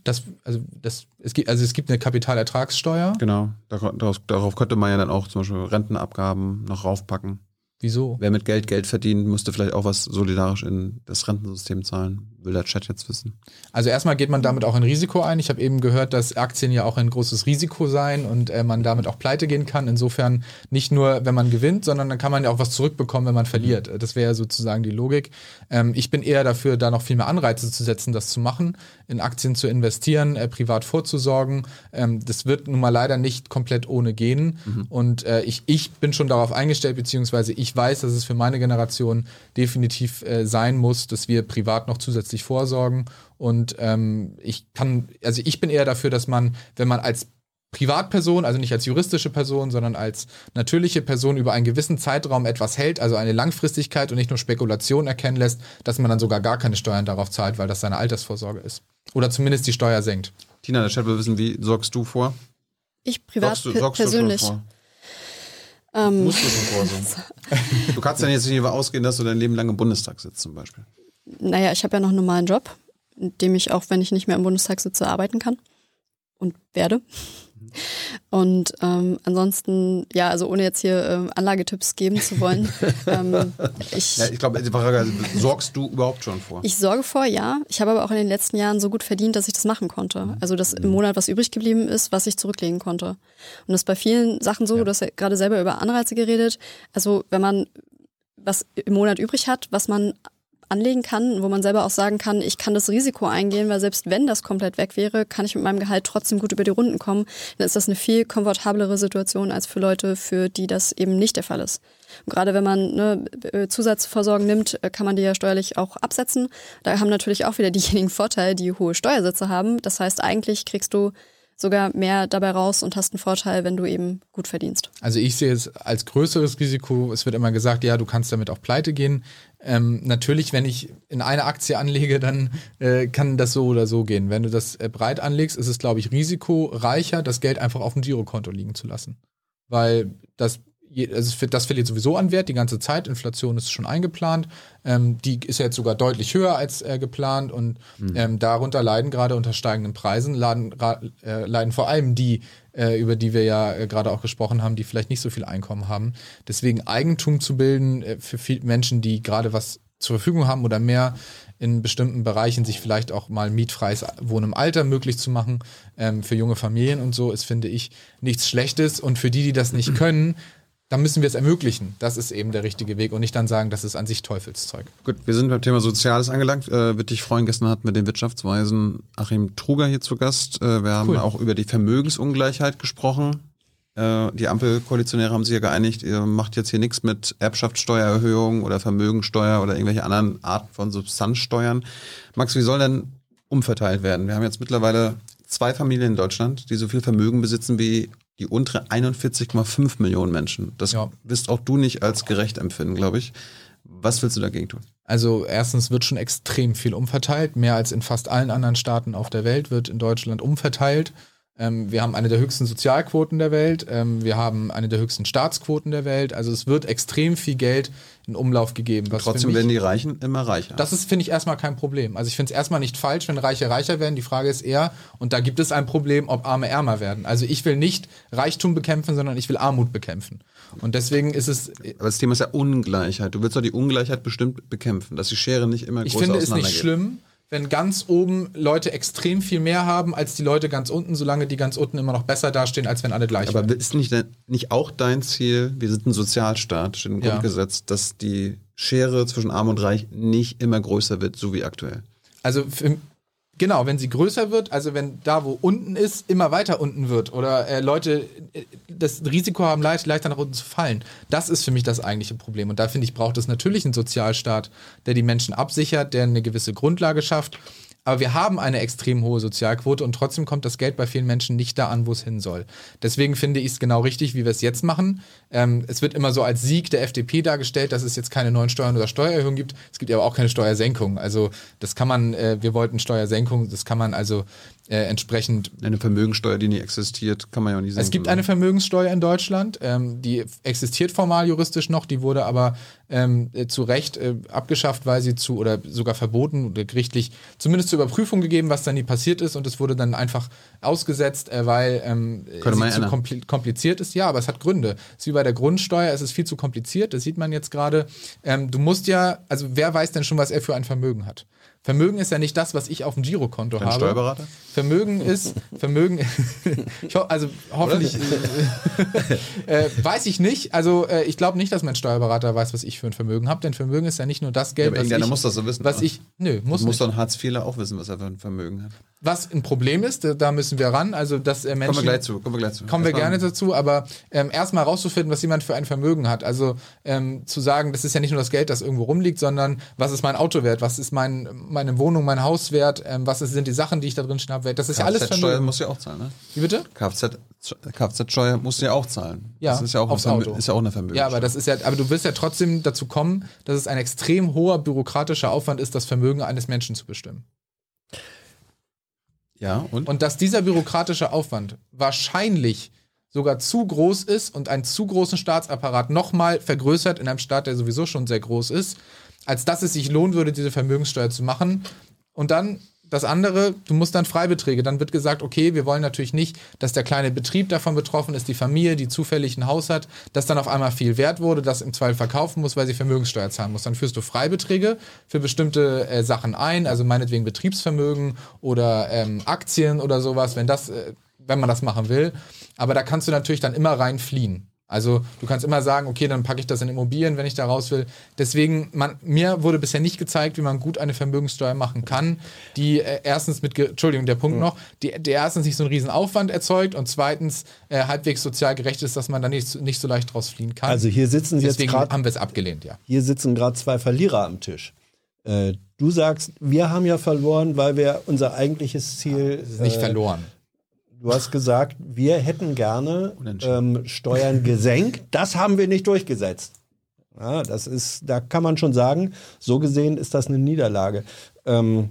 Das, also, das, es gibt, also es gibt eine Kapitalertragssteuer. Genau, darauf, darauf könnte man ja dann auch zum Beispiel Rentenabgaben noch raufpacken. Wieso? Wer mit Geld Geld verdient, müsste vielleicht auch was solidarisch in das Rentensystem zahlen. Will der Chat jetzt wissen. Also erstmal geht man damit auch ein Risiko ein. Ich habe eben gehört, dass Aktien ja auch ein großes Risiko seien und äh, man damit auch pleite gehen kann. Insofern nicht nur, wenn man gewinnt, sondern dann kann man ja auch was zurückbekommen, wenn man verliert. Das wäre ja sozusagen die Logik. Ähm, ich bin eher dafür, da noch viel mehr Anreize zu setzen, das zu machen, in Aktien zu investieren, äh, privat vorzusorgen. Ähm, das wird nun mal leider nicht komplett ohne gehen. Und äh, ich, ich bin schon darauf eingestellt, beziehungsweise ich weiß, dass es für meine Generation definitiv äh, sein muss, dass wir privat noch zusätzlich vorsorgen. Und ähm, ich kann, also ich bin eher dafür, dass man, wenn man als Privatperson, also nicht als juristische Person, sondern als natürliche Person über einen gewissen Zeitraum etwas hält, also eine Langfristigkeit und nicht nur Spekulation erkennen lässt, dass man dann sogar gar keine Steuern darauf zahlt, weil das seine Altersvorsorge ist. Oder zumindest die Steuer senkt. Tina, der Chat will wissen, wie sorgst du vor? Ich privat sorgst du, sorgst persönlich. Du vor? Ähm, Musst du schon vorsorgen. du kannst ja jetzt nicht ausgehen, dass du dein Leben lang im Bundestag sitzt zum Beispiel. Naja, ich habe ja noch einen normalen Job, in dem ich auch, wenn ich nicht mehr im Bundestag sitze, arbeiten kann und werde. Und ähm, ansonsten, ja, also ohne jetzt hier ähm, Anlagetipps geben zu wollen, ähm, ich, Ja, ich glaube, ist, sorgst du überhaupt schon vor? ich sorge vor, ja. Ich habe aber auch in den letzten Jahren so gut verdient, dass ich das machen konnte. Also dass im Monat was übrig geblieben ist, was ich zurücklegen konnte. Und das ist bei vielen Sachen so, du hast ja gerade selber über Anreize geredet. Also wenn man was im Monat übrig hat, was man anlegen kann, wo man selber auch sagen kann, ich kann das Risiko eingehen, weil selbst wenn das komplett weg wäre, kann ich mit meinem Gehalt trotzdem gut über die Runden kommen, dann ist das eine viel komfortablere Situation als für Leute, für die das eben nicht der Fall ist. Und gerade wenn man ne, äh, Zusatzvorsorgen nimmt, äh, kann man die ja steuerlich auch absetzen. Da haben natürlich auch wieder diejenigen Vorteile, die hohe Steuersätze haben. Das heißt, eigentlich kriegst du sogar mehr dabei raus und hast einen Vorteil, wenn du eben gut verdienst. Also ich sehe es als größeres Risiko. Es wird immer gesagt, ja, du kannst damit auch pleite gehen. Ähm, natürlich, wenn ich in eine Aktie anlege, dann äh, kann das so oder so gehen. Wenn du das äh, breit anlegst, ist es, glaube ich, risikoreicher, das Geld einfach auf dem Girokonto liegen zu lassen. Weil das also das verliert sowieso an Wert die ganze Zeit. Inflation ist schon eingeplant. Ähm, die ist jetzt sogar deutlich höher als äh, geplant und mhm. ähm, darunter leiden gerade unter steigenden Preisen, laden, äh, leiden vor allem die, äh, über die wir ja äh, gerade auch gesprochen haben, die vielleicht nicht so viel Einkommen haben. Deswegen Eigentum zu bilden äh, für viele Menschen, die gerade was zur Verfügung haben oder mehr in bestimmten Bereichen sich vielleicht auch mal mietfreies Wohnen im Alter möglich zu machen ähm, für junge Familien und so ist, finde ich, nichts Schlechtes. Und für die, die das nicht können, dann müssen wir es ermöglichen. Das ist eben der richtige Weg und nicht dann sagen, das ist an sich Teufelszeug. Gut, wir sind beim Thema Soziales angelangt. Äh, Würde dich freuen, gestern hatten wir den Wirtschaftsweisen Achim Truger hier zu Gast. Äh, wir haben cool. auch über die Vermögensungleichheit gesprochen. Äh, die Ampelkoalitionäre haben sich ja geeinigt, ihr macht jetzt hier nichts mit Erbschaftssteuererhöhung oder Vermögensteuer oder irgendwelche anderen Arten von Substanzsteuern. Max, wie soll denn umverteilt werden? Wir haben jetzt mittlerweile zwei Familien in Deutschland, die so viel Vermögen besitzen wie die untere 41,5 Millionen Menschen. Das ja. wirst auch du nicht als gerecht empfinden, glaube ich. Was willst du dagegen tun? Also erstens wird schon extrem viel umverteilt. Mehr als in fast allen anderen Staaten auf der Welt wird in Deutschland umverteilt. Ähm, wir haben eine der höchsten Sozialquoten der Welt. Ähm, wir haben eine der höchsten Staatsquoten der Welt. Also es wird extrem viel Geld in Umlauf gegeben. Trotzdem mich, werden die Reichen immer reicher. Das ist, finde ich, erstmal kein Problem. Also ich finde es erstmal nicht falsch, wenn Reiche reicher werden. Die Frage ist eher, und da gibt es ein Problem, ob Arme ärmer werden. Also ich will nicht Reichtum bekämpfen, sondern ich will Armut bekämpfen. Und deswegen ist es. Aber das Thema ist ja Ungleichheit. Du willst doch die Ungleichheit bestimmt bekämpfen, dass die Schere nicht immer größer Ich finde es nicht schlimm, wenn ganz oben Leute extrem viel mehr haben als die Leute ganz unten, solange die ganz unten immer noch besser dastehen, als wenn alle gleich Aber werden. ist nicht, nicht auch dein Ziel, wir sind ein Sozialstaat, steht im ja. Grundgesetz, dass die Schere zwischen Arm und Reich nicht immer größer wird, so wie aktuell? Also für, Genau, wenn sie größer wird, also wenn da, wo unten ist, immer weiter unten wird oder äh, Leute äh, das Risiko haben, leicht, leichter nach unten zu fallen. Das ist für mich das eigentliche Problem. Und da finde ich, braucht es natürlich einen Sozialstaat, der die Menschen absichert, der eine gewisse Grundlage schafft aber wir haben eine extrem hohe Sozialquote und trotzdem kommt das Geld bei vielen Menschen nicht da an, wo es hin soll. Deswegen finde ich es genau richtig, wie wir es jetzt machen. Ähm, es wird immer so als Sieg der FDP dargestellt, dass es jetzt keine neuen Steuern oder Steuererhöhungen gibt. Es gibt aber auch keine Steuersenkung. Also das kann man, äh, wir wollten Steuersenkung, das kann man also äh, entsprechend. Eine Vermögenssteuer, die nie existiert, kann man ja auch nicht sagen. Es gibt eine Vermögenssteuer in Deutschland, ähm, die existiert formal juristisch noch, die wurde aber ähm, äh, zu Recht äh, abgeschafft, weil sie zu oder sogar verboten oder gerichtlich zumindest zur Überprüfung gegeben, was dann nie passiert ist und es wurde dann einfach ausgesetzt, äh, weil ähm, sie zu kompl kompliziert ist. Ja, aber es hat Gründe. Es ist wie bei der Grundsteuer, es ist viel zu kompliziert, das sieht man jetzt gerade. Ähm, du musst ja, also wer weiß denn schon, was er für ein Vermögen hat? Vermögen ist ja nicht das, was ich auf dem Girokonto habe. Steuerberater? Vermögen ist, Vermögen, ich ho also hoffentlich, äh, äh, weiß ich nicht. Also äh, ich glaube nicht, dass mein Steuerberater weiß, was ich für ein Vermögen habe, denn Vermögen ist ja nicht nur das Geld, ja, was ich, muss das so wissen. Was ich, nö, muss muss doch ein Hartz-IVler auch wissen, was er für ein Vermögen hat. Was ein Problem ist, da müssen wir ran. Also dass äh, Menschen, kommen wir gleich zu. Kommen wir, gleich zu. Kommen wir gerne dazu, aber ähm, erstmal rauszufinden, was jemand für ein Vermögen hat. Also ähm, zu sagen, das ist ja nicht nur das Geld, das irgendwo rumliegt, sondern was ist mein Auto wert, was ist mein, meine Wohnung, mein Haus wert, ähm, was ist, sind die Sachen, die ich da drin stehen habe. Das ist ja alles Vermögen. Kfz-Steuer muss ja auch zahlen, ne? Wie bitte? Kfz-Steuer musst du ja auch zahlen. Ja, das ist ja auch, aufs Auto. ist ja auch eine Vermögen. Ja, aber das ist ja, aber du wirst ja trotzdem dazu kommen, dass es ein extrem hoher bürokratischer Aufwand ist, das Vermögen eines Menschen zu bestimmen. Ja, und? Und dass dieser bürokratische Aufwand wahrscheinlich sogar zu groß ist und einen zu großen Staatsapparat nochmal vergrößert in einem Staat, der sowieso schon sehr groß ist, als dass es sich lohnen würde, diese Vermögenssteuer zu machen. Und dann das andere, du musst dann Freibeträge. Dann wird gesagt, okay, wir wollen natürlich nicht, dass der kleine Betrieb davon betroffen ist, die Familie, die zufällig ein Haus hat, das dann auf einmal viel wert wurde, das im Zweifel verkaufen muss, weil sie Vermögenssteuer zahlen muss. Dann führst du Freibeträge für bestimmte äh, Sachen ein, also meinetwegen Betriebsvermögen oder ähm, Aktien oder sowas, wenn das, äh, wenn man das machen will. Aber da kannst du natürlich dann immer rein fliehen. Also du kannst immer sagen, okay, dann packe ich das in Immobilien, wenn ich da raus will. Deswegen, man, mir wurde bisher nicht gezeigt, wie man gut eine Vermögenssteuer machen kann, die äh, erstens mit, Entschuldigung, der Punkt ja. noch, die, die erstens nicht so einen riesen Aufwand erzeugt und zweitens äh, halbwegs sozial gerecht ist, dass man da nicht, nicht so leicht draus fliehen kann. Also hier sitzen Deswegen jetzt gerade haben wir es abgelehnt, ja. Hier sitzen gerade zwei Verlierer am Tisch. Äh, du sagst, wir haben ja verloren, weil wir unser eigentliches Ziel. Ja, nicht äh, verloren Du hast gesagt, wir hätten gerne ähm, Steuern gesenkt. Das haben wir nicht durchgesetzt. Ja, das ist, da kann man schon sagen, so gesehen ist das eine Niederlage. Ähm,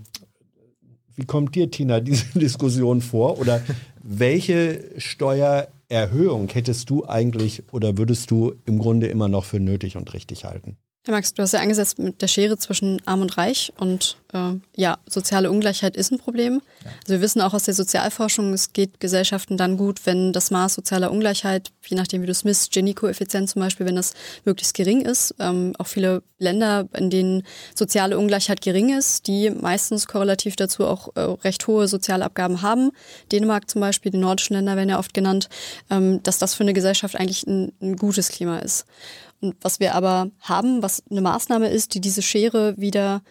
wie kommt dir, Tina, diese Diskussion vor? Oder welche Steuererhöhung hättest du eigentlich oder würdest du im Grunde immer noch für nötig und richtig halten? Herr Max, du hast ja angesetzt mit der Schere zwischen Arm und Reich und äh, ja, soziale Ungleichheit ist ein Problem. Ja. Also wir wissen auch aus der Sozialforschung, es geht Gesellschaften dann gut, wenn das Maß sozialer Ungleichheit, je nachdem wie du es misst, Gini-Koeffizient zum Beispiel, wenn das möglichst gering ist. Ähm, auch viele Länder, in denen soziale Ungleichheit gering ist, die meistens korrelativ dazu auch äh, recht hohe Sozialabgaben haben. Dänemark zum Beispiel, die nordischen Länder werden ja oft genannt, ähm, dass das für eine Gesellschaft eigentlich ein, ein gutes Klima ist. Was wir aber haben, was eine Maßnahme ist, die diese Schere wieder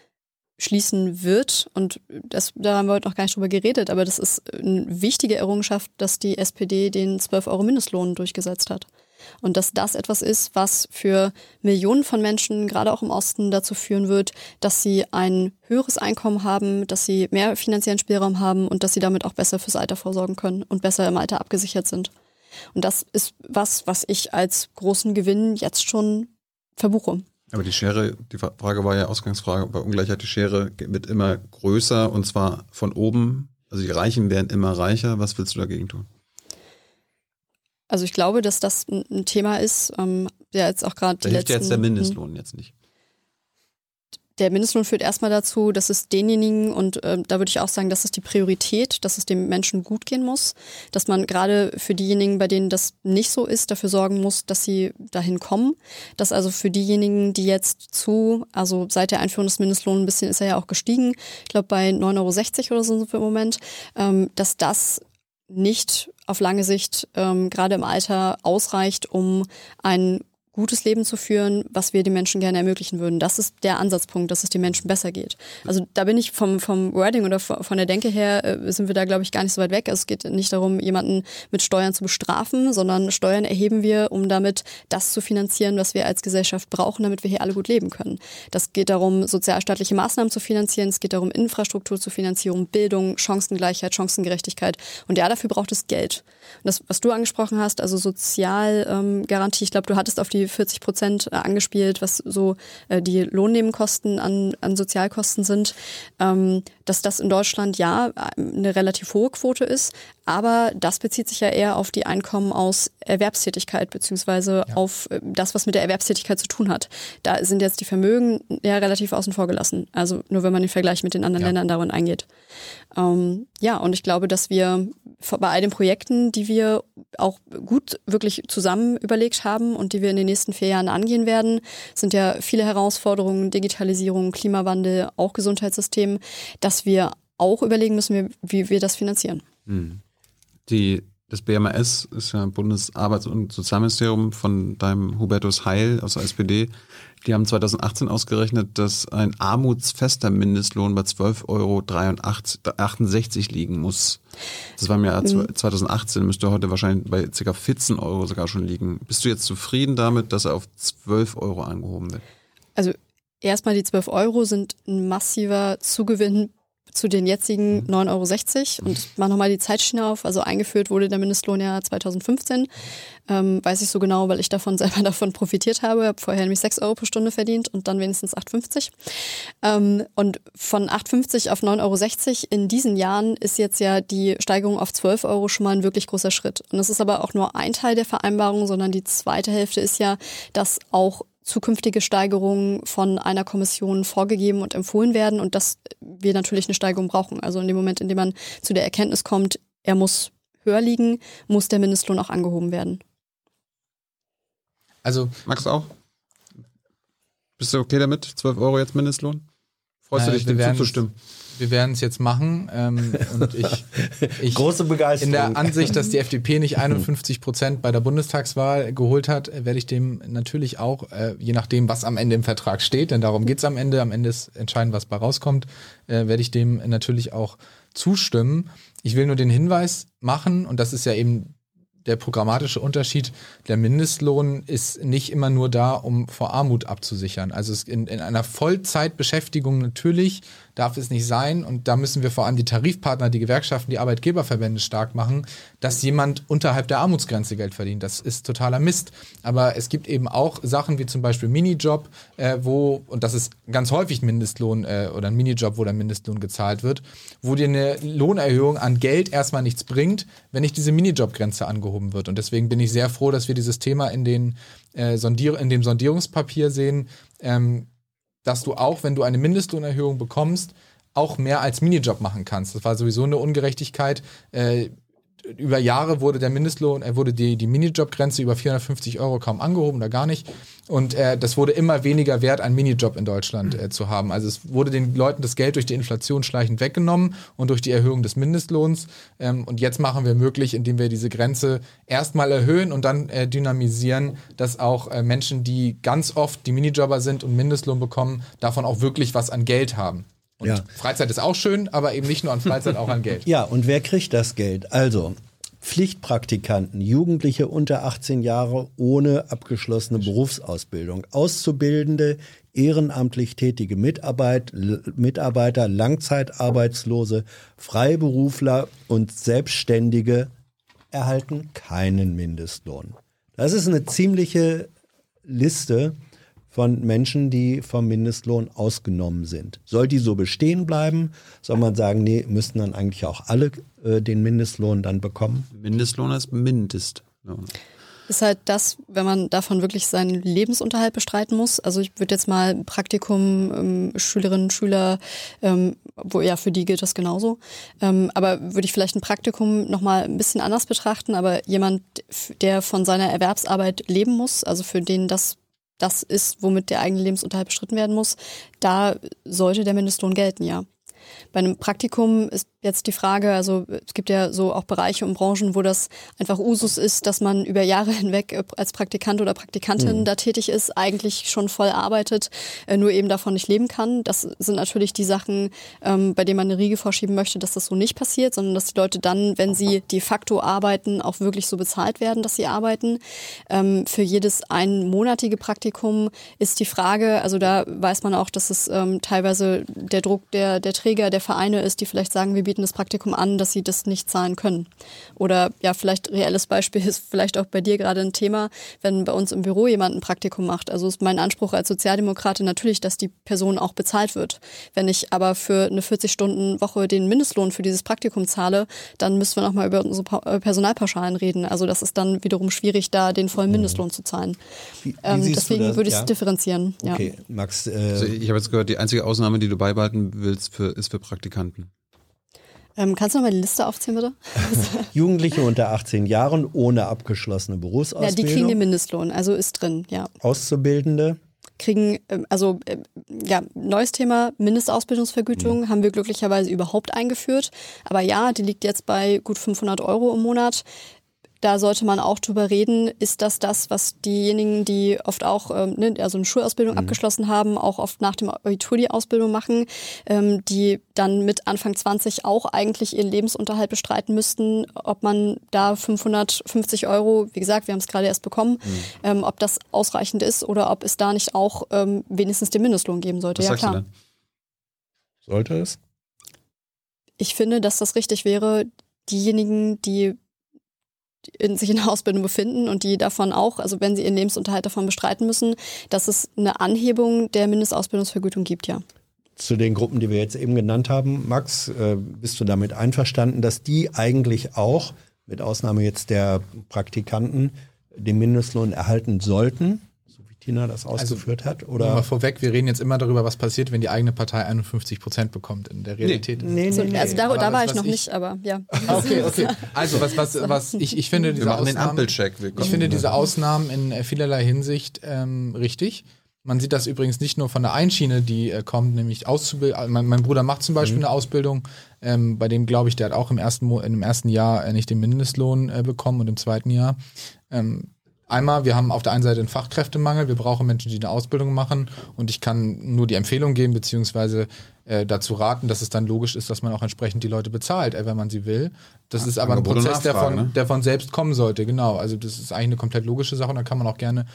schließen wird, und das, da haben wir heute noch gar nicht drüber geredet, aber das ist eine wichtige Errungenschaft, dass die SPD den 12 Euro Mindestlohn durchgesetzt hat. Und dass das etwas ist, was für Millionen von Menschen, gerade auch im Osten, dazu führen wird, dass sie ein höheres Einkommen haben, dass sie mehr finanziellen Spielraum haben und dass sie damit auch besser fürs Alter vorsorgen können und besser im Alter abgesichert sind. Und das ist was, was ich als großen Gewinn jetzt schon verbuche. Aber die Schere, die Frage war ja Ausgangsfrage, bei Ungleichheit, die Schere wird immer größer und zwar von oben. Also die Reichen werden immer reicher. Was willst du dagegen tun? Also ich glaube, dass das ein Thema ist, ähm, der jetzt auch gerade. Da hilft jetzt der Mindestlohn jetzt nicht der Mindestlohn führt erstmal dazu, dass es denjenigen, und äh, da würde ich auch sagen, das ist die Priorität, dass es dem Menschen gut gehen muss, dass man gerade für diejenigen, bei denen das nicht so ist, dafür sorgen muss, dass sie dahin kommen. Dass also für diejenigen, die jetzt zu, also seit der Einführung des Mindestlohns ein bisschen ist er ja auch gestiegen, ich glaube bei 9,60 Euro oder so sind im Moment, ähm, dass das nicht auf lange Sicht ähm, gerade im Alter ausreicht, um einen gutes Leben zu führen, was wir den Menschen gerne ermöglichen würden. Das ist der Ansatzpunkt, dass es den Menschen besser geht. Also da bin ich vom, vom Wording oder von der Denke her, äh, sind wir da, glaube ich, gar nicht so weit weg. Also es geht nicht darum, jemanden mit Steuern zu bestrafen, sondern Steuern erheben wir, um damit das zu finanzieren, was wir als Gesellschaft brauchen, damit wir hier alle gut leben können. Das geht darum, sozialstaatliche Maßnahmen zu finanzieren. Es geht darum, Infrastruktur zu finanzieren, Bildung, Chancengleichheit, Chancengerechtigkeit. Und ja, dafür braucht es Geld. Und das, was du angesprochen hast, also Sozialgarantie, ich glaube, du hattest auf die 40 Prozent angespielt, was so äh, die Lohnnebenkosten an, an Sozialkosten sind, ähm, dass das in Deutschland ja eine relativ hohe Quote ist, aber das bezieht sich ja eher auf die Einkommen aus Erwerbstätigkeit beziehungsweise ja. auf äh, das, was mit der Erwerbstätigkeit zu tun hat. Da sind jetzt die Vermögen ja relativ außen vor gelassen. Also nur wenn man den Vergleich mit den anderen ja. Ländern darin eingeht. Ähm, ja, und ich glaube, dass wir bei all den Projekten, die wir auch gut wirklich zusammen überlegt haben und die wir in den nächsten vier Jahren angehen werden, sind ja viele Herausforderungen, Digitalisierung, Klimawandel, auch Gesundheitssystem, dass wir auch überlegen müssen, wie wir das finanzieren. Hm. Die das BMAS ist ja Bundesarbeits- und Sozialministerium von deinem Hubertus Heil aus der SPD. Die haben 2018 ausgerechnet, dass ein armutsfester Mindestlohn bei 12,68 Euro liegen muss. Das war im Jahr 2018, mhm. müsste heute wahrscheinlich bei ca. 14 Euro sogar schon liegen. Bist du jetzt zufrieden damit, dass er auf 12 Euro angehoben wird? Also erstmal die 12 Euro sind ein massiver Zugewinn zu den jetzigen 9,60 mhm. Euro. Und mache nochmal die Zeitschiene auf. Also eingeführt wurde der Mindestlohn ja 2015. Ähm, weiß ich so genau, weil ich davon selber davon profitiert habe. Ich habe vorher nämlich 6 Euro pro Stunde verdient und dann wenigstens 8,50. Ähm, und von 8,50 auf 9,60 Euro in diesen Jahren ist jetzt ja die Steigerung auf 12 Euro schon mal ein wirklich großer Schritt. Und das ist aber auch nur ein Teil der Vereinbarung, sondern die zweite Hälfte ist ja, dass auch zukünftige Steigerungen von einer Kommission vorgegeben und empfohlen werden und dass wir natürlich eine Steigerung brauchen. Also in dem Moment, in dem man zu der Erkenntnis kommt, er muss höher liegen, muss der Mindestlohn auch angehoben werden. Also Max auch? Bist du okay damit? 12 Euro jetzt Mindestlohn? Freust äh, du dich, dem zuzustimmen? Wir werden es jetzt machen. Ähm, und ich, ich, Große Begeisterung. In der Ansicht, dass die FDP nicht 51 Prozent bei der Bundestagswahl geholt hat, werde ich dem natürlich auch, äh, je nachdem, was am Ende im Vertrag steht, denn darum geht es am Ende, am Ende ist entscheidend, was bei rauskommt, äh, werde ich dem natürlich auch zustimmen. Ich will nur den Hinweis machen, und das ist ja eben der programmatische Unterschied, der Mindestlohn ist nicht immer nur da, um vor Armut abzusichern. Also in, in einer Vollzeitbeschäftigung natürlich darf es nicht sein, und da müssen wir vor allem die Tarifpartner, die Gewerkschaften, die Arbeitgeberverbände stark machen, dass jemand unterhalb der Armutsgrenze Geld verdient. Das ist totaler Mist. Aber es gibt eben auch Sachen wie zum Beispiel Minijob, äh, wo, und das ist ganz häufig Mindestlohn äh, oder ein Minijob, wo der Mindestlohn gezahlt wird, wo dir eine Lohnerhöhung an Geld erstmal nichts bringt, wenn nicht diese Minijobgrenze angehoben wird. Und deswegen bin ich sehr froh, dass wir dieses Thema in, den, äh, Sondier in dem Sondierungspapier sehen, ähm, dass du auch, wenn du eine Mindestlohnerhöhung bekommst, auch mehr als Minijob machen kannst. Das war sowieso eine Ungerechtigkeit. Äh, über Jahre wurde der Mindestlohn, er wurde die, die Minijobgrenze über 450 Euro kaum angehoben oder gar nicht. Und äh, das wurde immer weniger wert, einen Minijob in Deutschland äh, zu haben. Also es wurde den Leuten das Geld durch die Inflation schleichend weggenommen und durch die Erhöhung des Mindestlohns. Ähm, und jetzt machen wir möglich, indem wir diese Grenze erstmal erhöhen und dann äh, dynamisieren, dass auch äh, Menschen, die ganz oft die Minijobber sind und Mindestlohn bekommen, davon auch wirklich was an Geld haben. Und Ja. Freizeit ist auch schön, aber eben nicht nur an Freizeit, auch an Geld. Ja, und wer kriegt das Geld? Also Pflichtpraktikanten, Jugendliche unter 18 Jahre ohne abgeschlossene Berufsausbildung, Auszubildende, ehrenamtlich tätige Mitarbeit, Mitarbeiter, Langzeitarbeitslose, Freiberufler und Selbstständige erhalten keinen Mindestlohn. Das ist eine ziemliche Liste von Menschen, die vom Mindestlohn ausgenommen sind. Soll die so bestehen bleiben? Soll man sagen, nee, müssten dann eigentlich auch alle äh, den Mindestlohn dann bekommen? Mindestlohn ist Mindestlohn. Ist halt das, wenn man davon wirklich seinen Lebensunterhalt bestreiten muss. Also ich würde jetzt mal Praktikum, ähm, Schülerinnen, Schüler, ähm, wo ja für die gilt das genauso. Ähm, aber würde ich vielleicht ein Praktikum nochmal ein bisschen anders betrachten, aber jemand, der von seiner Erwerbsarbeit leben muss, also für den das das ist, womit der eigene Lebensunterhalt bestritten werden muss, da sollte der Mindestlohn gelten, ja. Bei einem Praktikum ist jetzt die Frage, also es gibt ja so auch Bereiche und Branchen, wo das einfach Usus ist, dass man über Jahre hinweg äh, als Praktikant oder Praktikantin da tätig ist, eigentlich schon voll arbeitet, äh, nur eben davon nicht leben kann. Das sind natürlich die Sachen, ähm, bei denen man eine Riege vorschieben möchte, dass das so nicht passiert, sondern dass die Leute dann, wenn sie de facto arbeiten, auch wirklich so bezahlt werden, dass sie arbeiten. Ähm, für jedes einmonatige Praktikum ist die Frage, also da weiß man auch, dass es ähm, teilweise der Druck der, der Träger, der Vereine ist, die vielleicht sagen, wir bieten das Praktikum an, dass sie das nicht zahlen können. Oder ja, vielleicht reelles Beispiel ist vielleicht auch bei dir gerade ein Thema, wenn bei uns im Büro jemand ein Praktikum macht. Also ist mein Anspruch als Sozialdemokratin natürlich, dass die Person auch bezahlt wird. Wenn ich aber für eine 40-Stunden-Woche den Mindestlohn für dieses Praktikum zahle, dann müssen wir nochmal über unsere äh, Personalpauschalen reden. Also das ist dann wiederum schwierig, da den vollen Mindestlohn zu zahlen. Wie, wie Ähm, deswegen würde ich es Ja. differenzieren. Ja. Okay, Max, Also äh, ich habe jetzt gehört, die einzige Ausnahme, die du beibehalten willst, für, ist für Praktikanten. Ähm, kannst du noch mal die Liste aufziehen, bitte? Jugendliche unter 18 Jahren ohne abgeschlossene Ja, die Berufsausbildung, kriegen den Mindestlohn, also ist drin, ja. Auszubildende, kriegen, ähm, also ähm, ja, neues Thema, Mindestausbildungsvergütung haben wir glücklicherweise überhaupt eingeführt. Aber ja, die liegt jetzt bei gut 500 Euro im Monat. Da sollte man auch drüber reden, ist das das, was diejenigen, die oft auch ähm, ne, also eine Schulausbildung abgeschlossen haben, auch oft nach dem Abitur die Ausbildung machen, ähm, die dann mit Anfang 20 auch eigentlich ihren Lebensunterhalt bestreiten müssten, ob man da 550 Euro, wie gesagt, wir haben es gerade erst bekommen, ähm, ob das ausreichend ist oder ob es da nicht auch ähm, wenigstens den Mindestlohn geben sollte. Was ja sagst klar. du denn? sollte es? Ich finde, dass das richtig wäre, diejenigen, die in, sich in der Ausbildung befinden und die davon auch, also wenn sie ihren Lebensunterhalt davon bestreiten müssen, dass es eine Anhebung der Mindestausbildungsvergütung gibt, ja. Zu den Gruppen, die wir jetzt eben genannt haben, Max, äh, bist du damit einverstanden, dass die eigentlich auch, mit Ausnahme jetzt der Praktikanten, den Mindestlohn erhalten sollten, Tina das ausgeführt hat? Oder mal vorweg, wir reden jetzt immer darüber, was passiert, wenn die eigene Partei 51 Prozent bekommt. In der Realität ist es Nee, So, nee, nee. also da, da war was- ich noch ich- nicht, aber ja. Okay, okay. Also was, was, was ich, ich finde Wir diese machen den Ausnahmen, Ampelcheck. Wir ich finde diese Ausnahmen in äh, vielerlei Hinsicht ähm, richtig. Man sieht das übrigens nicht nur von der Einschiene, die äh, kommt, nämlich auszubilden. Mein, mein Bruder macht zum Beispiel eine Ausbildung, ähm, bei dem glaube ich, der hat auch im ersten, Mo im ersten Jahr äh, nicht den Mindestlohn äh, bekommen und im zweiten Jahr. Ähm, Einmal, wir haben auf der einen Seite einen Fachkräftemangel, wir brauchen Menschen, die eine Ausbildung machen und ich kann nur die Empfehlung geben, beziehungsweise äh, dazu raten, dass es dann logisch ist, dass man auch entsprechend die Leute bezahlt, äh, wenn man sie will. Das ist aber ein Angebot Prozess, der von, ne? der von selbst kommen sollte, genau. Also das ist eigentlich eine komplett logische Sache und da kann man auch gerne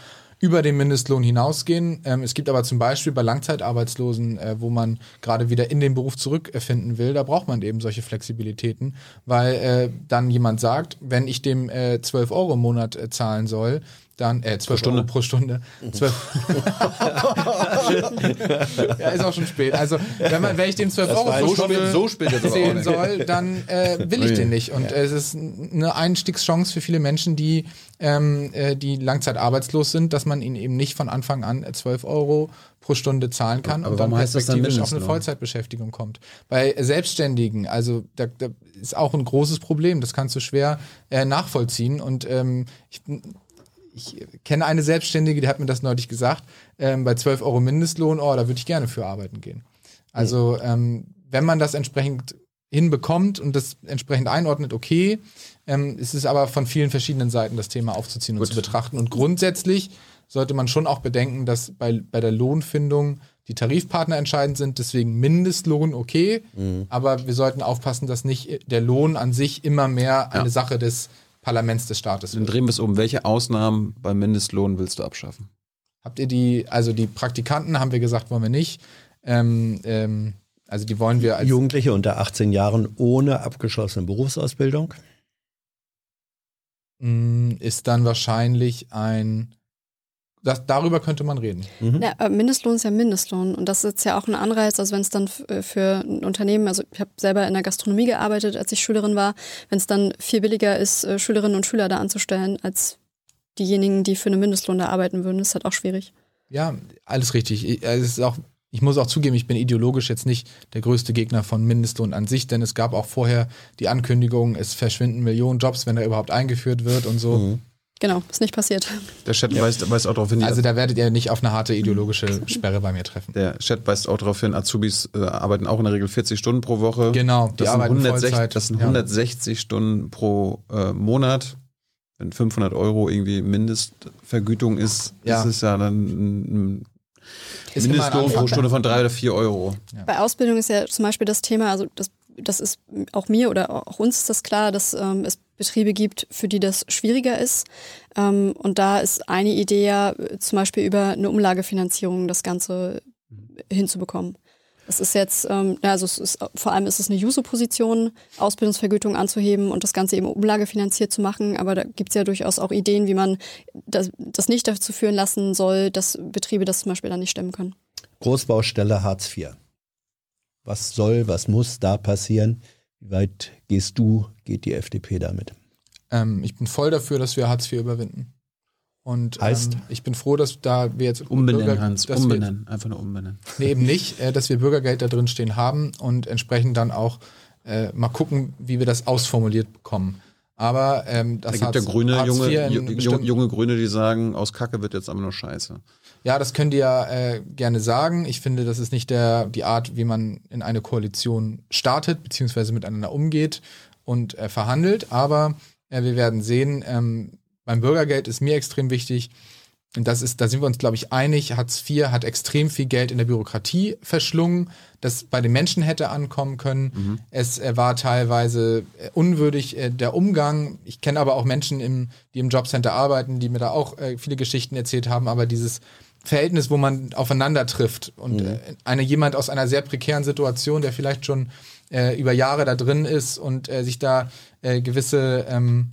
über den Mindestlohn hinausgehen. Ähm, es gibt aber zum Beispiel bei Langzeitarbeitslosen, äh, wo man gerade wieder in den Beruf zurückfinden will, da braucht man eben solche Flexibilitäten, weil äh, dann jemand sagt, wenn ich dem äh, 12 Euro im Monat äh, zahlen soll, dann, äh, 12 Stunde. Euro pro Stunde. 12 ja, ist auch schon spät. Also, wenn, man, wenn ich dem 12 Euro war pro so Stunde spät- so spät nicht. soll, dann äh, will ich den nicht. Und es ist eine Einstiegschance für viele Menschen, die, ähm, äh, die langzeitarbeitslos sind, dass man ihnen eben nicht von Anfang an äh, 12 Euro pro Stunde zahlen kann Aber und dann das perspektivisch auf eine? Vollzeitbeschäftigung kommt. Bei Selbstständigen, also da, da ist auch ein großes Problem, das kannst du schwer äh, nachvollziehen. Und ähm, ich, ich kenne eine Selbstständige, die hat mir das neulich gesagt, ähm, bei 12 Euro Mindestlohn, oh, da würde ich gerne für arbeiten gehen. Also ähm, wenn man das entsprechend hinbekommt und das entsprechend einordnet, okay, ähm, es ist aber von vielen verschiedenen Seiten das Thema aufzuziehen und Gut. zu betrachten. Und grundsätzlich sollte man schon auch bedenken, dass bei, bei der Lohnfindung die Tarifpartner entscheidend sind, deswegen Mindestlohn okay, aber wir sollten aufpassen, dass nicht der Lohn an sich immer mehr eine Ja. Sache des Parlaments des Staates Dann drehen wir es um. Welche Ausnahmen beim Mindestlohn willst du abschaffen? Habt ihr die, also die Praktikanten haben wir gesagt, wollen wir nicht. Ähm, ähm, also die wollen wir als Jugendliche unter 18 Jahren ohne abgeschlossene Berufsausbildung. mh, ist dann wahrscheinlich ein das, darüber könnte man reden. Ja, aber Mindestlohn ist ja Mindestlohn und das ist ja auch ein Anreiz, also wenn es dann äh, für ein Unternehmen, also ich habe selber in der Gastronomie gearbeitet, als ich Schülerin war, wenn es dann viel billiger ist, äh, Schülerinnen und Schüler da anzustellen, als diejenigen, die für einen Mindestlohn da arbeiten würden, ist halt auch schwierig. Ja, alles richtig. Ich, äh, es ist auch, ich muss auch zugeben, ich bin ideologisch jetzt nicht der größte Gegner von Mindestlohn an sich, denn es gab auch vorher die Ankündigung, es verschwinden Millionen Jobs, wenn er überhaupt eingeführt wird und so. Genau, ist nicht passiert. Der Chat weist, weist auch darauf hin, Also da werdet ihr nicht auf eine harte ideologische Sperre bei mir treffen. der Chat weist auch darauf hin, Azubis äh, arbeiten auch in der Regel 40 Stunden pro Woche. Genau, die das sind, arbeiten 160, Vollzeit, das sind ja. 160 Stunden pro äh, Monat. Wenn 500 Euro irgendwie Mindestvergütung ist, Ja. ist es ja dann ein Ist Mindestlohn pro. Stunde von drei oder vier Euro. Bei Ausbildung ist ja zum Beispiel das Thema, also das, das ist auch mir oder auch uns ist das klar, dass ähm, es Betriebe gibt, für die das schwieriger ist. Ähm, und da ist eine Idee ja zum Beispiel über eine Umlagefinanzierung das Ganze hinzubekommen. Das ist jetzt, ähm, also es ist, vor allem ist es eine Juso-Position, Ausbildungsvergütung anzuheben und das Ganze eben umlagefinanziert zu machen. Aber da gibt es ja durchaus auch Ideen, wie man das, das nicht dazu führen lassen soll, dass Betriebe das zum Beispiel dann nicht stemmen können. Großbaustelle Hartz IV. Was soll, was muss da passieren? Wie weit gehst du, geht die FDP damit? Ähm, ich bin voll dafür, dass wir Hartz IV überwinden. Und Heißt? ähm, ich bin froh, dass da wir jetzt Umbenennen, Bürger- Hans, dass wir- umbenennen. Einfach nur umbenennen. Nee, eben nicht, äh, dass wir Bürgergeld da drin stehen haben und entsprechend dann auch äh, mal gucken, wie wir das ausformuliert bekommen. Aber ähm, das Da gibt ja grüne, Hartz junge, junge Grüne, die sagen, aus Kacke wird jetzt aber nur Scheiße. Ja, das könnt ihr ja äh, gerne sagen. Ich finde, das ist nicht der, die Art, wie man in eine Koalition startet, beziehungsweise miteinander umgeht und äh, verhandelt. Aber äh, wir werden sehen, ähm, beim Bürgergeld ist mir extrem wichtig, und das ist, da sind wir uns, glaube ich, einig, Hartz IV hat extrem viel Geld in der Bürokratie verschlungen, das bei den Menschen hätte ankommen können. Es äh, war teilweise äh, unwürdig äh, der Umgang. Ich kenne aber auch Menschen, im, die im Jobcenter arbeiten, die mir da auch äh, viele Geschichten erzählt haben, aber dieses Verhältnis, wo man aufeinander trifft und äh, eine, jemand aus einer sehr prekären Situation, der vielleicht schon äh, über Jahre da drin ist und äh, sich da äh, gewisse ähm,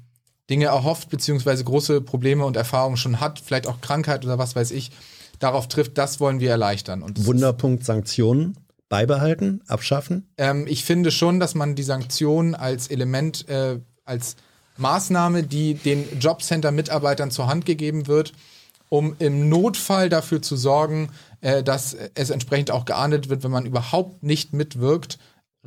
Dinge erhofft, beziehungsweise große Probleme und Erfahrungen schon hat, vielleicht auch Krankheit oder was weiß ich, darauf trifft, das wollen wir erleichtern. Und Wunderpunkt Sanktionen beibehalten, abschaffen? ähm, ich finde schon, dass man die Sanktionen als Element, äh, als Maßnahme, die den Jobcenter-Mitarbeitern zur Hand gegeben wird, um im Notfall dafür zu sorgen, äh, dass es entsprechend auch geahndet wird, wenn man überhaupt nicht mitwirkt,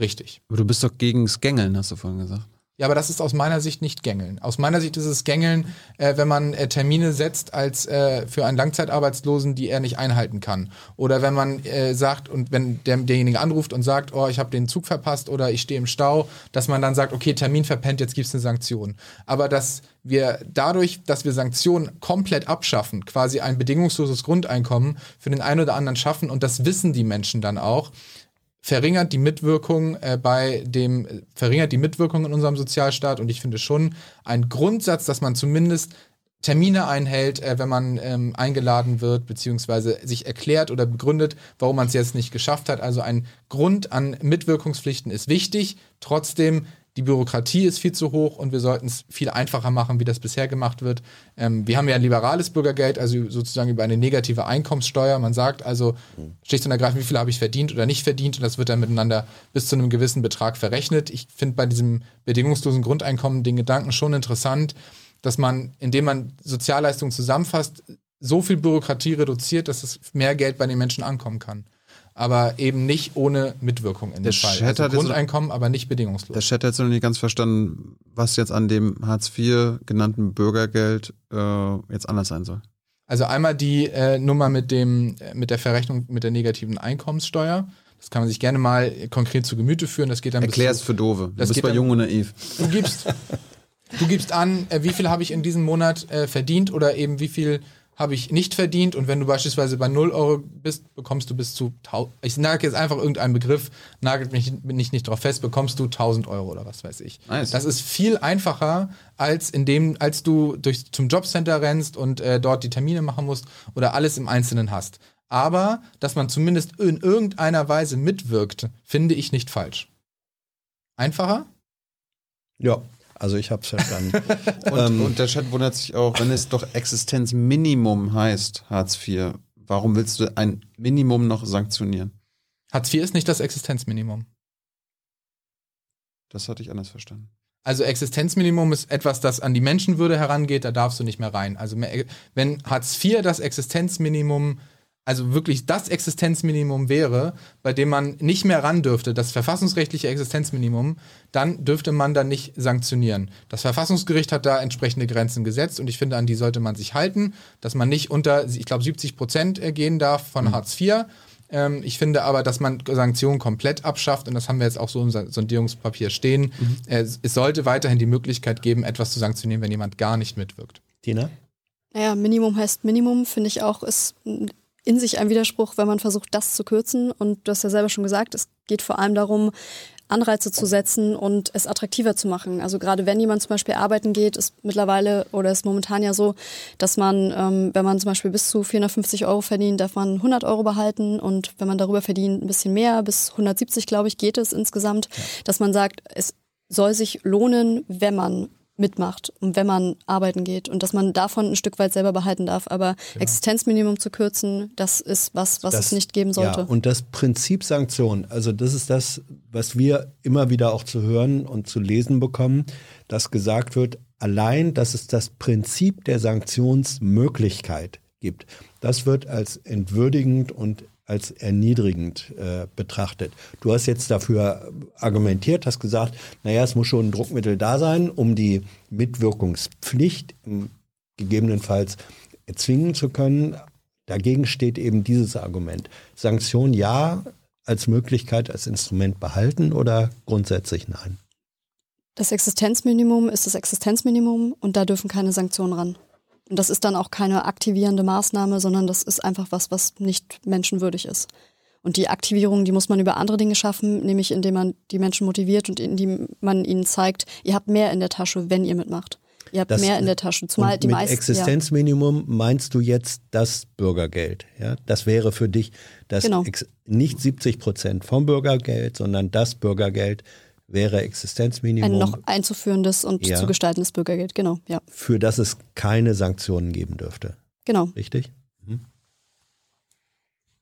richtig. Aber du bist doch gegen das Gängeln, hast du vorhin gesagt. Ja, aber das ist aus meiner Sicht nicht Gängeln. Aus meiner Sicht ist es Gängeln, äh, wenn man äh, Termine setzt als äh, für einen Langzeitarbeitslosen, die er nicht einhalten kann. Oder wenn man äh, sagt und wenn der, derjenige anruft und sagt, oh, ich habe den Zug verpasst oder ich stehe im Stau, dass man dann sagt, okay, Termin verpennt, jetzt gibt's eine Sanktion. Aber dass wir dadurch, dass wir Sanktionen komplett abschaffen, quasi ein bedingungsloses Grundeinkommen für den einen oder anderen schaffen und das wissen die Menschen dann auch, verringert die Mitwirkung äh, bei dem, verringert die Mitwirkung in unserem Sozialstaat und ich finde schon ein Grundsatz, dass man zumindest Termine einhält, äh, wenn man ähm, eingeladen wird, beziehungsweise sich erklärt oder begründet, warum man es jetzt nicht geschafft hat. Also ein Grund an Mitwirkungspflichten ist wichtig. Trotzdem, die Bürokratie ist viel zu hoch und wir sollten es viel einfacher machen, wie das bisher gemacht wird. Ähm, wir haben ja ein liberales Bürgergeld, also sozusagen über eine negative Einkommenssteuer. Man sagt also schlicht und ergreifend, wie viel habe ich verdient oder nicht verdient und das wird dann miteinander bis zu einem gewissen Betrag verrechnet. Ich finde bei diesem bedingungslosen Grundeinkommen den Gedanken schon interessant, dass man, indem man Sozialleistungen zusammenfasst, so viel Bürokratie reduziert, dass es mehr Geld bei den Menschen ankommen kann. Aber eben nicht ohne Mitwirkung in Der dem Fall. Chat Also Grundeinkommen, aber nicht bedingungslos. Der Chat hat jetzt noch nicht ganz verstanden, was jetzt an dem Hartz IV genannten Bürgergeld äh, jetzt anders sein soll. Also einmal die äh, Nummer mit dem äh, mit der Verrechnung mit der negativen Einkommenssteuer. Das kann man sich gerne mal konkret zu Gemüte führen. Das geht dann bis Erklär's zu- für Dove. Du Das bist bei dann- Jung und Naiv. Du gibst, du gibst an, äh, wie viel habe ich in diesem Monat äh, verdient oder eben wie viel habe ich nicht verdient. Und wenn du beispielsweise bei 0 Euro bist, bekommst du bis zu, tau- ich nagel jetzt einfach irgendeinen Begriff, nagelt mich bin ich nicht drauf fest, bekommst du 1000 Euro oder was weiß ich. Nice. Das ist viel einfacher, als indem, als du durch, zum Jobcenter rennst und äh, dort die Termine machen musst oder alles im Einzelnen hast. Aber, dass man zumindest in irgendeiner Weise mitwirkt, finde ich nicht falsch. Einfacher? Ja, also ich habe es verstanden. Und, Ähm. und der Chat wundert sich auch, wenn es doch Existenzminimum heißt, Hartz IV, warum willst du ein Minimum noch sanktionieren? Hartz IV ist nicht das Existenzminimum. Das hatte ich anders verstanden. Also Existenzminimum ist etwas, das an die Menschenwürde herangeht, da darfst du nicht mehr rein. Also mehr, wenn Hartz IV das Existenzminimum, also wirklich das Existenzminimum wäre, bei dem man nicht mehr ran dürfte, das verfassungsrechtliche Existenzminimum, dann dürfte man da nicht sanktionieren. Das Verfassungsgericht hat da entsprechende Grenzen gesetzt und ich finde, an die sollte man sich halten, dass man nicht unter, ich glaube, 70 Prozent äh, gehen darf von Hartz IV. Ähm, ich finde aber, dass man Sanktionen komplett abschafft und das haben wir jetzt auch so im Sondierungspapier stehen. Äh, es es sollte weiterhin die Möglichkeit geben, etwas zu sanktionieren, wenn jemand gar nicht mitwirkt. Tina? Naja, Minimum heißt Minimum, finde ich auch, ist in sich ein Widerspruch, wenn man versucht, das zu kürzen. Und du hast ja selber schon gesagt, es geht vor allem darum, Anreize zu setzen und es attraktiver zu machen. Also gerade wenn jemand zum Beispiel arbeiten geht, ist mittlerweile oder ist momentan ja so, dass man, ähm, wenn man zum Beispiel bis zu 450 Euro verdient, darf man 100 Euro behalten und wenn man darüber verdient, ein bisschen mehr, bis 170 glaube ich, geht es insgesamt, dass man sagt, es soll sich lohnen, wenn man mitmacht und wenn man arbeiten geht und dass man davon ein Stück weit selber behalten darf. Aber Existenzminimum zu kürzen, das ist was, was Das- es nicht geben sollte. Ja, und das Prinzip Sanktion, also das ist das, was wir immer wieder auch zu hören und zu lesen bekommen, dass gesagt wird, allein, dass es das Prinzip der Sanktionsmöglichkeit gibt, das wird als entwürdigend und als erniedrigend äh, betrachtet. Du hast jetzt dafür argumentiert, hast gesagt, naja, es muss schon ein Druckmittel da sein, um die Mitwirkungspflicht gegebenenfalls erzwingen zu können. Dagegen steht eben dieses Argument. Sanktion ja als Möglichkeit, als Instrument behalten oder grundsätzlich nein? Das Existenzminimum ist das Existenzminimum und da dürfen keine Sanktionen ran. Und das ist dann auch keine aktivierende Maßnahme, sondern das ist einfach was, was nicht menschenwürdig ist. Und die Aktivierung, die muss man über andere Dinge schaffen, nämlich indem man die Menschen motiviert und indem man ihnen zeigt, ihr habt mehr in der Tasche, wenn ihr mitmacht. Ihr habt Das- mehr in der Tasche. Zumal die mit meisten. Ja. Existenzminimum meinst du jetzt das Bürgergeld. Ja? Das wäre für dich das Genau. Nicht 70 Prozent vom Bürgergeld, sondern das Bürgergeld wäre Existenzminimum, Ein noch einzuführendes und Ja. zu gestaltendes Bürgergeld, genau, ja. für das es keine Sanktionen geben dürfte. Genau. Richtig?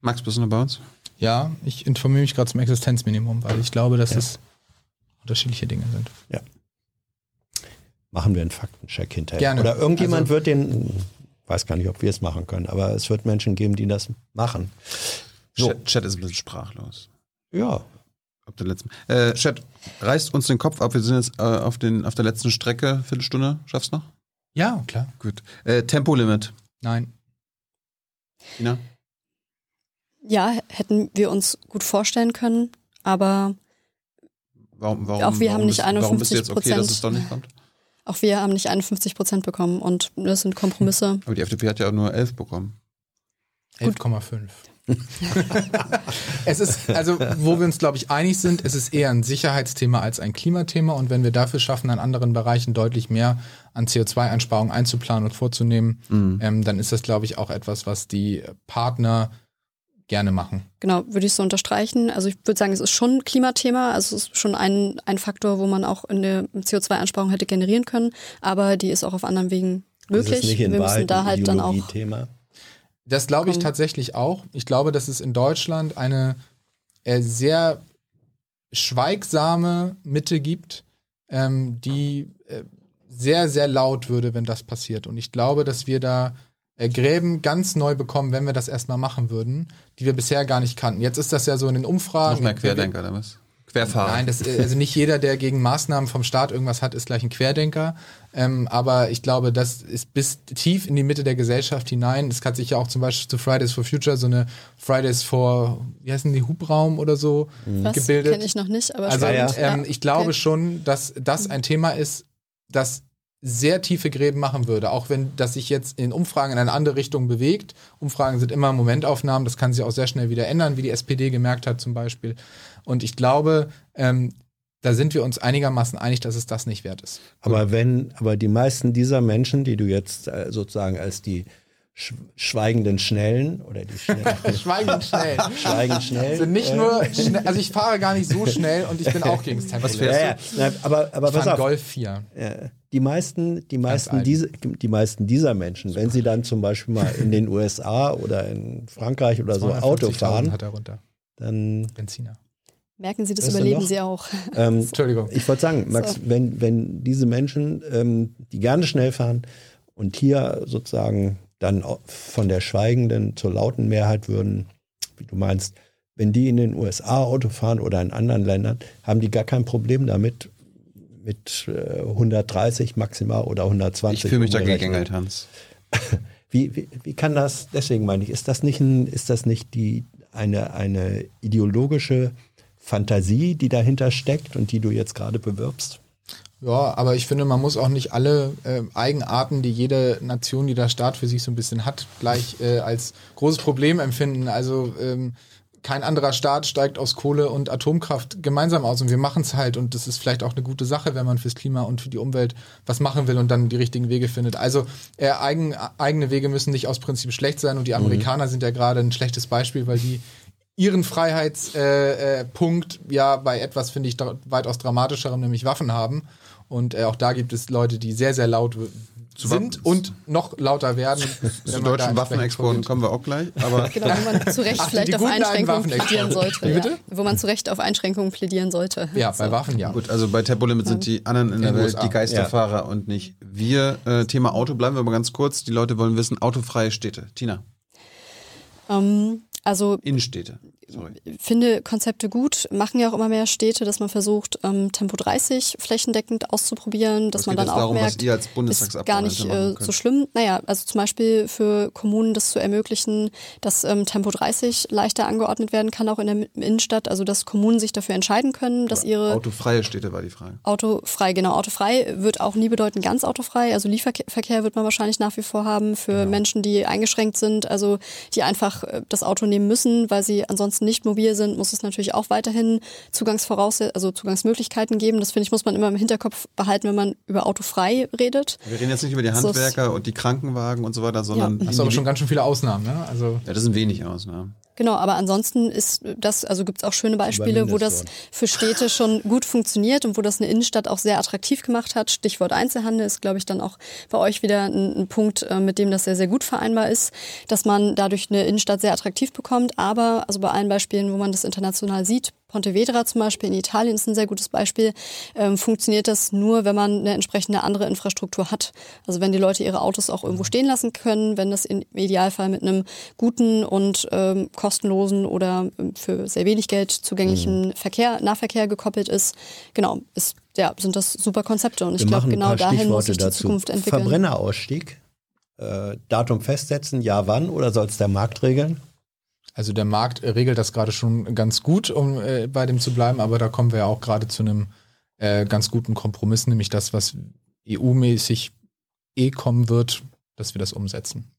Max, bist du noch bei uns? Ja, ich informiere mich gerade zum Existenzminimum, weil ich glaube, dass es unterschiedliche Dinge sind. Ja. Machen wir einen Faktencheck hinterher. Gerne. Oder irgendjemand Also- wird den, weiß gar nicht, ob wir es machen können, aber es wird Menschen geben, die das machen. So. Chat, Chat ist ein bisschen sprachlos. Ja, Ab der letzten. Äh, Chat, reißt uns den Kopf ab. Wir sind jetzt äh, auf, den, auf der letzten Strecke. Viertelstunde. Schaffst du noch? Ja, klar. Gut. Äh, Tempolimit. Nein. Tina? Ja, hätten wir uns gut vorstellen können, aber Warum, warum, Auch wir haben nicht bist, Warum bist du jetzt okay, dass 51%? es doch nicht kommt? auch wir haben nicht 51 Prozent bekommen und das sind Kompromisse. Aber die FDP hat ja auch nur 11 bekommen. 11,5. es ist, also, wo wir uns, glaube ich, einig sind, es ist eher ein Sicherheitsthema als ein Klimathema. Und wenn wir dafür schaffen, an anderen Bereichen deutlich mehr an CO2-Einsparungen einzuplanen und vorzunehmen, mhm. ähm, dann ist das, glaube ich, auch etwas, was die Partner gerne machen. Genau, würde ich so unterstreichen. Also ich würde sagen, es ist schon ein Klimathema. Also es ist schon ein, ein Faktor, wo man auch in der CO2-Einsparung hätte generieren können. Aber die ist auch auf anderen Wegen möglich. Wir müssen da halt dann auch. Thema? Das glaube ich tatsächlich auch. Ich glaube, dass es in Deutschland eine äh, sehr schweigsame Mitte gibt, ähm, die äh, sehr, sehr laut würde, wenn das passiert. Und ich glaube, dass wir da äh, Gräben ganz neu bekommen, wenn wir das erstmal machen würden, die wir bisher gar nicht kannten. Jetzt ist das ja so in den Umfragen. Noch mehr Querdenker, oder was? Querfahrer. Nein, das, also nicht jeder, der gegen Maßnahmen vom Staat irgendwas hat, ist gleich ein Querdenker. Ähm, aber ich glaube, das ist bis tief in die Mitte der Gesellschaft hinein. Es hat sich ja auch zum Beispiel zu Fridays for Future so eine Fridays for, wie heißen die, Hubraum oder so mhm. gebildet. kenne ich noch nicht, aber Also ähm, ich glaube okay. schon, dass das ein Thema ist, das sehr tiefe Gräben machen würde, auch wenn das sich jetzt in Umfragen in eine andere Richtung bewegt. Umfragen sind immer Momentaufnahmen, das kann sich auch sehr schnell wieder ändern, wie die SPD gemerkt hat zum Beispiel. Und ich glaube, ähm, da sind wir uns einigermaßen einig, dass es das nicht wert ist. Aber wenn, aber die meisten dieser Menschen, die du jetzt äh, sozusagen als die schweigenden Schnellen oder die schweigenden Schnellen. Schweigend schnell. Sind nicht nur schnell, also ich fahre gar nicht so schnell und ich bin auch gegen das Tempo. Was fährst du? Ja, ja. aber aber ich pass auf. Golf 4. Ja, die meisten, die meisten, diese, die meisten dieser Menschen, wenn sie dann zum Beispiel mal in den USA oder in Frankreich oder so Auto fahren, hat er runter. dann Benziner. Merken Sie, das überleben Sie auch. Ähm, Entschuldigung. Ich wollte sagen, Max, so. wenn, wenn diese Menschen, ähm, die gerne schnell fahren und hier sozusagen dann von der schweigenden zur lauten Mehrheit würden, wie du meinst, wenn die in den USA Auto fahren oder in anderen Ländern, haben die gar kein Problem damit, mit äh, 130 maximal oder 120. Ich fühle mich dagegen gegängelt, Hans. Wie, wie, wie kann das, deswegen meine ich, ist das nicht, ein, ist das nicht die, eine, eine ideologische Fantasie, die dahinter steckt und die du jetzt gerade bewirbst? Ja, aber ich finde, man muss auch nicht alle äh, Eigenarten, die jede Nation, die der Staat für sich so ein bisschen hat, gleich äh, als großes Problem empfinden. Also ähm, kein anderer Staat steigt aus Kohle und Atomkraft gemeinsam aus und wir machen es halt und das ist vielleicht auch eine gute Sache, wenn man fürs Klima und für die Umwelt was machen will und dann die richtigen Wege findet. Also äh, eigen, eigene Wege müssen nicht aus Prinzip schlecht sein und die mhm. Amerikaner mhm. sind ja gerade ein schlechtes Beispiel, weil die ihren Freiheitspunkt äh, äh, ja bei etwas, finde ich, weitaus dramatischerem, nämlich Waffen haben. Und äh, auch da gibt es Leute, die sehr, sehr laut sind und noch lauter werden. Zu deutschen Waffenexporten kommen wir auch gleich. Aber genau, wo man zu Recht Ach, vielleicht auf Einschränkungen plädieren sollte. Ja. Wo man zu Recht auf Einschränkungen plädieren sollte. Ja, so. bei Waffen ja. Gut, also bei Tempolimit sind die anderen in der Welt die Geisterfahrer ja. und nicht wir. Äh, Thema Auto bleiben wir mal ganz kurz. Die Leute wollen wissen, autofreie Städte. Tina. Um, ähm, also Innenstädte. Finde Konzepte gut, machen ja auch immer mehr Städte, dass man versucht, ähm, Tempo 30 flächendeckend auszuprobieren, dass man dann auch darum, merkt, ist gar nicht äh, so schlimm. Naja, also zum Beispiel für Kommunen das zu ermöglichen, dass ähm, Tempo 30 leichter angeordnet werden kann, auch in der Innenstadt, also dass Kommunen sich dafür entscheiden können, dass ihre... Autofreie Städte war die Frage. Autofrei, genau. Autofrei wird auch nie bedeuten ganz autofrei, also Lieferverkehr wird man wahrscheinlich nach wie vor haben für genau. Menschen, die eingeschränkt sind, also die einfach äh, das Auto nehmen müssen, weil sie ansonsten nicht mobil sind, muss es natürlich auch weiterhin Zugangsvoraussetzungen, also Zugangsmöglichkeiten geben. Das finde ich, muss man immer im Hinterkopf behalten, wenn man über autofrei redet. Wir reden jetzt nicht über die Handwerker so, und die Krankenwagen und so weiter, sondern. Ja. Das ist aber schon ganz schön viele Ausnahmen, ne? Also ja, das sind wenig Ausnahmen. Genau, aber ansonsten ist das, also gibt es auch schöne Beispiele, wo das für Städte schon gut funktioniert und wo das eine Innenstadt auch sehr attraktiv gemacht hat. Stichwort Einzelhandel ist, glaube ich, dann auch bei euch wieder ein, ein, Punkt, äh, mit dem das sehr, sehr gut vereinbar ist, dass man dadurch eine Innenstadt sehr attraktiv bekommt. Aber, also bei allen Beispielen, wo man das international sieht, Pontevedra zum Beispiel in Italien ist ein sehr gutes Beispiel, ähm, funktioniert das nur, wenn man eine entsprechende andere Infrastruktur hat. Also wenn die Leute ihre Autos auch irgendwo stehen lassen können, wenn das im Idealfall mit einem guten und ähm, kostenlosen oder ähm, für sehr wenig Geld zugänglichen mhm. Verkehr, Nahverkehr gekoppelt ist. Genau, ist, ja, sind das super Konzepte und ich glaube, genau dahin muss sich die dazu. Zukunft entwickeln. Verbrennerausstieg, äh, Datum festsetzen, ja wann oder soll es der Markt regeln? Also der Markt regelt das gerade schon ganz gut, um äh, bei dem zu bleiben, aber da kommen wir ja auch gerade zu einem äh, ganz guten Kompromiss, nämlich das, was EU-mäßig eh kommen wird, dass wir das umsetzen.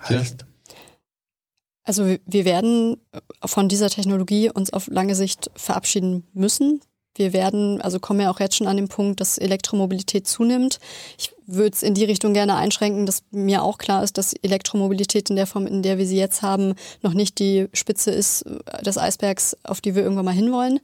Heißt? Also wir werden von dieser Technologie uns auf lange Sicht verabschieden müssen. Wir werden, also kommen ja auch jetzt schon an den Punkt, dass Elektromobilität zunimmt. Ich würde es in die Richtung gerne einschränken, dass mir auch klar ist, dass Elektromobilität in der Form, in der wir sie jetzt haben, noch nicht die Spitze ist des Eisbergs, auf die wir irgendwann mal hinwollen, mhm.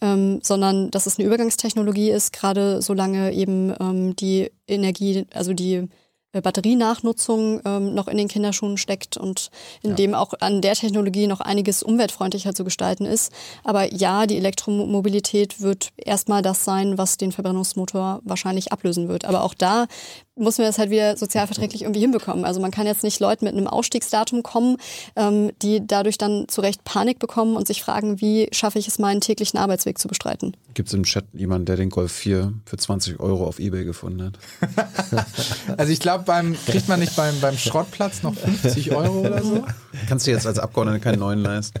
ähm, sondern dass es eine Übergangstechnologie ist, gerade solange eben ähm, die Energie, also die äh, Batterienachnutzung ähm, noch in den Kinderschuhen steckt und in ja. dem auch an der Technologie noch einiges umweltfreundlicher zu gestalten ist. Aber ja, die Elektromobilität wird erstmal das sein, was den Verbrennungsmotor wahrscheinlich ablösen wird. Aber auch da muss man das halt wieder sozialverträglich irgendwie hinbekommen. Also man kann jetzt nicht Leuten mit einem Ausstiegsdatum kommen, ähm, die dadurch dann zu Recht Panik bekommen und sich fragen, wie schaffe ich es, meinen täglichen Arbeitsweg zu bestreiten. Gibt es im Chat jemanden, der den Golf 4 für 20 Euro auf Ebay gefunden hat? also ich glaube, beim kriegt man nicht beim, beim Schrottplatz noch 50 Euro oder so? Kannst du jetzt als Abgeordneter keinen neuen leisten?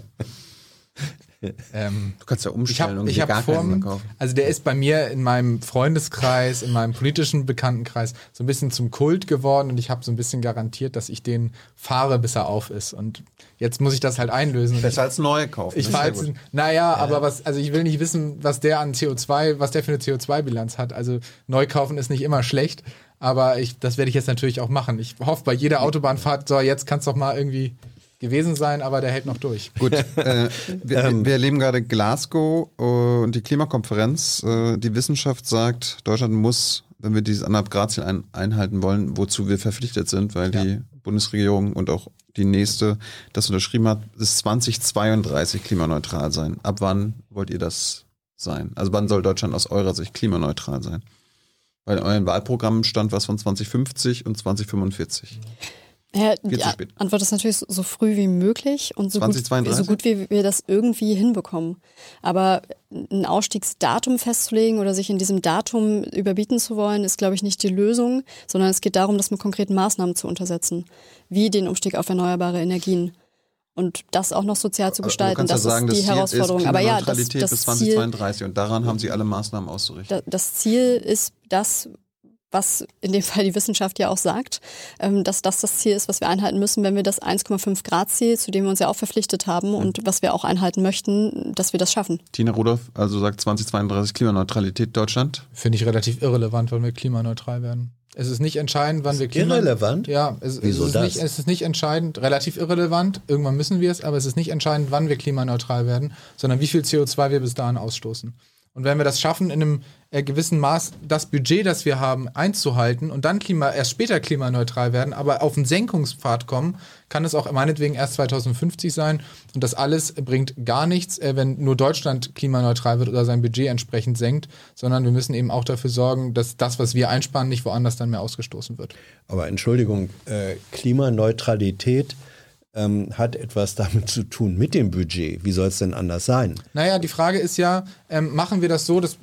Ähm, du kannst ja umstellen ich hab, und ich kaufen. Also der ist bei mir in meinem Freundeskreis, in meinem politischen Bekanntenkreis so ein bisschen zum Kult geworden und ich habe so ein bisschen garantiert, dass ich den fahre, bis er auf ist. Und jetzt muss ich das halt einlösen. Besser als neue kaufen. Ich fahre jetzt, naja, ja. aber was, also ich will nicht wissen, was der an CO2, was der für eine CO2-Bilanz hat. Also neu kaufen ist nicht immer schlecht. Aber ich, das werde ich jetzt natürlich auch machen. Ich hoffe, bei jeder Autobahnfahrt, so, jetzt kannst du doch mal irgendwie gewesen sein, aber der hält noch durch. Gut, äh, wir, ähm. wir, erleben gerade Glasgow äh, und die Klimakonferenz. Äh, die Wissenschaft sagt, Deutschland muss, wenn wir dieses anderthalb Grad Ziel ein, einhalten wollen, wozu wir verpflichtet sind, weil ja. die Bundesregierung und auch die nächste das unterschrieben hat, ist 2032 klimaneutral sein. Ab wann wollt ihr das sein? Also wann soll Deutschland aus eurer Sicht klimaneutral sein? Weil in euren Wahlprogrammen stand was von 2050 und 2045. Ja, die Antwort ist natürlich so früh wie möglich und so, 2032? gut, so gut wie wir das irgendwie hinbekommen. Aber ein Ausstiegsdatum festzulegen oder sich in diesem Datum überbieten zu wollen, ist, glaube ich, nicht die Lösung, sondern es geht darum, das mit konkreten Maßnahmen zu untersetzen, wie den Umstieg auf erneuerbare Energien. Und das auch noch sozial zu gestalten, das ja sagen, ist die das Herausforderung. Aber ja, das, das bis 2032 Ziel, und daran haben Sie alle Maßnahmen auszurichten. Das Ziel ist das, was in dem Fall die Wissenschaft ja auch sagt, ähm, dass das das Ziel ist, was wir einhalten müssen, wenn wir das 1,5 Grad Ziel, zu dem wir uns ja auch verpflichtet haben und was wir auch einhalten möchten, dass wir das schaffen. Tina Rudolph, also sagt 2032 Klimaneutralität Deutschland? Finde ich relativ irrelevant, weil wir klimaneutral werden. Es ist nicht entscheidend, wann wir Klima irrelevant. Ja, es, Wieso es ist das? Nicht, es ist nicht entscheidend, relativ irrelevant. Irgendwann müssen wir es, aber es ist nicht entscheidend, wann wir klimaneutral werden, sondern wie viel CO2 wir bis dahin ausstoßen. Und wenn wir das schaffen, in einem äh, gewissen Maß das Budget, das wir haben, einzuhalten und dann Klima, erst später klimaneutral werden, aber auf einen Senkungspfad kommen, kann es auch meinetwegen erst 2050 sein. Und das alles bringt gar nichts, äh, wenn nur Deutschland klimaneutral wird oder sein Budget entsprechend senkt, sondern wir müssen eben auch dafür sorgen, dass das, was wir einsparen, nicht woanders dann mehr ausgestoßen wird. Aber Entschuldigung, äh, Klimaneutralität ähm, hat etwas damit zu tun mit dem Budget. Wie soll es denn anders sein? Naja, die Frage ist ja, ähm, machen wir das so, das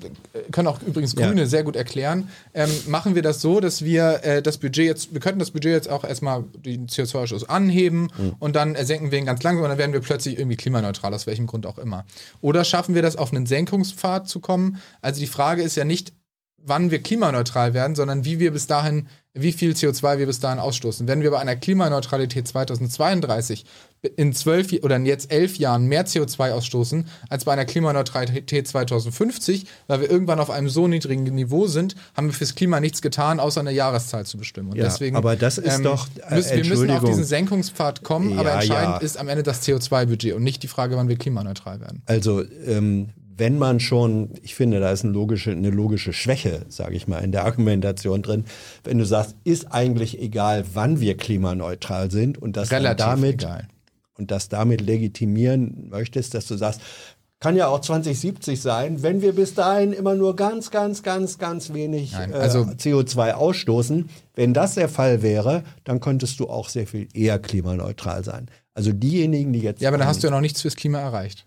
können auch übrigens Grüne ja. sehr gut erklären, ähm, machen wir das so, dass wir äh, das Budget jetzt, wir könnten das Budget jetzt auch erstmal den CO2-Ausstoß anheben mhm. und dann äh, senken wir ihn ganz langsam und dann werden wir plötzlich irgendwie klimaneutral, aus welchem Grund auch immer. Oder schaffen wir das auf einen Senkungspfad zu kommen? Also die Frage ist ja nicht, wann wir klimaneutral werden, sondern wie wir bis dahin, wie viel CO2 wir bis dahin ausstoßen. Wenn wir bei einer Klimaneutralität 2032 in zwölf oder in jetzt elf Jahren mehr CO2 ausstoßen als bei einer Klimaneutralität 2050, weil wir irgendwann auf einem so niedrigen Niveau sind, haben wir fürs Klima nichts getan, außer eine Jahreszahl zu bestimmen. Und ja, deswegen, aber das ist ähm, doch äh, müssen, wir müssen auf diesen Senkungspfad kommen, ja, aber entscheidend ja. ist am Ende das CO2-Budget und nicht die Frage, wann wir klimaneutral werden. Also ähm, wenn man schon, ich finde, da ist eine logische, eine logische Schwäche, sage ich mal, in der Argumentation drin, wenn du sagst, ist eigentlich egal, wann wir klimaneutral sind und das damit egal. und das damit legitimieren möchtest, dass du sagst, kann ja auch 2070 sein, wenn wir bis dahin immer nur ganz, ganz, ganz, ganz wenig Nein, also äh, CO2 ausstoßen. Wenn das der Fall wäre, dann könntest du auch sehr viel eher klimaneutral sein. Also diejenigen, die jetzt. Ja, aber dann hast du ja noch nichts fürs Klima erreicht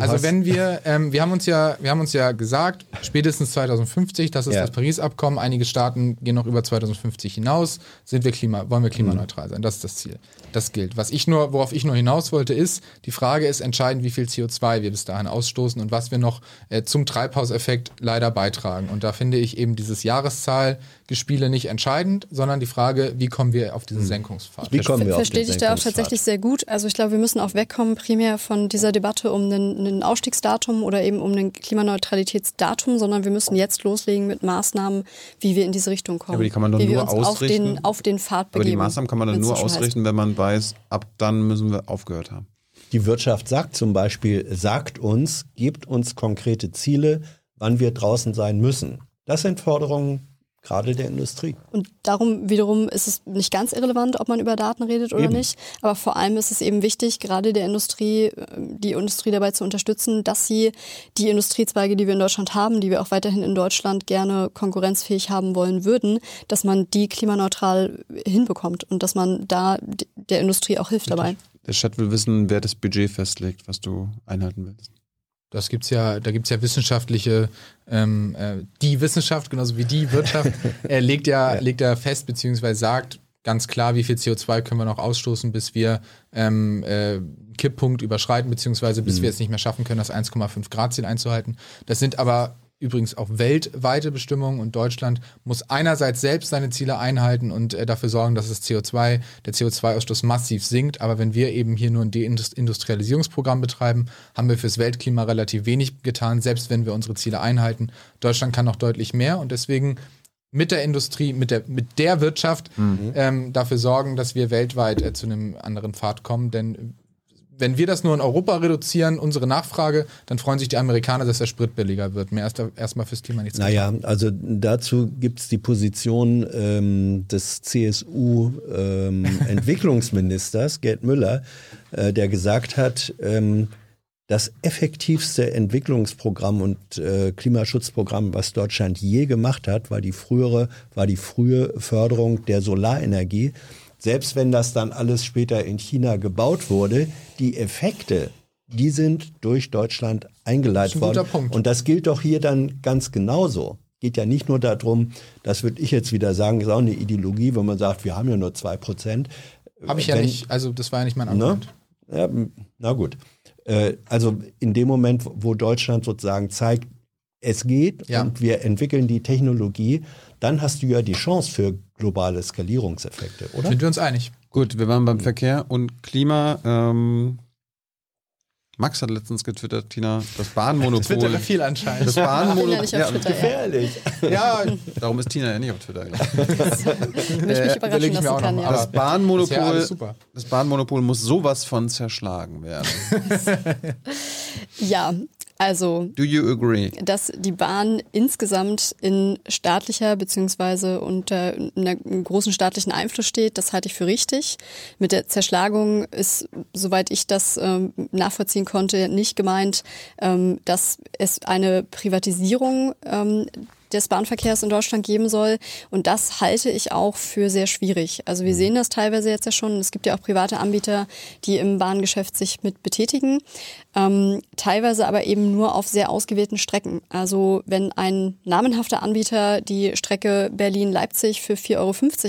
also wenn wir, ähm, wir haben uns ja, wir haben uns ja gesagt, spätestens 2050, das ist ja. das Paris-Abkommen, einige Staaten gehen noch über 2050 hinaus, sind wir Klima, wollen wir klimaneutral sein. Das ist das Ziel. Das gilt. Was ich nur, worauf ich nur hinaus wollte, ist, die Frage ist entscheidend, wie viel CO2 wir bis dahin ausstoßen und was wir noch äh, zum Treibhauseffekt leider beitragen. Und da finde ich eben dieses Jahreszahl Gespiele nicht entscheidend, sondern die Frage, wie kommen wir auf diesen Senkungspfad? Wie kommen wir Verstehe ich da auch tatsächlich sehr gut. Also ich glaube, wir müssen auch wegkommen primär von dieser Debatte um einen, einen Ausstiegsdatum oder eben um ein Klimaneutralitätsdatum, sondern wir müssen jetzt loslegen mit Maßnahmen, wie wir in diese Richtung kommen. Aber die kann man wir nur uns auf ausrichten. den, auf den Pfad Aber begeben. die Maßnahmen kann man dann nur schon heißt. ausrichten, wenn man weiß, ab dann müssen wir aufgehört haben. Die Wirtschaft sagt zum Beispiel, sagt uns, gibt uns konkrete Ziele, wann wir draußen sein müssen. Das sind Forderungen gerade der Industrie. Und darum wiederum ist es nicht ganz irrelevant, ob man über Daten redet oder Eben. nicht. Aber vor allem ist es eben wichtig, gerade der Industrie, äh, die Industrie dabei zu unterstützen, dass sie die Industriezweige, die wir in Deutschland haben, die wir auch weiterhin in Deutschland gerne konkurrenzfähig haben wollen würden, dass man die klimaneutral hinbekommt und dass man da der Industrie auch hilft dabei. Der Chat will wissen, wer das Budget festlegt, was du einhalten willst. Das gibt's ja, da gibt's ja wissenschaftliche, ähm, äh, die Wissenschaft, genauso wie die Wirtschaft, äh, legt, ja, legt ja fest, beziehungsweise sagt ganz klar, wie viel CO2 können wir noch ausstoßen, bis wir ähm, äh, Kipppunkt überschreiten, beziehungsweise bis wir es nicht mehr schaffen können, das 1,5 Grad Ziel einzuhalten. Das sind aber übrigens auch weltweite Bestimmungen und Deutschland muss einerseits selbst seine Ziele einhalten und äh, dafür sorgen, dass das CO2, der CO2-Ausstoß massiv sinkt. Aber wenn wir eben hier nur ein Deindustrialisierungsprogramm betreiben, haben wir fürs Weltklima relativ wenig getan, selbst wenn wir unsere Ziele einhalten. Deutschland kann noch deutlich mehr und deswegen mit der Industrie, mit der, mit der Wirtschaft ähm, dafür sorgen, dass wir weltweit äh, zu einem anderen Pfad kommen. Denn wenn wir das nur in Europa reduzieren, unsere Nachfrage, dann freuen sich die Amerikaner, dass der Sprit billiger wird. Mehr ist erstmal fürs Klima nichts getan. Naja, also dazu gibt es die Position ähm, des CSU-Entwicklungsministers Gerd Müller, äh, der gesagt hat, ähm, das effektivste Entwicklungsprogramm und äh, Klimaschutzprogramm, was Deutschland je gemacht hat, war die frühere, war die frühe Förderung der Solarenergie. Selbst wenn das dann alles später in China gebaut wurde, die Effekte, die sind durch Deutschland eingeleitet Das ist ein worden. guter Punkt. Und das gilt doch hier dann ganz genauso. Geht ja nicht nur darum, das würde ich jetzt wieder sagen, ist auch eine Ideologie, wenn man sagt, wir haben ja nur zwei Prozent. Habe ich ja Wenn- nicht, also das war ja nicht mein Ne? Argument. Ja, m- na gut. Äh, Also in dem Moment, wo Deutschland sozusagen zeigt, es geht Ja. und wir entwickeln die Technologie, dann hast du ja die Chance für globale Skalierungseffekte, oder? Sind wir uns einig? Gut, wir waren beim Verkehr und Klima. Ähm, Max hat letztens getwittert, Tina, das Bahnmonopol. Twitter viel anscheinend. das ja Bahnmonopol. Twitter, ja. Gefährlich. ja, darum ist Tina ja nicht auf Twitter. gelandet. Würde mich Äh, überraschen überlege ich mir lassen auch kann, ja. Das Bahnmonopol, alles super. das Bahnmonopol muss sowas von zerschlagen werden. Ja, also Do you agree? dass die Bahn insgesamt in staatlicher beziehungsweise unter einem großen staatlichen Einfluss steht, das halte ich für richtig. Mit der Zerschlagung ist, soweit ich das ähm, nachvollziehen konnte, nicht gemeint, ähm, dass es eine Privatisierung ähm, des Bahnverkehrs in Deutschland geben soll. Und das halte ich auch für sehr schwierig. Also wir sehen das teilweise jetzt ja schon. Es gibt ja auch private Anbieter, die im Bahngeschäft sich mit betätigen. Ähm, teilweise aber eben nur auf sehr ausgewählten Strecken. Also wenn ein namenhafter Anbieter die Strecke Berlin-Leipzig für 4,50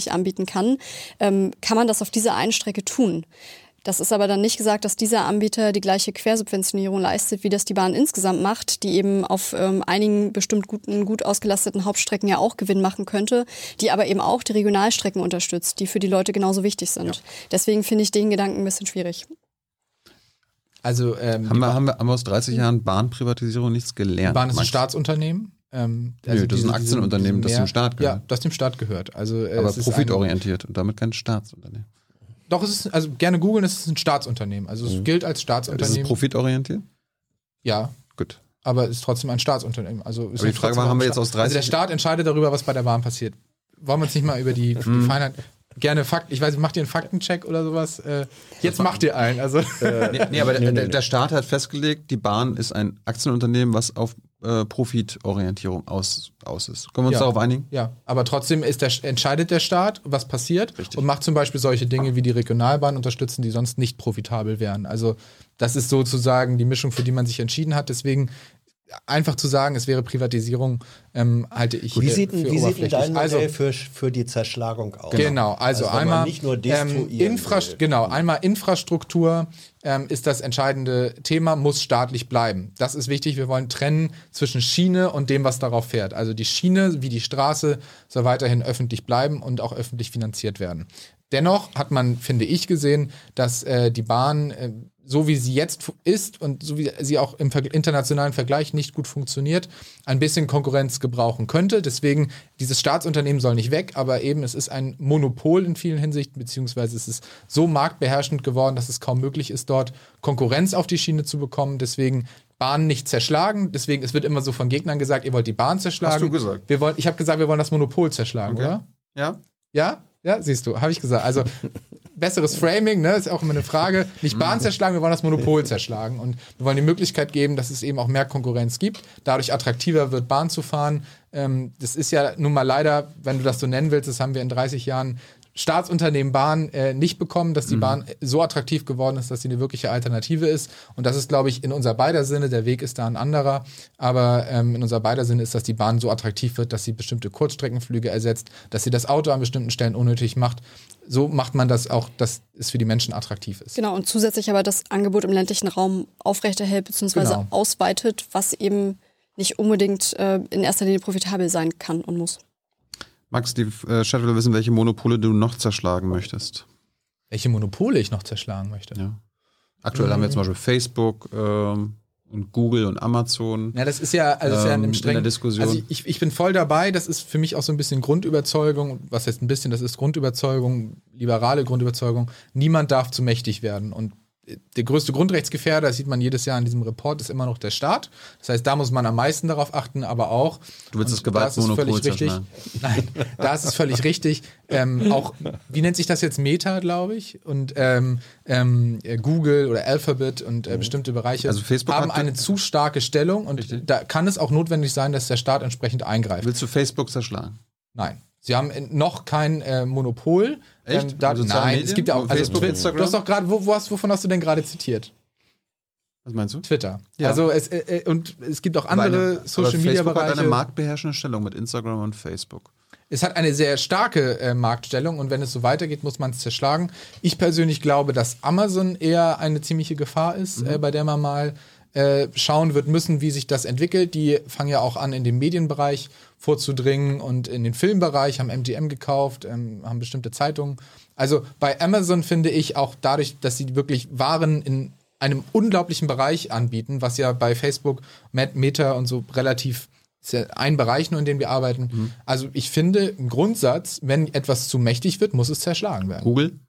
Euro anbieten kann, ähm, kann man das auf dieser einen Strecke tun. Das ist aber dann nicht gesagt, dass dieser Anbieter die gleiche Quersubventionierung leistet, wie das die Bahn insgesamt macht, die eben auf ähm, einigen bestimmt guten, gut ausgelasteten Hauptstrecken ja auch Gewinn machen könnte, die aber eben auch die Regionalstrecken unterstützt, die für die Leute genauso wichtig sind. Deswegen finde ich den Gedanken ein bisschen schwierig. also ähm, Haben wir, haben, wir, haben wir aus 30 Jahren Bahnprivatisierung nichts gelernt? Bahn ist ein? Staatsunternehmen. Ähm, Nö, das ist ein diese- Aktienunternehmen, das mehr- dem Staat gehört. Ja, das dem Staat gehört. Also, äh, aber es ist ein- profitorientiert und damit kein Staatsunternehmen. Doch, es ist, also gerne googeln, es ist ein Staatsunternehmen. Also es gilt als Ist es Staatsunternehmen. profitorientiert? ja, Gut. aber es ist trotzdem ein Staatsunternehmen. Also ist Aber die ja Frage war, haben wir jetzt aus Staat- Also der 30 Staat entscheidet darüber, was bei der Bahn passiert. Wollen wir uns nicht mal über die, die Mhm. Feinheit. Gerne Fakt, ich weiß, macht ihr einen Faktencheck oder sowas? Äh, jetzt macht ihr einen. Also Nee, nee aber der, der, der Staat hat festgelegt, die Bahn ist ein Aktienunternehmen, was auf äh, Profitorientierung aus, aus ist. Können wir uns Ja. darauf einigen? Ja, aber trotzdem ist der, entscheidet der Staat, was passiert und macht zum Beispiel solche Dinge wie die Regionalbahn unterstützen, die sonst nicht profitabel wären. Also das ist sozusagen die Mischung, für die man sich entschieden hat. Deswegen einfach zu sagen, es wäre Privatisierung, ähm, halte ich Wie sieht, für wie sieht oberflächlich. dein Modell also, für, für die Zerschlagung aus? Genau, also, man einmal nicht nur ähm, destruieren Infra will. genau, einmal Infrastruktur ähm, ist das entscheidende Thema, muss staatlich bleiben. Das ist wichtig. Wir wollen trennen zwischen Schiene und dem, was darauf fährt. Also die Schiene wie die Straße soll weiterhin öffentlich bleiben und auch öffentlich finanziert werden. Dennoch hat man, finde ich, gesehen, dass äh, die Bahn, äh, so wie sie jetzt ist und so wie sie auch im internationalen Vergleich nicht gut funktioniert, ein bisschen Konkurrenz gebrauchen könnte. Deswegen, dieses Staatsunternehmen soll nicht weg, aber eben es ist ein Monopol in vielen Hinsichten, beziehungsweise es ist so marktbeherrschend geworden, dass es kaum möglich ist, dort Konkurrenz auf die Schiene zu bekommen. Deswegen Bahn nicht zerschlagen. Deswegen, es wird immer so von Gegnern gesagt, ihr wollt die Bahn zerschlagen. Hast du gesagt. Wir wollen, ich habe gesagt, wir wollen das Monopol zerschlagen, Okay. oder? Ja? Ja, ja, siehst du, habe ich gesagt. Also besseres Framing, ne, ist auch immer eine Frage. Nicht Bahn zerschlagen, wir wollen das Monopol zerschlagen und wir wollen die Möglichkeit geben, dass es eben auch mehr Konkurrenz gibt, dadurch attraktiver wird, Bahn zu fahren. Ähm, das ist ja nun mal leider, wenn du das so nennen willst, das haben wir in 30 Jahren Staatsunternehmen Bahn äh, nicht bekommen, dass die Bahn so attraktiv geworden ist, dass sie eine wirkliche Alternative ist. Und das ist, glaube ich, in unser beider Sinne. Der Weg ist da ein anderer. Aber ähm, in unser beider Sinne ist, dass die Bahn so attraktiv wird, dass sie bestimmte Kurzstreckenflüge ersetzt, dass sie das Auto an bestimmten Stellen unnötig macht. So macht man das auch, dass es für die Menschen attraktiv ist. Genau, und zusätzlich aber das Angebot im ländlichen Raum aufrechterhält bzw. Genau. ausweitet, was eben nicht unbedingt äh, in erster Linie profitabel sein kann und muss. Max, die äh, Chat will wissen, welche Monopole du noch zerschlagen möchtest. Welche Monopole ich noch zerschlagen möchte. Ja. Aktuell haben wir zum Beispiel Facebook ähm, und Google und Amazon. Ja, das ist ja, also das ist ja in in einem strengen, der Diskussion. Also ich, ich bin voll dabei. Das ist für mich auch so ein bisschen Grundüberzeugung. Was heißt ein bisschen? Das ist Grundüberzeugung, liberale Grundüberzeugung. Niemand darf zu mächtig werden. Und der größte Grundrechtsgefährder, das sieht man jedes Jahr in diesem Report, ist immer noch der Staat. Das heißt, da muss man am meisten darauf achten, aber auch. Du willst das da Gewaltmonopol völlig richtig. Nein, da ist es völlig richtig. Ähm, auch, wie nennt sich das jetzt? Meta, glaube ich. Und ähm, ähm, äh, Google oder Alphabet und äh, bestimmte Bereiche Also haben eine zu starke Stellung und da kann es auch notwendig sein, dass der Staat entsprechend eingreift. Willst du Facebook zerschlagen? Nein. Sie haben noch kein äh, Monopol. Echt? da, Soziale nein, Medien? es gibt ja auch also Facebook, Twitter. Instagram? Du hast doch gerade, wo, wo hast, wovon hast du denn gerade zitiert? Was meinst du? Twitter. Ja. Also es äh, äh, und es gibt auch andere eine- aber Social Media Facebook hat eine Bereiche. marktbeherrschende Stellung mit Instagram und Facebook. Es hat eine sehr starke äh, Marktstellung und wenn es so weitergeht, muss man es zerschlagen. Ich persönlich glaube, dass Amazon eher eine ziemliche Gefahr ist, äh, bei der man mal äh, schauen wird müssen, wie sich das entwickelt. Die fangen ja auch an, in den Medienbereich vorzudringen und in den Filmbereich, haben MGM gekauft, ähm, haben bestimmte Zeitungen. Also bei Amazon finde ich auch dadurch, dass sie wirklich Waren in einem unglaublichen Bereich anbieten, was ja bei Facebook, Met- Meta und so relativ ist ja ein Bereich nur, in dem wir arbeiten. Also ich finde im Grundsatz, wenn etwas zu mächtig wird, muss es zerschlagen werden. Google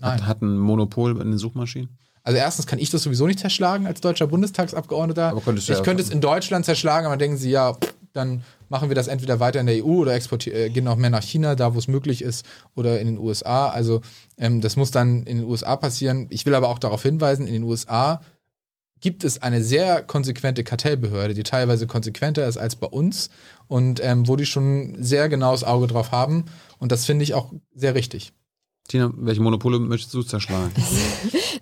Nein. hat, hat ein Monopol in den Suchmaschinen. Also erstens kann ich das sowieso nicht zerschlagen als deutscher Bundestagsabgeordneter. Aber könntest du ich ja- könnte es in Deutschland zerschlagen, aber denken sie, ja, pff, dann machen wir das entweder weiter in der EU oder äh, gehen auch mehr nach China, da wo es möglich ist, oder in den USA. Also ähm, das muss dann in den USA passieren. Ich will aber auch darauf hinweisen, in den USA gibt es eine sehr konsequente Kartellbehörde, die teilweise konsequenter ist als bei uns und ähm, wo die schon sehr genaues Auge drauf haben. Und das finde ich auch sehr richtig. Tina, welche Monopole möchtest du zerschlagen?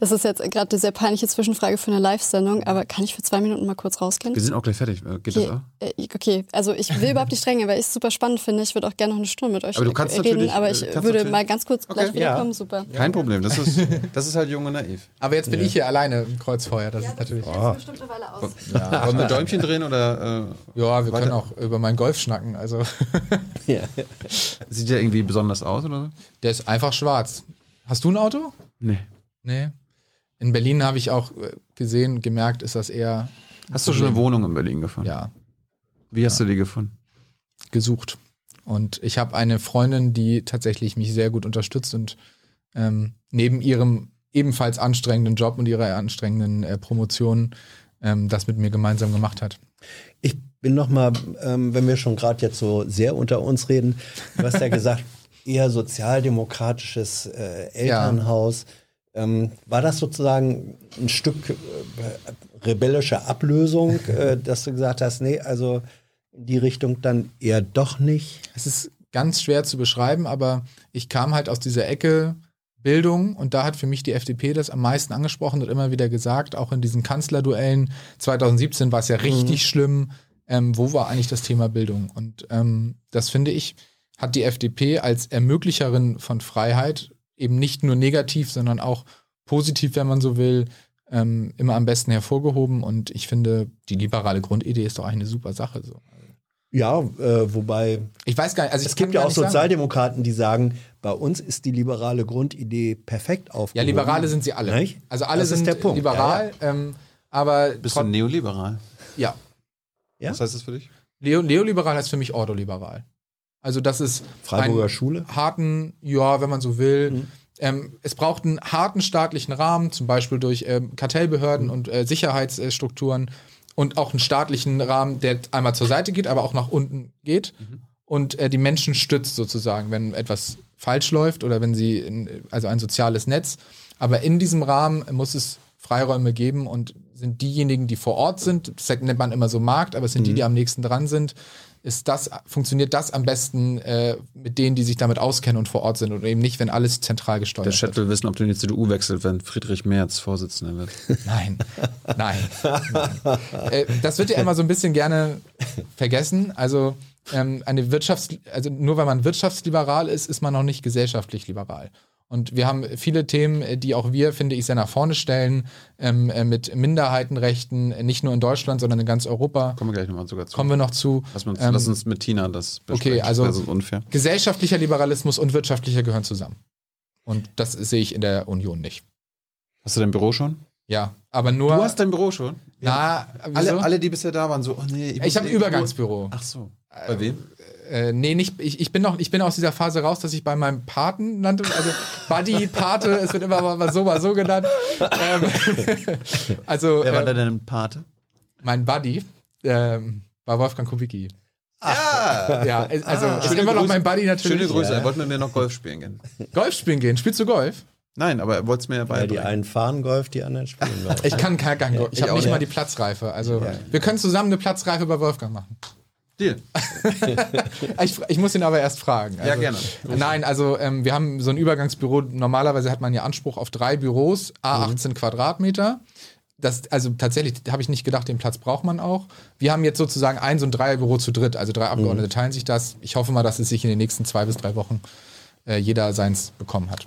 Das ist jetzt gerade eine sehr peinliche Zwischenfrage für eine Live-Sendung, aber kann ich für zwei Minuten mal kurz rausgehen? Wir sind auch gleich fertig. Äh, Geht das Okay, auch? äh, okay, also ich will überhaupt nicht drängen, weil ich es super spannend finde. Ich würde auch gerne noch eine Stunde mit euch Aber du kannst reden, natürlich, aber äh, ich kannst würde natürlich- mal ganz kurz gleich Okay. wiederkommen. Ja. Super. Kein Problem. Das ist, das ist halt jung und naiv. Aber jetzt bin ich hier alleine im Kreuzfeuer. Das ist natürlich. bestimmt eine Weile aus. Wollen wir Däumchen drehen oder äh, Ja, wir Weiter- können auch über meinen Golf schnacken. Also, Ja. sieht der irgendwie besonders aus oder so? Der ist einfach schwarz. Hast du ein Auto? Nee. Nee. In Berlin habe ich auch äh, gesehen, gemerkt, ist das eher. Hast du schon eine. Wohnung in Berlin gefunden? Ja, Wie hast du die gefunden? gesucht. Und ich habe eine Freundin, die tatsächlich mich sehr gut unterstützt und ähm, neben ihrem ebenfalls anstrengenden Job und ihrer anstrengenden äh, Promotion ähm, das mit mir gemeinsam gemacht hat. Ich bin noch mal, ähm, wenn wir schon gerade jetzt so sehr unter uns reden, du hast ja gesagt, eher sozialdemokratisches äh, Elternhaus. Ähm, war das sozusagen ein Stück äh, rebellische Ablösung, äh, dass du gesagt hast, nee, also in die Richtung dann eher doch nicht? Es ist ganz schwer zu beschreiben, aber ich kam halt aus dieser Ecke Bildung, und da hat für mich die FDP das am meisten angesprochen und immer wieder gesagt, auch in diesen Kanzlerduellen 2017 war es ja richtig schlimm. Ähm, wo war eigentlich das Thema Bildung? Und ähm, das finde ich, hat die FDP als Ermöglicherin von Freiheit eben nicht nur negativ, sondern auch positiv, wenn man so will, ähm, immer am besten hervorgehoben. Und ich finde, die liberale Grundidee ist doch eigentlich eine super Sache. So. Ja, äh, wobei Ich weiß gar nicht, also ich es gibt ja auch nicht sagen. Sozialdemokraten, die sagen, bei uns ist die liberale Grundidee perfekt Ja, aufgehoben. Liberale sind sie alle. Nicht? Also alle Das ist sind der Punkt. liberal, Ähm, aber Bist du neoliberal? ja. Ja? Was heißt das für dich? Leo, Neoliberal heißt für mich ordoliberal. Also das ist Freiburger Schule? harten, ja, wenn man so will. Mhm. Ähm, es braucht einen harten staatlichen Rahmen, zum Beispiel durch ähm, Kartellbehörden Mhm. und äh, Sicherheitsstrukturen und auch einen staatlichen Rahmen, der einmal zur Seite geht, aber auch nach unten geht Mhm. und äh, die Menschen stützt sozusagen, wenn etwas falsch läuft oder wenn sie, in, also ein soziales Netz. Aber in diesem Rahmen muss es Freiräume geben und sind diejenigen, die vor Ort sind, das nennt man immer so Markt, aber es sind die, Mhm. die am nächsten dran sind, ist das, funktioniert das am besten äh, mit denen, die sich damit auskennen und vor Ort sind und eben nicht, wenn alles zentral Der gesteuert wird. Chat will wissen, ob du in die CDU wechselt, wenn Friedrich Merz Vorsitzender wird. Nein, nein. nein. Äh, das wird ja immer so ein bisschen gerne vergessen. Also ähm, eine Wirtschafts-, also nur weil man wirtschaftsliberal ist, ist man noch nicht gesellschaftlich liberal. Und wir haben viele Themen, äh, die auch wir, finde ich, sehr nach vorne stellen, ähm, äh, mit Minderheitenrechten, äh, nicht nur in Deutschland, sondern in ganz Europa. Kommen wir gleich nochmal sogar zu. Kommen wir noch zu. lass, uns, Ähm, lass uns mit Tina das besprechen. okay, also- Das ist unfair. Gesellschaftlicher Liberalismus und wirtschaftlicher gehören zusammen. Und das sehe ich in der Union nicht. Hast du dein Büro schon? Ja, aber nur. Du hast dein Büro schon? na, wieso? Alle, alle, die bisher da waren, so, oh nee. ich muss habe ein Übergangsbüro. Ach so. Bei wem? Äh, nee, nicht, ich, ich, bin noch, ich bin aus dieser Phase raus, dass ich bei meinem Paten nannte, also Buddy, Pate, es wird immer mal, mal so, mal so genannt. Ähm, also, Wer war äh, da denn Pate? mein Buddy ähm, war Wolfgang Kubicki. Ja! Ja, also Ah. ist Schöne immer noch Grüße- mein Buddy natürlich. Schöne Grüße. Ja. Er wollte mit mir noch Golf spielen gehen. Golf spielen gehen. Spielst du Golf? Nein, aber er wollte es mir ja Ja, die beibringen. einen fahren Golf, die anderen spielen Golf. Ich kann kein, kein Golf. Ich ich habe nicht nicht. mal die Platzreife. Also wir können zusammen eine Platzreife bei Wolfgang machen. Deal. Ich, ich muss ihn aber erst fragen. Also, Ja, gerne. Nein, also ähm, wir haben so ein Übergangsbüro. Normalerweise hat man ja Anspruch auf drei Büros, a 18 Quadratmeter. Das, also tatsächlich habe ich nicht gedacht, den Platz braucht man auch. Wir haben jetzt sozusagen ein so ein Dreierbüro zu dritt. Also drei Abgeordnete teilen sich das. Ich hoffe mal, dass es sich in den nächsten zwei bis drei Wochen äh, jeder seins bekommen hat.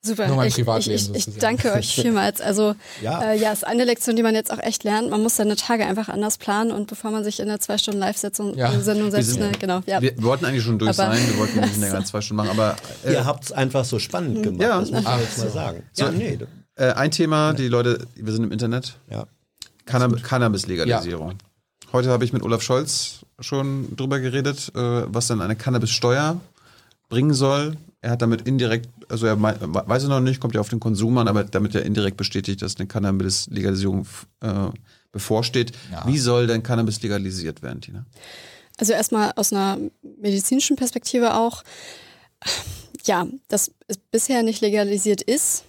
Super. Nur mein ich, Privatleben ich, ich, ich danke euch vielmals. Also Ja. ja. Äh, ja, ist eine Lektion, die man jetzt auch echt lernt. Man muss seine Tage einfach anders planen und bevor man sich in eine zwei Stunden Live-Sendung Ja. Sendung setzt, sind- ne, genau. Ja. Wir wollten eigentlich schon durch Aber- sein, wir wollten nicht länger als zwei Stunden machen, aber äh, Ihr habt es einfach so spannend gemacht, Ja. das muss Ach man jetzt mal sagen. So. Ja, nee. äh, ein Thema, die Leute, wir sind im Internet, Ja. Cannab Cannabis-Legalisierung. Heute habe ich mit Olaf Scholz schon drüber geredet, äh, was denn eine Cannabis-Steuer bringen soll. Er hat damit indirekt, also er mei- weiß es noch nicht, kommt ja auf den Konsum an, aber damit er indirekt bestätigt, dass eine Cannabis-Legalisierung äh, bevorsteht. Ja. Wie soll denn Cannabis legalisiert werden, Tina? Also erstmal aus einer medizinischen Perspektive auch. Ja, dass es bisher nicht legalisiert ist,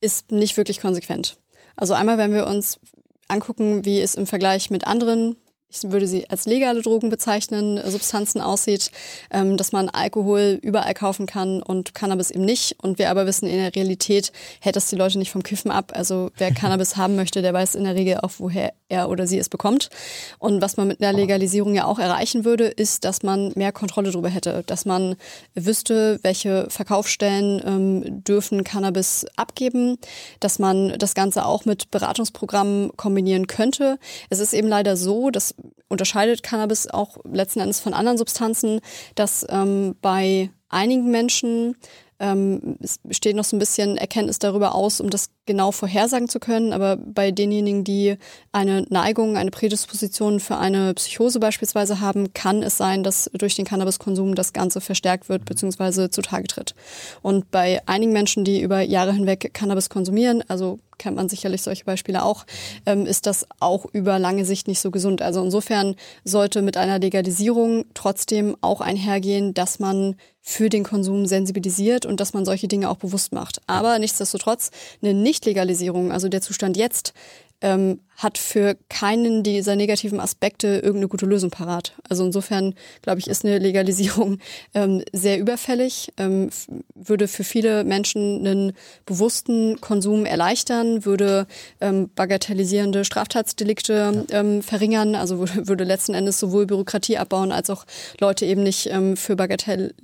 ist nicht wirklich konsequent. Also einmal, wenn wir uns angucken, wie es im Vergleich mit anderen, ich würde sie als legale Drogen bezeichnen, äh, Substanzen aussieht, ähm, dass man Alkohol überall kaufen kann und Cannabis eben nicht. Und wir aber wissen, in der Realität hält das die Leute nicht vom Kiffen ab. Also wer Cannabis haben möchte, der weiß in der Regel auch, woher er oder sie es bekommt. Und was man mit einer Legalisierung ja auch erreichen würde, ist, dass man mehr Kontrolle darüber hätte, dass man wüsste, welche Verkaufsstellen ähm, dürfen Cannabis abgeben, dass man das Ganze auch mit Beratungsprogrammen kombinieren könnte. Es ist eben leider so, das unterscheidet Cannabis auch letzten Endes von anderen Substanzen, dass ähm, bei einigen Menschen Ähm, es steht noch so ein bisschen Erkenntnis darüber aus, um das genau vorhersagen zu können. Aber bei denjenigen, die eine Neigung, eine Prädisposition für eine Psychose beispielsweise haben, kann es sein, dass durch den Cannabiskonsum das Ganze verstärkt wird bzw. zutage tritt. Und bei einigen Menschen, die über Jahre hinweg Cannabis konsumieren, also kennt man sicherlich solche Beispiele auch, ähm, ist das auch über lange Sicht nicht so gesund. Also insofern sollte mit einer Legalisierung trotzdem auch einhergehen, dass man für den Konsum sensibilisiert und dass man solche Dinge auch bewusst macht. Aber nichtsdestotrotz, eine Nichtlegalisierung, also der Zustand jetzt, ähm, hat für keinen dieser negativen Aspekte irgendeine gute Lösung parat. Also insofern, glaube ich, ist eine Legalisierung ähm, sehr überfällig, ähm, würde für viele Menschen einen bewussten Konsum erleichtern, würde ähm, bagatellisierende Straftatsdelikte ähm, verringern, also würde, würde letzten Endes sowohl Bürokratie abbauen, als auch Leute eben nicht ähm, für Bagatell,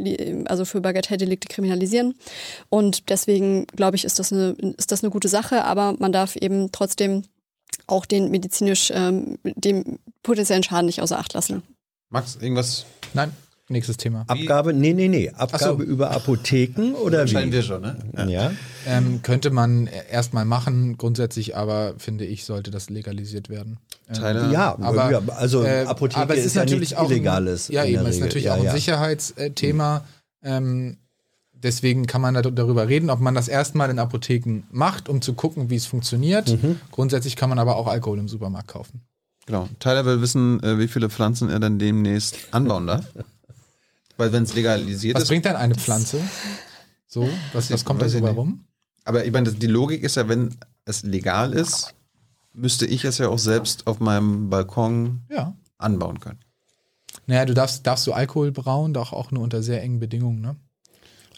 also für Bagatelldelikte kriminalisieren. Und deswegen, glaube ich, ist das eine, ist das eine gute Sache, aber man darf eben trotzdem auch den medizinisch, ähm, dem potenziellen Schaden nicht außer Acht lassen. Max, irgendwas? Nein, nächstes Thema. Abgabe, nee, nee, nee. Abgabe so. über Apotheken oder wie? wir schon, ne? Ja. Ähm, könnte man erstmal machen, grundsätzlich aber finde ich, sollte das legalisiert werden. Ähm, Teile. Ja, aber, ja, also äh, Apotheke aber es ist, ist, ja natürlich nichts auch Illegales. Ein, ja, eben, es ist natürlich ja, auch ein ja. Sicherheitsthema. Ähm, deswegen kann man da- darüber reden, ob man das erstmal in Apotheken macht, um zu gucken, wie es funktioniert. Mhm. Grundsätzlich kann man aber auch Alkohol im Supermarkt kaufen. Genau. Tyler will wissen, äh, wie viele Pflanzen er dann demnächst anbauen darf. Weil wenn es legalisiert Was ist. bringt denn eine Pflanze? So, was, was kommt da so rum? Aber ich meine, die Logik ist ja, wenn es legal ist, müsste ich es ja auch selbst auf meinem Balkon Ja. anbauen können. Naja, du darfst, darfst du Alkohol brauen, doch auch nur unter sehr engen Bedingungen, ne?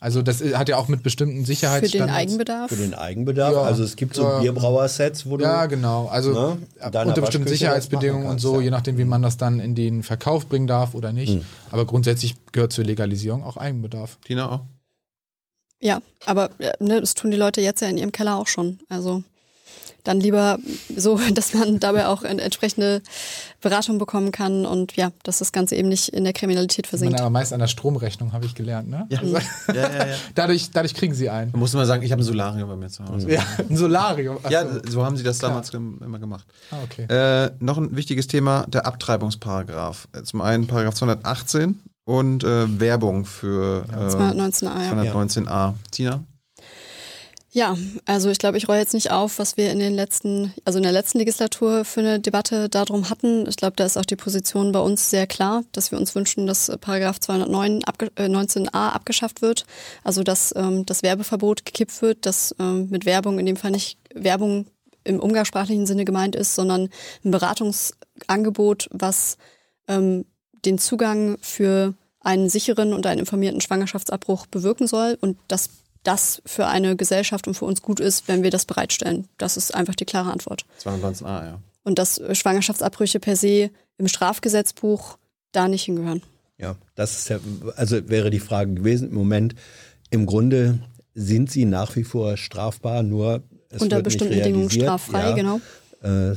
Also das hat ja auch mit bestimmten Für den Sicherheitsstandards. Eigenbedarf. Für den Eigenbedarf. Ja. also es gibt so Ja. Bierbrauersets, wo du. Ja, genau. Also Ne, unter bestimmten Sicherheitsbedingungen und so, kannst, je ja. nachdem, wie man das dann in den Verkauf bringen darf oder nicht. Hm. Aber grundsätzlich gehört zur Legalisierung auch Eigenbedarf. Tina auch? Ja, aber äh, ne, das tun die Leute jetzt ja in ihrem Keller auch schon. Also dann lieber so, dass man dabei auch en- entsprechende Beratung bekommen kann und ja, dass das Ganze eben nicht in der Kriminalität Man versinkt. aber meist an der Stromrechnung, habe ich gelernt, ne? Ja. Also, ja, ja, ja. dadurch, dadurch kriegen sie ein. Da muss man sagen, ich habe ein Solarium bei mir zu Hause. Ja, ein Solarium. Ach Ja, so. haben sie das Klar. damals immer gemacht. Ah, okay. Äh, noch ein wichtiges Thema, der Abtreibungsparagraph. Äh, Zum einen Paragraph 218 und äh, Werbung für äh, 219a, ja. 219a. Tina? Ja, also ich glaube, ich roll jetzt nicht auf, was wir in den letzten, also in der letzten Legislatur für eine Debatte darum hatten. Ich glaube, da ist auch die Position bei uns sehr klar, dass wir uns wünschen, dass äh, Paragraph 209 abge äh, 19a abgeschafft wird. Also dass ähm, das Werbeverbot gekippt wird, dass ähm, mit Werbung in dem Fall nicht Werbung im umgangssprachlichen Sinne gemeint ist, sondern ein Beratungsangebot, was ähm, den Zugang für einen sicheren und einen informierten Schwangerschaftsabbruch bewirken soll und dass das für eine Gesellschaft und für uns gut ist, wenn wir das bereitstellen. Das ist einfach die klare Antwort. 219a, ja. Und dass äh, Schwangerschaftsabbrüche per se im Strafgesetzbuch da nicht hingehören. Ja, das ist ja, also wäre die Frage gewesen. Im Moment, im Grunde sind sie nach wie vor strafbar, nur es Unter wird bestimmten nicht Bedingungen straffrei, ja, genau. Äh,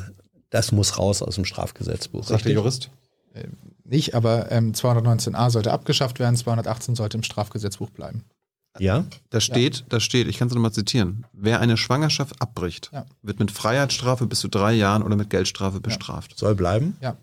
das muss raus aus dem Strafgesetzbuch. Sagt der richtig? Jurist. Nicht, aber ähm, 219a sollte abgeschafft werden, 218 sollte im Strafgesetzbuch bleiben. Ja, Da steht, da steht, ich kann es nochmal zitieren. Wer eine Schwangerschaft abbricht, Ja. wird mit Freiheitsstrafe bis zu drei Jahren oder mit Geldstrafe bestraft. soll bleiben. Ja.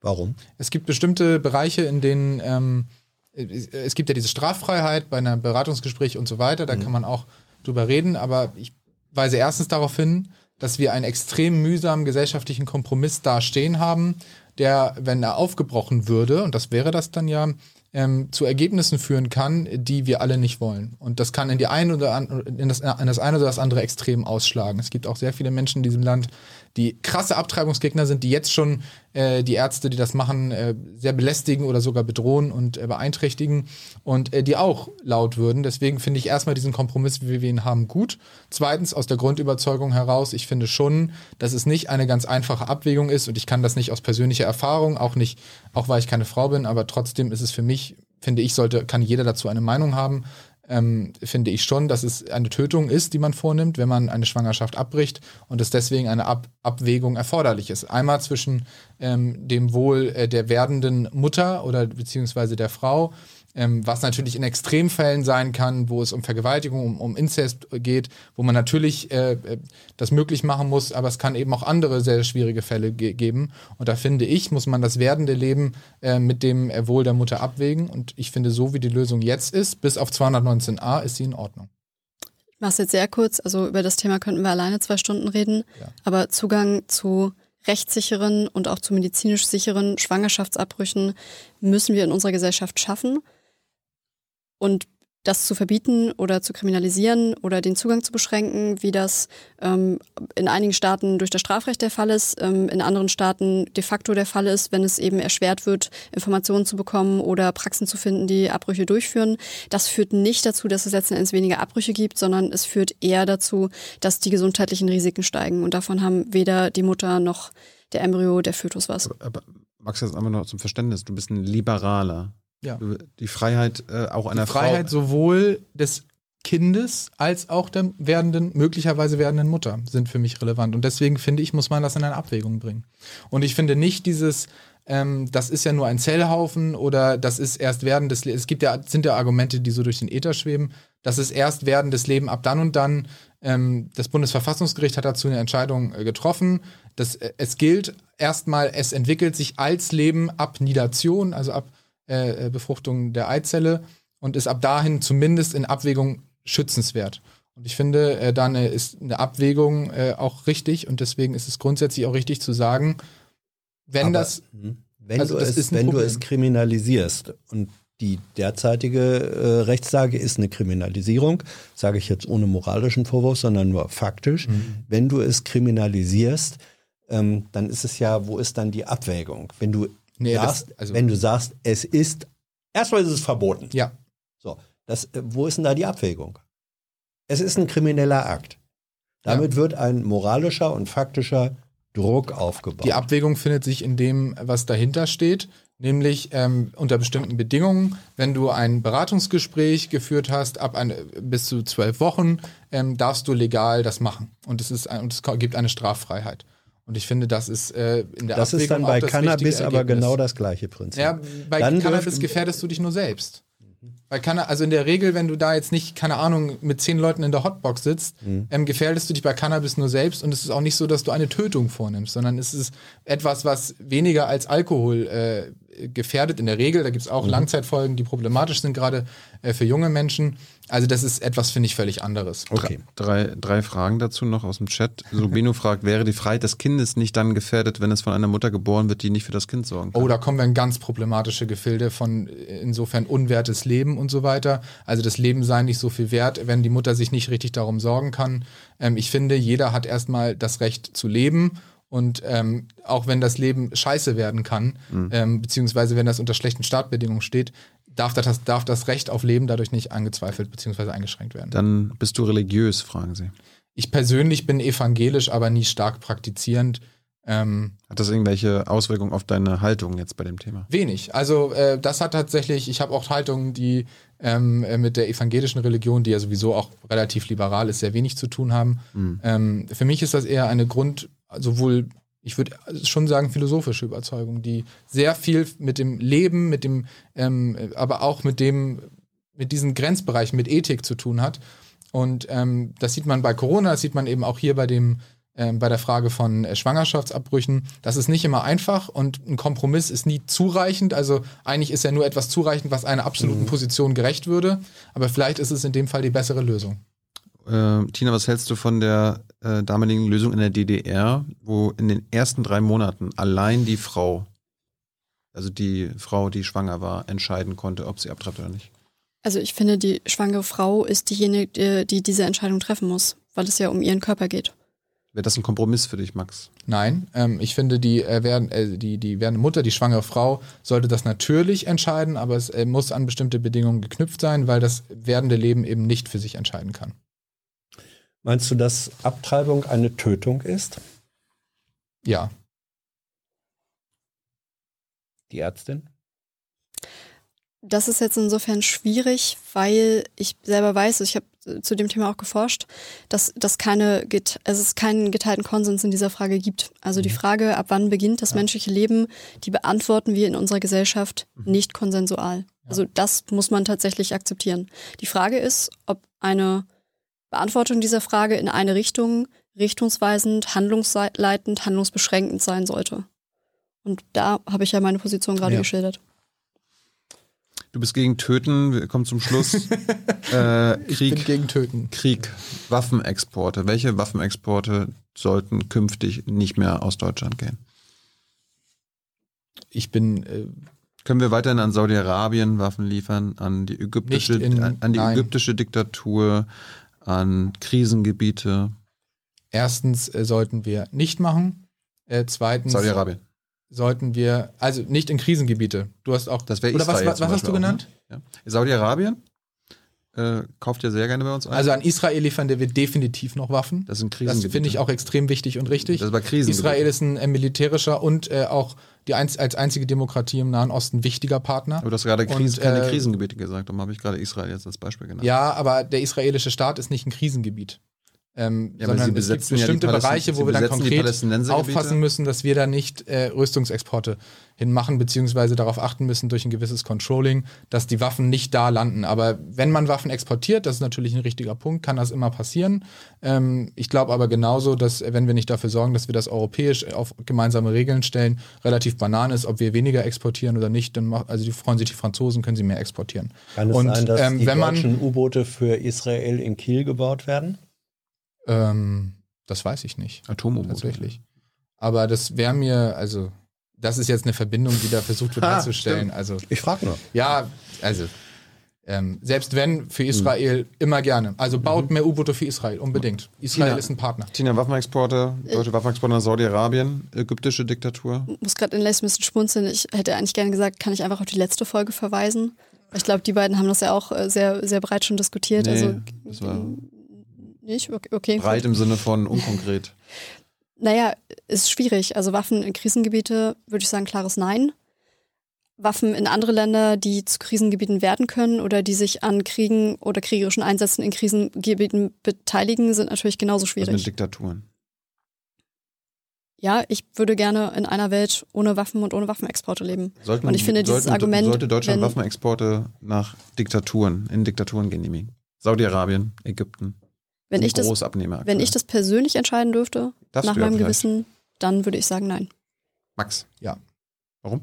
Warum? Es gibt bestimmte Bereiche, in denen ähm, es es gibt ja diese Straffreiheit bei einem Beratungsgespräch und so weiter, da kann man auch drüber reden, aber ich weise erstens darauf hin, dass wir einen extrem mühsamen gesellschaftlichen Kompromiss da stehen haben, der, wenn er aufgebrochen würde, und das wäre das dann ja, ähm, zu Ergebnissen führen kann, die wir alle nicht wollen. Und das kann in die eine oder an, in das, in das eine oder das andere Extrem ausschlagen. Es gibt auch sehr viele Menschen in diesem Land, die krasse Abtreibungsgegner sind, die jetzt schon äh, die Ärzte, die das machen, äh, sehr belästigen oder sogar bedrohen und äh, beeinträchtigen und äh, die auch laut würden. Deswegen finde ich erstmal diesen Kompromiss, wie wir ihn haben, gut. Zweitens aus der Grundüberzeugung heraus, ich finde schon, dass es nicht eine ganz einfache Abwägung ist und ich kann das nicht aus persönlicher Erfahrung, auch nicht, auch weil ich keine Frau bin, aber trotzdem ist es für mich, finde ich, sollte, kann jeder dazu eine Meinung haben. Ähm, finde ich schon, dass es eine Tötung ist, die man vornimmt, wenn man eine Schwangerschaft abbricht und es deswegen eine Ab Abwägung erforderlich ist. Einmal zwischen ähm, dem Wohl äh, der werdenden Mutter oder beziehungsweise der Frau ähm, was natürlich in Extremfällen sein kann, wo es um Vergewaltigung, um, um Inzest geht, wo man natürlich äh, äh das möglich machen muss, aber es kann eben auch andere sehr schwierige Fälle ge geben. Und da finde ich, muss man das werdende Leben äh, mit dem Wohl der Mutter abwägen. Und ich finde, so wie die Lösung jetzt ist, bis auf 219a, ist sie in Ordnung. Ich mache es jetzt sehr kurz, also über das Thema könnten wir alleine zwei Stunden reden, ja. aber Zugang zu rechtssicheren und auch zu medizinisch sicheren Schwangerschaftsabbrüchen müssen wir in unserer Gesellschaft schaffen. Und das zu verbieten oder zu kriminalisieren oder den Zugang zu beschränken, wie das ähm, in einigen Staaten durch das Strafrecht der Fall ist, ähm, in anderen Staaten de facto der Fall ist, wenn es eben erschwert wird, Informationen zu bekommen oder Praxen zu finden, die Abbrüche durchführen. Das führt nicht dazu, dass es letzten Endes weniger Abbrüche gibt, sondern es führt eher dazu, dass die gesundheitlichen Risiken steigen. Und davon haben weder die Mutter noch der Embryo, der Fötus was. Aber, aber Max, jetzt einfach noch zum Verständnis. Du bist ein Liberaler. Ja. Die Freiheit äh, auch einer die Freiheit Frau. sowohl des Kindes als auch der werdenden, möglicherweise werdenden Mutter sind für mich relevant. Und deswegen finde ich, muss man das in eine Abwägung bringen. Und ich finde nicht dieses, ähm, das ist ja nur ein Zellhaufen oder das ist erst werdendes Leben. Es gibt ja, sind ja Argumente, die so durch den Äther schweben. Das ist erst werdendes Leben ab dann und dann. Ähm, das Bundesverfassungsgericht hat dazu eine Entscheidung äh, getroffen. Das, äh, es gilt erstmal, es entwickelt sich als Leben ab Nidation, also ab äh, äh, Befruchtung der Eizelle und ist ab dahin zumindest in Abwägung schützenswert. Und ich finde, äh, da eine, ist eine Abwägung äh, auch richtig und deswegen ist es grundsätzlich auch richtig zu sagen, wenn Aber, das. Hm, wenn, also du, es, wenn du es kriminalisierst und die derzeitige äh, Rechtslage ist eine Kriminalisierung, sage ich jetzt ohne moralischen Vorwurf, sondern nur faktisch. Mhm. Wenn du es kriminalisierst, ähm, dann ist es ja, wo ist dann die Abwägung? Wenn du Nee, sagst, das, also wenn du sagst, es ist, erstmal ist es verboten. Ja. So, das, äh, wo ist denn da die Abwägung? Es ist ein krimineller Akt. Damit ja. wird ein moralischer und faktischer Druck aufgebaut. Die Abwägung findet sich in dem, was dahinter steht, nämlich ähm, unter bestimmten Bedingungen. Wenn du ein Beratungsgespräch geführt hast, ab ein, bis zu zwölf Wochen, ähm, darfst du legal das machen. Und es, ist, und es gibt eine Straffreiheit. Und ich finde, das ist äh, in der Das Abwägung ist dann bei Cannabis aber genau das gleiche Prinzip. Ja, bei dann Cannabis gefährdest du dich nur selbst. Weil kann, also in der Regel, wenn du da jetzt nicht, keine Ahnung, mit zehn Leuten in der Hotbox sitzt, mhm. ähm, gefährdest du dich bei Cannabis nur selbst und es ist auch nicht so, dass du eine Tötung vornimmst, sondern es ist etwas, was weniger als Alkohol äh, gefährdet in der Regel. Da gibt es auch mhm. Langzeitfolgen, die problematisch sind, gerade äh, für junge Menschen. Also das ist etwas, finde ich, völlig anderes. Okay, drei, drei Fragen dazu noch aus dem Chat. Subino fragt, wäre die Freiheit des Kindes nicht dann gefährdet, wenn es von einer Mutter geboren wird, die nicht für das Kind sorgen kann? Oh, da kommen wir in ganz problematische Gefilde von insofern unwertes Leben und so weiter. Also das Leben sei nicht so viel wert, wenn die Mutter sich nicht richtig darum sorgen kann. Ähm, ich finde, jeder hat erstmal das Recht zu leben und ähm, auch wenn das Leben scheiße werden kann, mhm. ähm, beziehungsweise wenn das unter schlechten Startbedingungen steht, darf das, darf das Recht auf Leben dadurch nicht angezweifelt bzw. eingeschränkt werden. Dann bist du religiös, fragen Sie. Ich persönlich bin evangelisch, aber nie stark praktizierend. Ähm, hat das irgendwelche Auswirkungen auf deine Haltung jetzt bei dem Thema? Wenig. Also äh, das hat tatsächlich, ich habe auch Haltungen, die ähm, äh, mit der evangelischen Religion, die ja sowieso auch relativ liberal ist, sehr wenig zu tun haben. Mhm. Ähm, für mich ist das eher eine Grund, sowohl ich würde schon sagen, philosophische Überzeugung, die sehr viel mit dem Leben, mit dem, ähm, aber auch mit dem, mit diesen Grenzbereichen, mit Ethik zu tun hat. Und ähm, das sieht man bei Corona, das sieht man eben auch hier bei dem, ähm, bei der Frage von äh, Schwangerschaftsabbrüchen. Das ist nicht immer einfach und ein Kompromiss ist nie zureichend. Also eigentlich ist ja nur etwas zureichend, was einer absoluten mhm. Position gerecht würde. Aber vielleicht ist es in dem Fall die bessere Lösung. Äh, Tina, was hältst du von der äh, damaligen Lösung in der DDR, wo in den ersten drei Monaten allein die Frau, also die Frau, die schwanger war, entscheiden konnte, ob sie abtreibt oder nicht? Also ich finde, die schwangere Frau ist diejenige, die diese Entscheidung treffen muss, weil es ja um ihren Körper geht. Wäre das ein Kompromiss für dich, Max? Nein, ähm, ich finde, die, äh, werden, äh, die, die werdende Mutter, die schwangere Frau, sollte das natürlich entscheiden, aber es äh, muss an bestimmte Bedingungen geknüpft sein, weil das werdende Leben eben nicht für sich entscheiden kann. Meinst du, dass Abtreibung eine Tötung ist? Ja. Die Ärztin? Das ist jetzt insofern schwierig, weil ich selber weiß, ich habe zu dem Thema auch geforscht, dass, dass keine, also es keinen geteilten Konsens in dieser Frage gibt. Also die Frage, ab wann beginnt das menschliche Leben, die beantworten wir in unserer Gesellschaft nicht konsensual. Also das muss man tatsächlich akzeptieren. Die Frage ist, ob eine Beantwortung dieser Frage in eine Richtung richtungsweisend, handlungsleitend, handlungsbeschränkend sein sollte. Und da habe ich ja meine Position gerade Ja. geschildert. Du bist gegen Töten, wir kommen zum Schluss. äh, Ich bin Krieg, gegen Töten. Krieg, Waffenexporte. Welche Waffenexporte sollten künftig nicht mehr aus Deutschland gehen? Ich bin äh, Können wir weiterhin an Saudi-Arabien Waffen liefern, an die ägyptische, in- an die nein. ägyptische Diktatur, an Krisengebiete, erstens äh, sollten wir nicht machen. Äh, zweitens Saudi-Arabien. sollten wir, also nicht in Krisengebiete. Du hast auch. Das wäre Oder was, was, was hast du auch, genannt? Ne? Ja. Saudi-Arabien äh, kauft ja sehr gerne bei uns ein. Also an Israel liefern wir definitiv noch Waffen. das sind Das Krisengebiete. finde ich auch extrem wichtig und richtig. Das war Krisengebiete. Israel ist ein äh, militärischer und äh, auch die einz als einzige Demokratie im Nahen Osten wichtiger Partner. Aber du hast gerade Und, Krise, keine äh, Krisengebiete gesagt, darum habe ich gerade Israel jetzt als Beispiel genannt. Ja, aber der israelische Staat ist nicht ein Krisengebiet. Ähm, Ja, sondern sie es gibt ja bestimmte Palästin- Bereiche, wo wir dann konkret aufpassen müssen, dass wir da nicht äh, Rüstungsexporte hinmachen, beziehungsweise darauf achten müssen durch ein gewisses Controlling, dass die Waffen nicht da landen. Aber wenn man Waffen exportiert, das ist natürlich ein richtiger Punkt, kann das immer passieren. Ähm, ich glaube aber genauso, dass wenn wir nicht dafür sorgen, dass wir das europäisch auf gemeinsame Regeln stellen, relativ banan ist, ob wir weniger exportieren oder nicht, dann macht, also die freuen sich die Franzosen, können sie mehr exportieren. Kann es Und, sein, dass ähm, die man- deutschen U-Boote für Israel in Kiel gebaut werden? Ähm, das weiß ich nicht. Atomobote. tatsächlich. Aber das wäre mir, also, das ist jetzt eine Verbindung, die da versucht wird Ha, herzustellen. Also, Ich frage nur. ja, also, ähm, selbst wenn, Hm. für Israel immer gerne. Also baut mehr U-Boote für Israel, unbedingt. Israel Tina. ist ein Partner. Tina, Waffenexporte, deutsche Waffenexporte nach Saudi-Arabien, ägyptische Diktatur. muss gerade inlässt ein bisschen schmunzeln. Ich hätte eigentlich gerne gesagt, kann ich einfach auf die letzte Folge verweisen. Ich glaube, die beiden haben das ja auch äh, sehr, sehr breit schon diskutiert. Nee, also das war nicht? Okay. okay. breit im Sinne von unkonkret. Naja, ist schwierig. Also Waffen in Krisengebiete, würde ich sagen, klares Nein. Waffen in andere Länder, die zu Krisengebieten werden können oder die sich an Kriegen oder kriegerischen Einsätzen in Krisengebieten beteiligen, sind natürlich genauso Was mit schwierig. Diktaturen. Ja, ich würde gerne in einer Welt ohne Waffen und ohne Waffenexporte leben. Sollten, Und ich finde dieses sollten, Argument, Sollte Deutschland wenn- Waffenexporte nach Diktaturen, in Diktaturen genehmigen? Saudi-Arabien, Ägypten. Wenn ich, das, Großabnehmer wenn ich das persönlich entscheiden dürfte, Darfst nach ja meinem. Gewissen, dann würde ich sagen Nein. Max. Ja. Warum?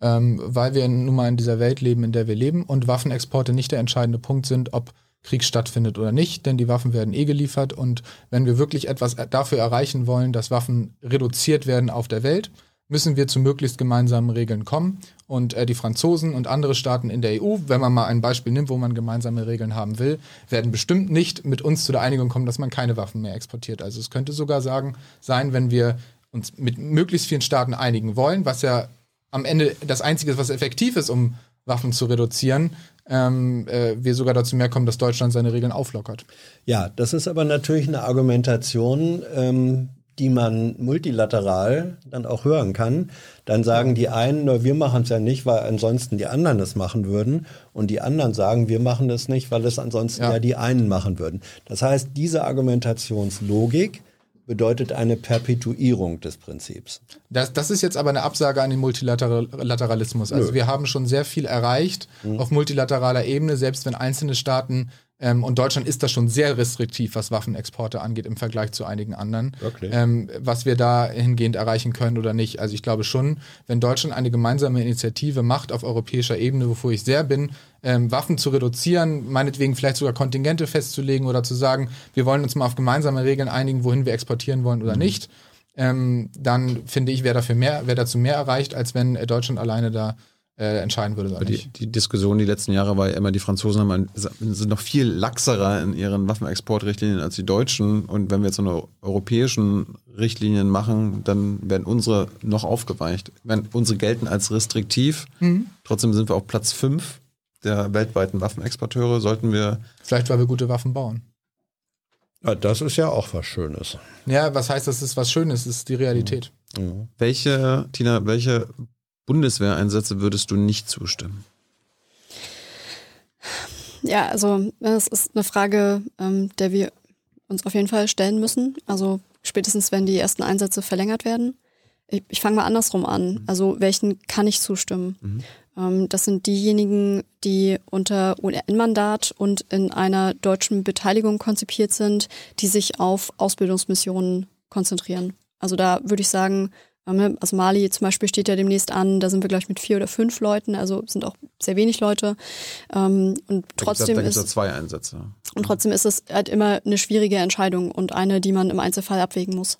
Ähm, weil wir nun mal in dieser Welt leben, in der wir leben und Waffenexporte nicht der entscheidende Punkt sind, ob Krieg stattfindet oder nicht, denn die Waffen werden eh geliefert und wenn wir wirklich etwas dafür erreichen wollen, dass Waffen reduziert werden auf der Welt, müssen wir zu möglichst gemeinsamen Regeln kommen. Und äh, die Franzosen und andere Staaten in der EU, wenn man mal ein Beispiel nimmt, wo man gemeinsame Regeln haben will, werden bestimmt nicht mit uns zu der Einigung kommen, dass man keine Waffen mehr exportiert. Also es könnte sogar sagen, sein, wenn wir uns mit möglichst vielen Staaten einigen wollen, was ja am Ende das Einzige ist, was effektiv ist, um Waffen zu reduzieren, ähm, äh, wir sogar dazu mehr kommen, dass Deutschland seine Regeln auflockert. Ja, das ist aber natürlich eine Argumentation, ähm, die man multilateral dann auch hören kann. Dann sagen die einen, na, wir machen es ja nicht, weil ansonsten die anderen es machen würden. Und die anderen sagen, wir machen es nicht, weil es ansonsten ja, Ja. die einen machen würden. Das heißt, diese Argumentationslogik bedeutet eine Perpetuierung des Prinzips. Das, das ist jetzt aber eine Absage an den Multilateralismus. Also wir haben schon sehr viel erreicht auf multilateraler Ebene, selbst wenn einzelne Staaten ähm, und Deutschland ist da schon sehr restriktiv, was Waffenexporte angeht im Vergleich zu einigen anderen. Wirklich? Ähm, was wir da hingehend erreichen können oder nicht. Also ich glaube schon, wenn Deutschland eine gemeinsame Initiative macht auf europäischer Ebene, wovor ich sehr bin, ähm, Waffen zu reduzieren, meinetwegen vielleicht sogar Kontingente festzulegen oder zu sagen, wir wollen uns mal auf gemeinsame Regeln einigen, wohin wir exportieren wollen oder nicht, ähm, dann finde ich, wäre dafür mehr, wäre dazu mehr erreicht, als wenn Deutschland alleine da äh, entscheiden würde oder Die, nicht. die Diskussion die letzten Jahre war ja immer, die Franzosen haben ein, sind noch viel laxerer in ihren Waffenexportrichtlinien als die Deutschen. Und wenn wir jetzt so eine europäischen Richtlinien machen, dann werden unsere noch aufgeweicht. Wenn unsere gelten als restriktiv, trotzdem sind wir auf Platz 5 der weltweiten Waffenexporteure, sollten wir Vielleicht, weil wir gute Waffen bauen. Ja, das ist ja auch was Schönes. Ja, was heißt, das ist was Schönes, das ist die Realität. welche, Tina, welche Bundeswehreinsätze würdest du nicht zustimmen? Ja, also das ist eine Frage, ähm, der wir uns auf jeden Fall stellen müssen. Also spätestens, wenn die ersten Einsätze verlängert werden. Ich, ich fange mal andersrum an. Mhm. Also welchen kann ich zustimmen? Mhm. Ähm, das sind diejenigen, die unter UN-Mandat und in einer deutschen Beteiligung konzipiert sind, die sich auf Ausbildungsmissionen konzentrieren. Also da würde ich sagen, also Mali zum Beispiel steht ja demnächst an, da sind wir gleich mit vier oder fünf Leuten, also sind auch sehr wenig Leute. Ähm, und trotzdem da ist da zwei Einsätze. Und trotzdem ist es halt immer eine schwierige Entscheidung und eine, die man im Einzelfall abwägen muss.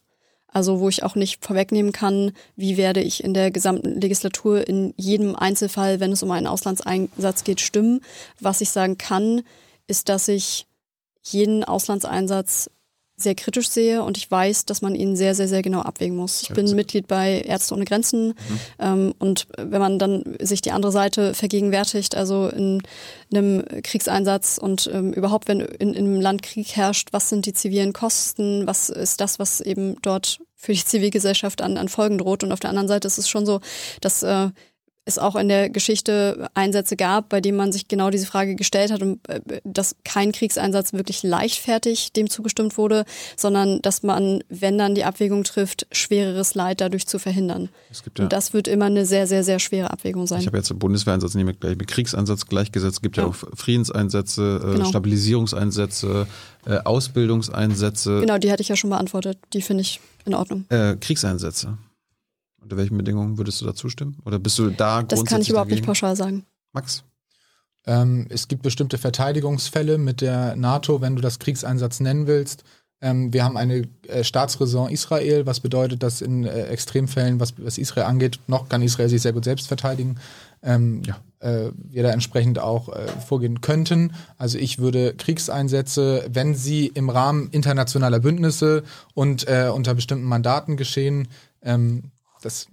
Also wo ich auch nicht vorwegnehmen kann, wie werde ich in der gesamten Legislatur in jedem Einzelfall, wenn es um einen Auslandseinsatz geht, stimmen. Was ich sagen kann, ist, dass ich jeden Auslandseinsatz sehr kritisch sehe und ich weiß, dass man ihn sehr, sehr, sehr genau abwägen muss. Ich bin Mitglied bei Ärzte ohne Grenzen mhm. ähm, und wenn man dann sich die andere Seite vergegenwärtigt, also in einem Kriegseinsatz und ähm, überhaupt, wenn in, in einem Land Krieg herrscht, was sind die zivilen Kosten, was ist das, was eben dort für die Zivilgesellschaft an, an Folgen droht und auf der anderen Seite ist es schon so, dass äh, es auch in der Geschichte Einsätze gab, bei denen man sich genau diese Frage gestellt hat und äh, dass kein Kriegseinsatz wirklich leichtfertig dem zugestimmt wurde, sondern dass man, wenn dann die Abwägung trifft, schwereres Leid dadurch zu verhindern. Ja, und das wird immer eine sehr, sehr, sehr schwere Abwägung sein. Ich habe jetzt Bundeswehreinsatz nicht mit, mit Kriegseinsatz gleichgesetzt. Es gibt ja, ja auch Friedenseinsätze, äh, genau. Stabilisierungseinsätze, äh, Ausbildungseinsätze. Genau, die hatte ich ja schon beantwortet. Die finde ich in Ordnung. Äh, Kriegseinsätze. Unter welchen Bedingungen würdest du da zustimmen? Oder bist du da Das kann ich überhaupt dagegen? nicht pauschal sagen. Max? Ähm, es gibt bestimmte Verteidigungsfälle mit der NATO, wenn du das Kriegseinsatz nennen willst. Ähm, wir haben eine äh, Staatsräson Israel, was bedeutet, dass in äh, Extremfällen, was, was, Israel angeht, noch kann Israel sich sehr gut selbst verteidigen. Ähm, ja. äh, wir da entsprechend auch äh, vorgehen könnten. Also ich würde Kriegseinsätze, wenn sie im Rahmen internationaler Bündnisse und äh, unter bestimmten Mandaten geschehen, ähm, das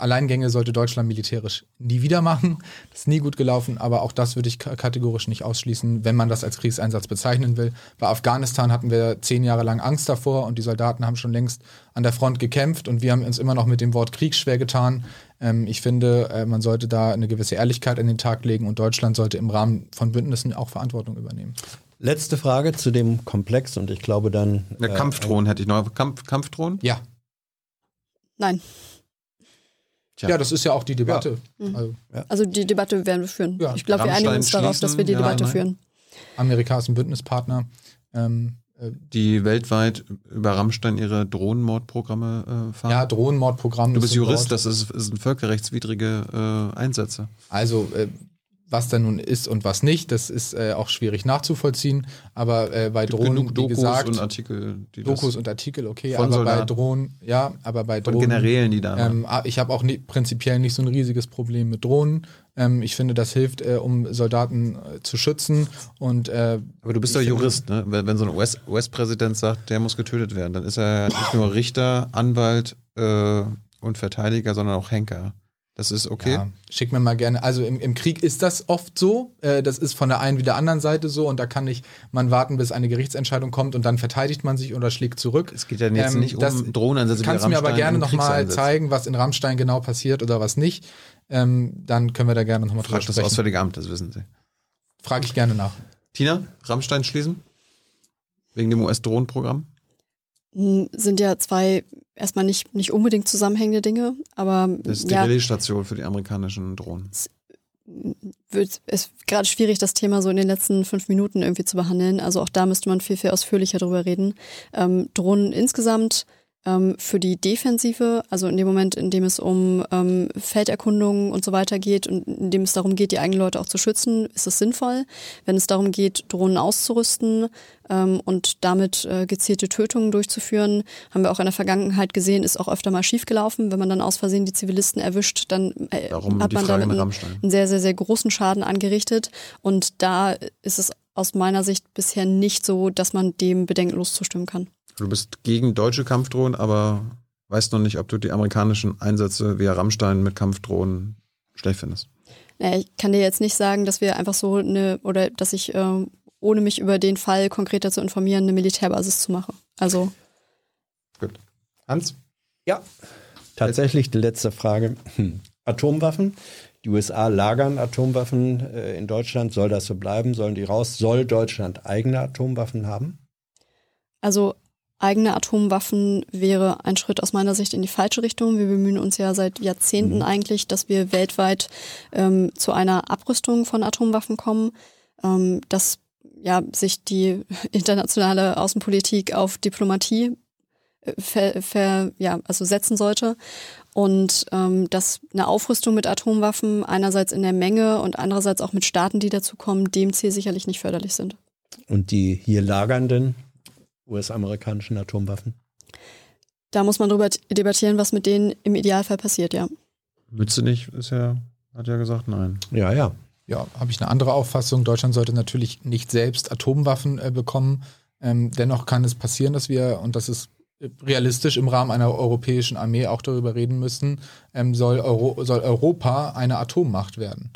Alleingänge sollte Deutschland militärisch nie wieder machen. Das ist nie gut gelaufen, aber auch das würde ich kategorisch nicht ausschließen, wenn man das als Kriegseinsatz bezeichnen will. Bei Afghanistan hatten wir zehn Jahre lang Angst davor und die Soldaten haben schon längst an der Front gekämpft und wir haben uns immer noch mit dem Wort Krieg schwer getan. Ähm, ich finde, äh, man sollte da eine gewisse Ehrlichkeit an den Tag legen und Deutschland sollte im Rahmen von Bündnissen auch Verantwortung übernehmen. Letzte Frage zu dem Komplex und ich glaube dann. Äh, Kampfdrohnen hätte ich noch. Kampf, Kampfdrohnen? Ja. Nein. Tja. Ja, das ist ja auch die Debatte. Ja. Mhm. Also, ja. also, die Debatte werden wir führen. Ja. Ich glaube, wir einigen uns darauf, dass wir die Debatte nein. führen. Amerika ist ein Bündnispartner. Ähm, äh, die weltweit über Rammstein ihre Drohnenmordprogramme äh, fahren? Ja, Drohnenmordprogramme. Du bist Jurist, das ist, ist völkerrechtswidrige äh, Einsätze. Also äh, was da nun ist und was nicht, das ist äh, auch schwierig nachzuvollziehen. Aber äh, bei Drohnen, wie Dokus gesagt, und Artikel, die Dokus und Artikel, okay, aber Soldaten. bei Drohnen, ja, aber bei von Drohnen. Generälen, die da. Ähm, ah, ich habe auch nie, prinzipiell nicht so ein riesiges Problem mit Drohnen. Ähm, ich finde, das hilft, äh, um Soldaten äh, zu schützen. Und, äh, aber du bist doch Jurist, ne? Wenn, wenn so ein US-Präsident US sagt, der muss getötet werden, dann ist er nicht nur Richter, Anwalt äh, und Verteidiger, sondern auch Henker. Das ist okay. Ja, schick mir mal gerne. Also im, im Krieg ist das oft so. Äh, das ist von der einen wie der anderen Seite so. Und da kann nicht man warten, bis eine Gerichtsentscheidung kommt und dann verteidigt man sich oder schlägt zurück. Es geht ja jetzt ähm, nicht um Drohnenansätze. Kannst du mir aber gerne nochmal zeigen, was in Rammstein genau passiert oder was nicht. Ähm, dann können wir da gerne nochmal drüber sprechen. das Auswärtige Amt, das wissen Sie. Frage ich gerne nach. Tina, Rammstein schließen? Wegen dem US-Drohnenprogramm? Sind ja zwei erstmal nicht, nicht unbedingt zusammenhängende Dinge, aber. Das ist die ja, Relaisstation für die amerikanischen Drohnen. Es wird, ist gerade schwierig, das Thema so in den letzten fünf Minuten irgendwie zu behandeln. Also auch da müsste man viel, viel ausführlicher drüber reden. Ähm, Drohnen insgesamt ähm, für die Defensive, also in dem Moment, in dem es um ähm, Felderkundungen und so weiter geht und in dem es darum geht, die eigenen Leute auch zu schützen, ist es sinnvoll. Wenn es darum geht, Drohnen auszurüsten ähm, und damit äh, gezielte Tötungen durchzuführen, haben wir auch in der Vergangenheit gesehen, ist auch öfter mal schiefgelaufen. Wenn man dann aus Versehen die Zivilisten erwischt, dann äh, hat man damit einen, einen sehr, sehr, sehr großen Schaden angerichtet. Und da ist es aus meiner Sicht bisher nicht so, dass man dem bedenkenlos zustimmen kann. Du bist gegen deutsche Kampfdrohnen, aber weißt noch nicht, ob du die amerikanischen Einsätze via Rammstein mit Kampfdrohnen schlecht findest. Naja, ich kann dir jetzt nicht sagen, dass wir einfach so eine, oder dass ich, äh, ohne mich über den Fall konkreter zu informieren, eine Militärbasis zu machen. Also. Gut. Hans? Ja, tatsächlich die letzte Frage. Hm. Atomwaffen. Die USA lagern Atomwaffen äh, in Deutschland. Soll das so bleiben? Sollen die raus? Soll Deutschland eigene Atomwaffen haben? Also eigene Atomwaffen wäre ein Schritt aus meiner Sicht in die falsche Richtung. Wir bemühen uns ja seit Jahrzehnten mhm. eigentlich, dass wir weltweit ähm, zu einer Abrüstung von Atomwaffen kommen, ähm, dass ja sich die internationale Außenpolitik auf Diplomatie äh, ver, ver, ja, also setzen sollte und ähm, dass eine Aufrüstung mit Atomwaffen einerseits in der Menge und andererseits auch mit Staaten, die dazu kommen, dem Ziel sicherlich nicht förderlich sind. Und die hier lagernden US-amerikanischen Atomwaffen? Da muss man darüber debattieren, was mit denen im Idealfall passiert, ja. Mütze nicht, ist ja, hat ja gesagt, nein. Ja, ja. Ja, habe ich eine andere Auffassung. Deutschland sollte natürlich nicht selbst Atomwaffen äh, bekommen. Ähm, dennoch kann es passieren, dass wir, und das ist realistisch im Rahmen einer europäischen Armee auch darüber reden müssen, ähm, soll, Euro, soll Europa eine Atommacht werden.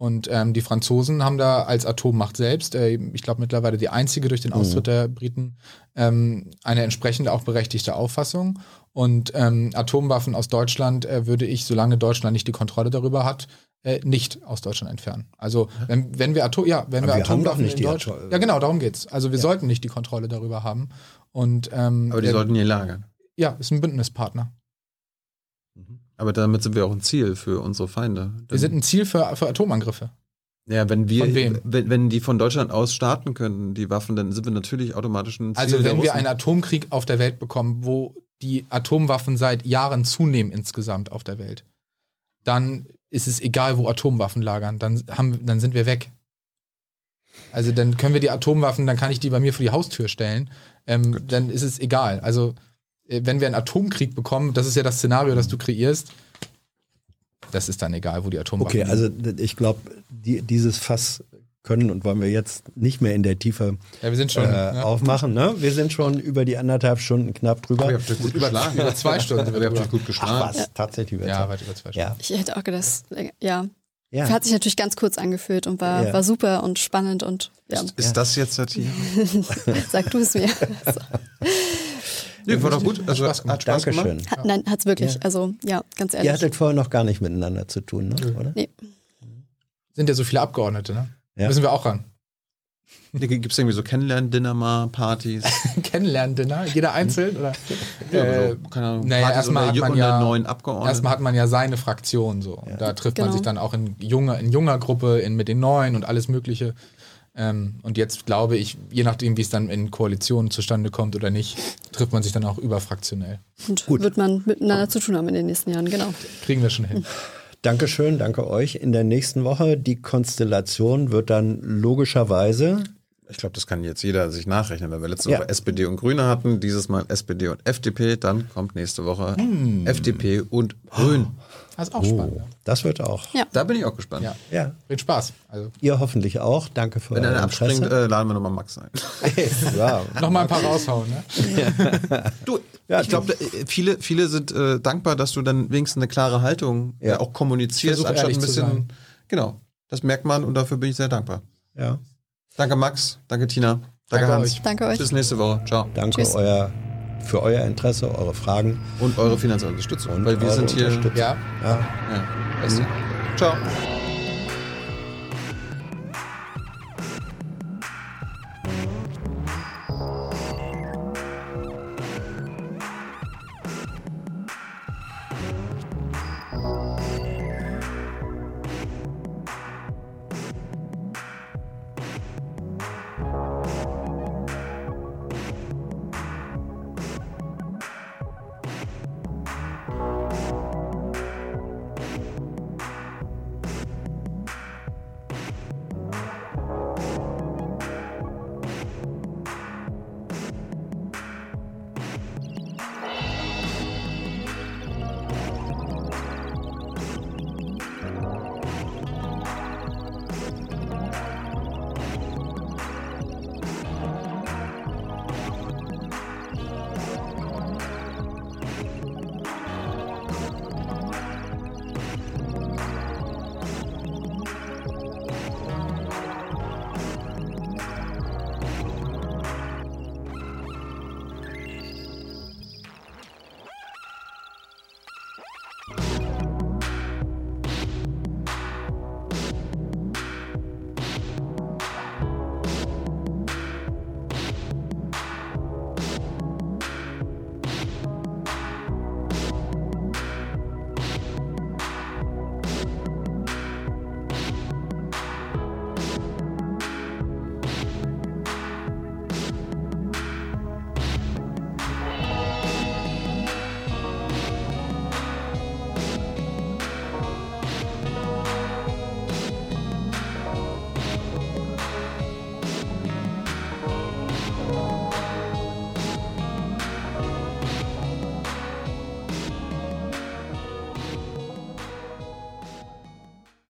Und ähm, die Franzosen haben da als Atommacht selbst, äh, ich glaube mittlerweile die einzige durch den Austritt mhm. der Briten, ähm, eine entsprechende auch berechtigte Auffassung. Und ähm, Atomwaffen aus Deutschland äh, würde ich, solange Deutschland nicht die Kontrolle darüber hat, äh, nicht aus Deutschland entfernen. Also wenn, wenn wir, Atom, ja, wenn wir, wir Atomwaffen nicht in Deutschland, ja genau, darum geht's. Also wir ja. sollten nicht die Kontrolle darüber haben. Und ähm, aber die der, sollten hier lagern. Ja, ist ein Bündnispartner. Aber damit sind wir auch ein Ziel für unsere Feinde. Wir sind ein Ziel für, für Atomangriffe. Ja, wenn wir, wenn, wenn die von Deutschland aus starten können, die Waffen, dann sind wir natürlich automatisch ein Ziel Also wenn wir einen Atomkrieg auf der Welt bekommen, wo die Atomwaffen seit Jahren zunehmen insgesamt auf der Welt, dann ist es egal, wo Atomwaffen lagern, dann, haben, dann sind wir weg. Also dann können wir die Atomwaffen, dann kann ich die bei mir vor die Haustür stellen, ähm, dann ist es egal. Also wenn wir einen Atomkrieg bekommen, das ist ja das Szenario, das du kreierst, das ist dann egal, wo die Atomwaffen Okay, also ich glaube, die, dieses Fass können und wollen wir jetzt nicht mehr in der Tiefe ja, wir sind schon, äh, ja. aufmachen. Ne? Wir sind schon über die anderthalb Stunden knapp drüber. Oh, ihr habt gut geschlagen. Über zwei Stunden. ihr habt gut geschlagen. Ach, was? Ja. Tatsächlich über, ja, weit über zwei Stunden. Ja. Ich hätte auch gedacht, ja. Ja. Hat sich natürlich ganz kurz angefühlt und war, ja. war super und spannend und ja. Ist, ist das jetzt Satire? Sag du es mir. Nee, war doch gut. Also, Spaß hat Spaß Dankeschön. gemacht. Hat, nein, hat's wirklich. Ja. Also, ja, ganz ehrlich. Ihr hattet vorher noch gar nicht miteinander zu tun, ne? oder? Nee. Sind ja so viele Abgeordnete, ne? Ja. Müssen wir auch ran. Gibt es irgendwie so Kennenlern-Dinner mal, Partys? Kennenlern-Dinner? Jeder einzeln? Oder? Ja, äh, so, keine Ahnung. Naja, erstmal hat, man ja, neuen erstmal hat man ja seine Fraktion so. Ja. Da trifft genau. man sich dann auch in junger, in junger Gruppe, in, mit den Neuen und alles Mögliche. Ähm, und jetzt glaube ich, je nachdem, wie es dann in Koalitionen zustande kommt oder nicht, trifft man sich dann auch überfraktionell. Und Gut. wird man miteinander zu tun haben in den nächsten Jahren, genau. Kriegen wir schon hin. Dankeschön, danke euch. In der nächsten Woche, die Konstellation wird dann logischerweise ich glaube, das kann jetzt jeder sich nachrechnen. Wenn wir letzte Woche SPD und Grüne hatten, dieses Mal SPD und FDP, dann kommt nächste Woche hm. FDP und Grün. Das ist auch oh, spannend. Das wird auch. Ja. Da bin ich auch gespannt. Ja. ja. Wird Spaß. Also. Ihr hoffentlich auch. Danke für Wenn einer abspringt, äh, laden wir nochmal Max ein. wow. nochmal ein paar raushauen. Ne? du, ja, ich glaube, äh, viele, viele sind äh, dankbar, dass du dann wenigstens eine klare Haltung ja. auch kommunizierst, anstatt ein bisschen. Genau. Das merkt man und dafür bin ich sehr dankbar. Ja. Danke, Max. Danke, Tina. Danke, Danke Hans. Euch. Danke euch. Bis nächste Woche. Ciao. Danke euer für euer Interesse, eure Fragen. Und eure finanzielle Unterstützung. Und weil wir sind hier. Ja. ja. ja. Mhm. Ciao.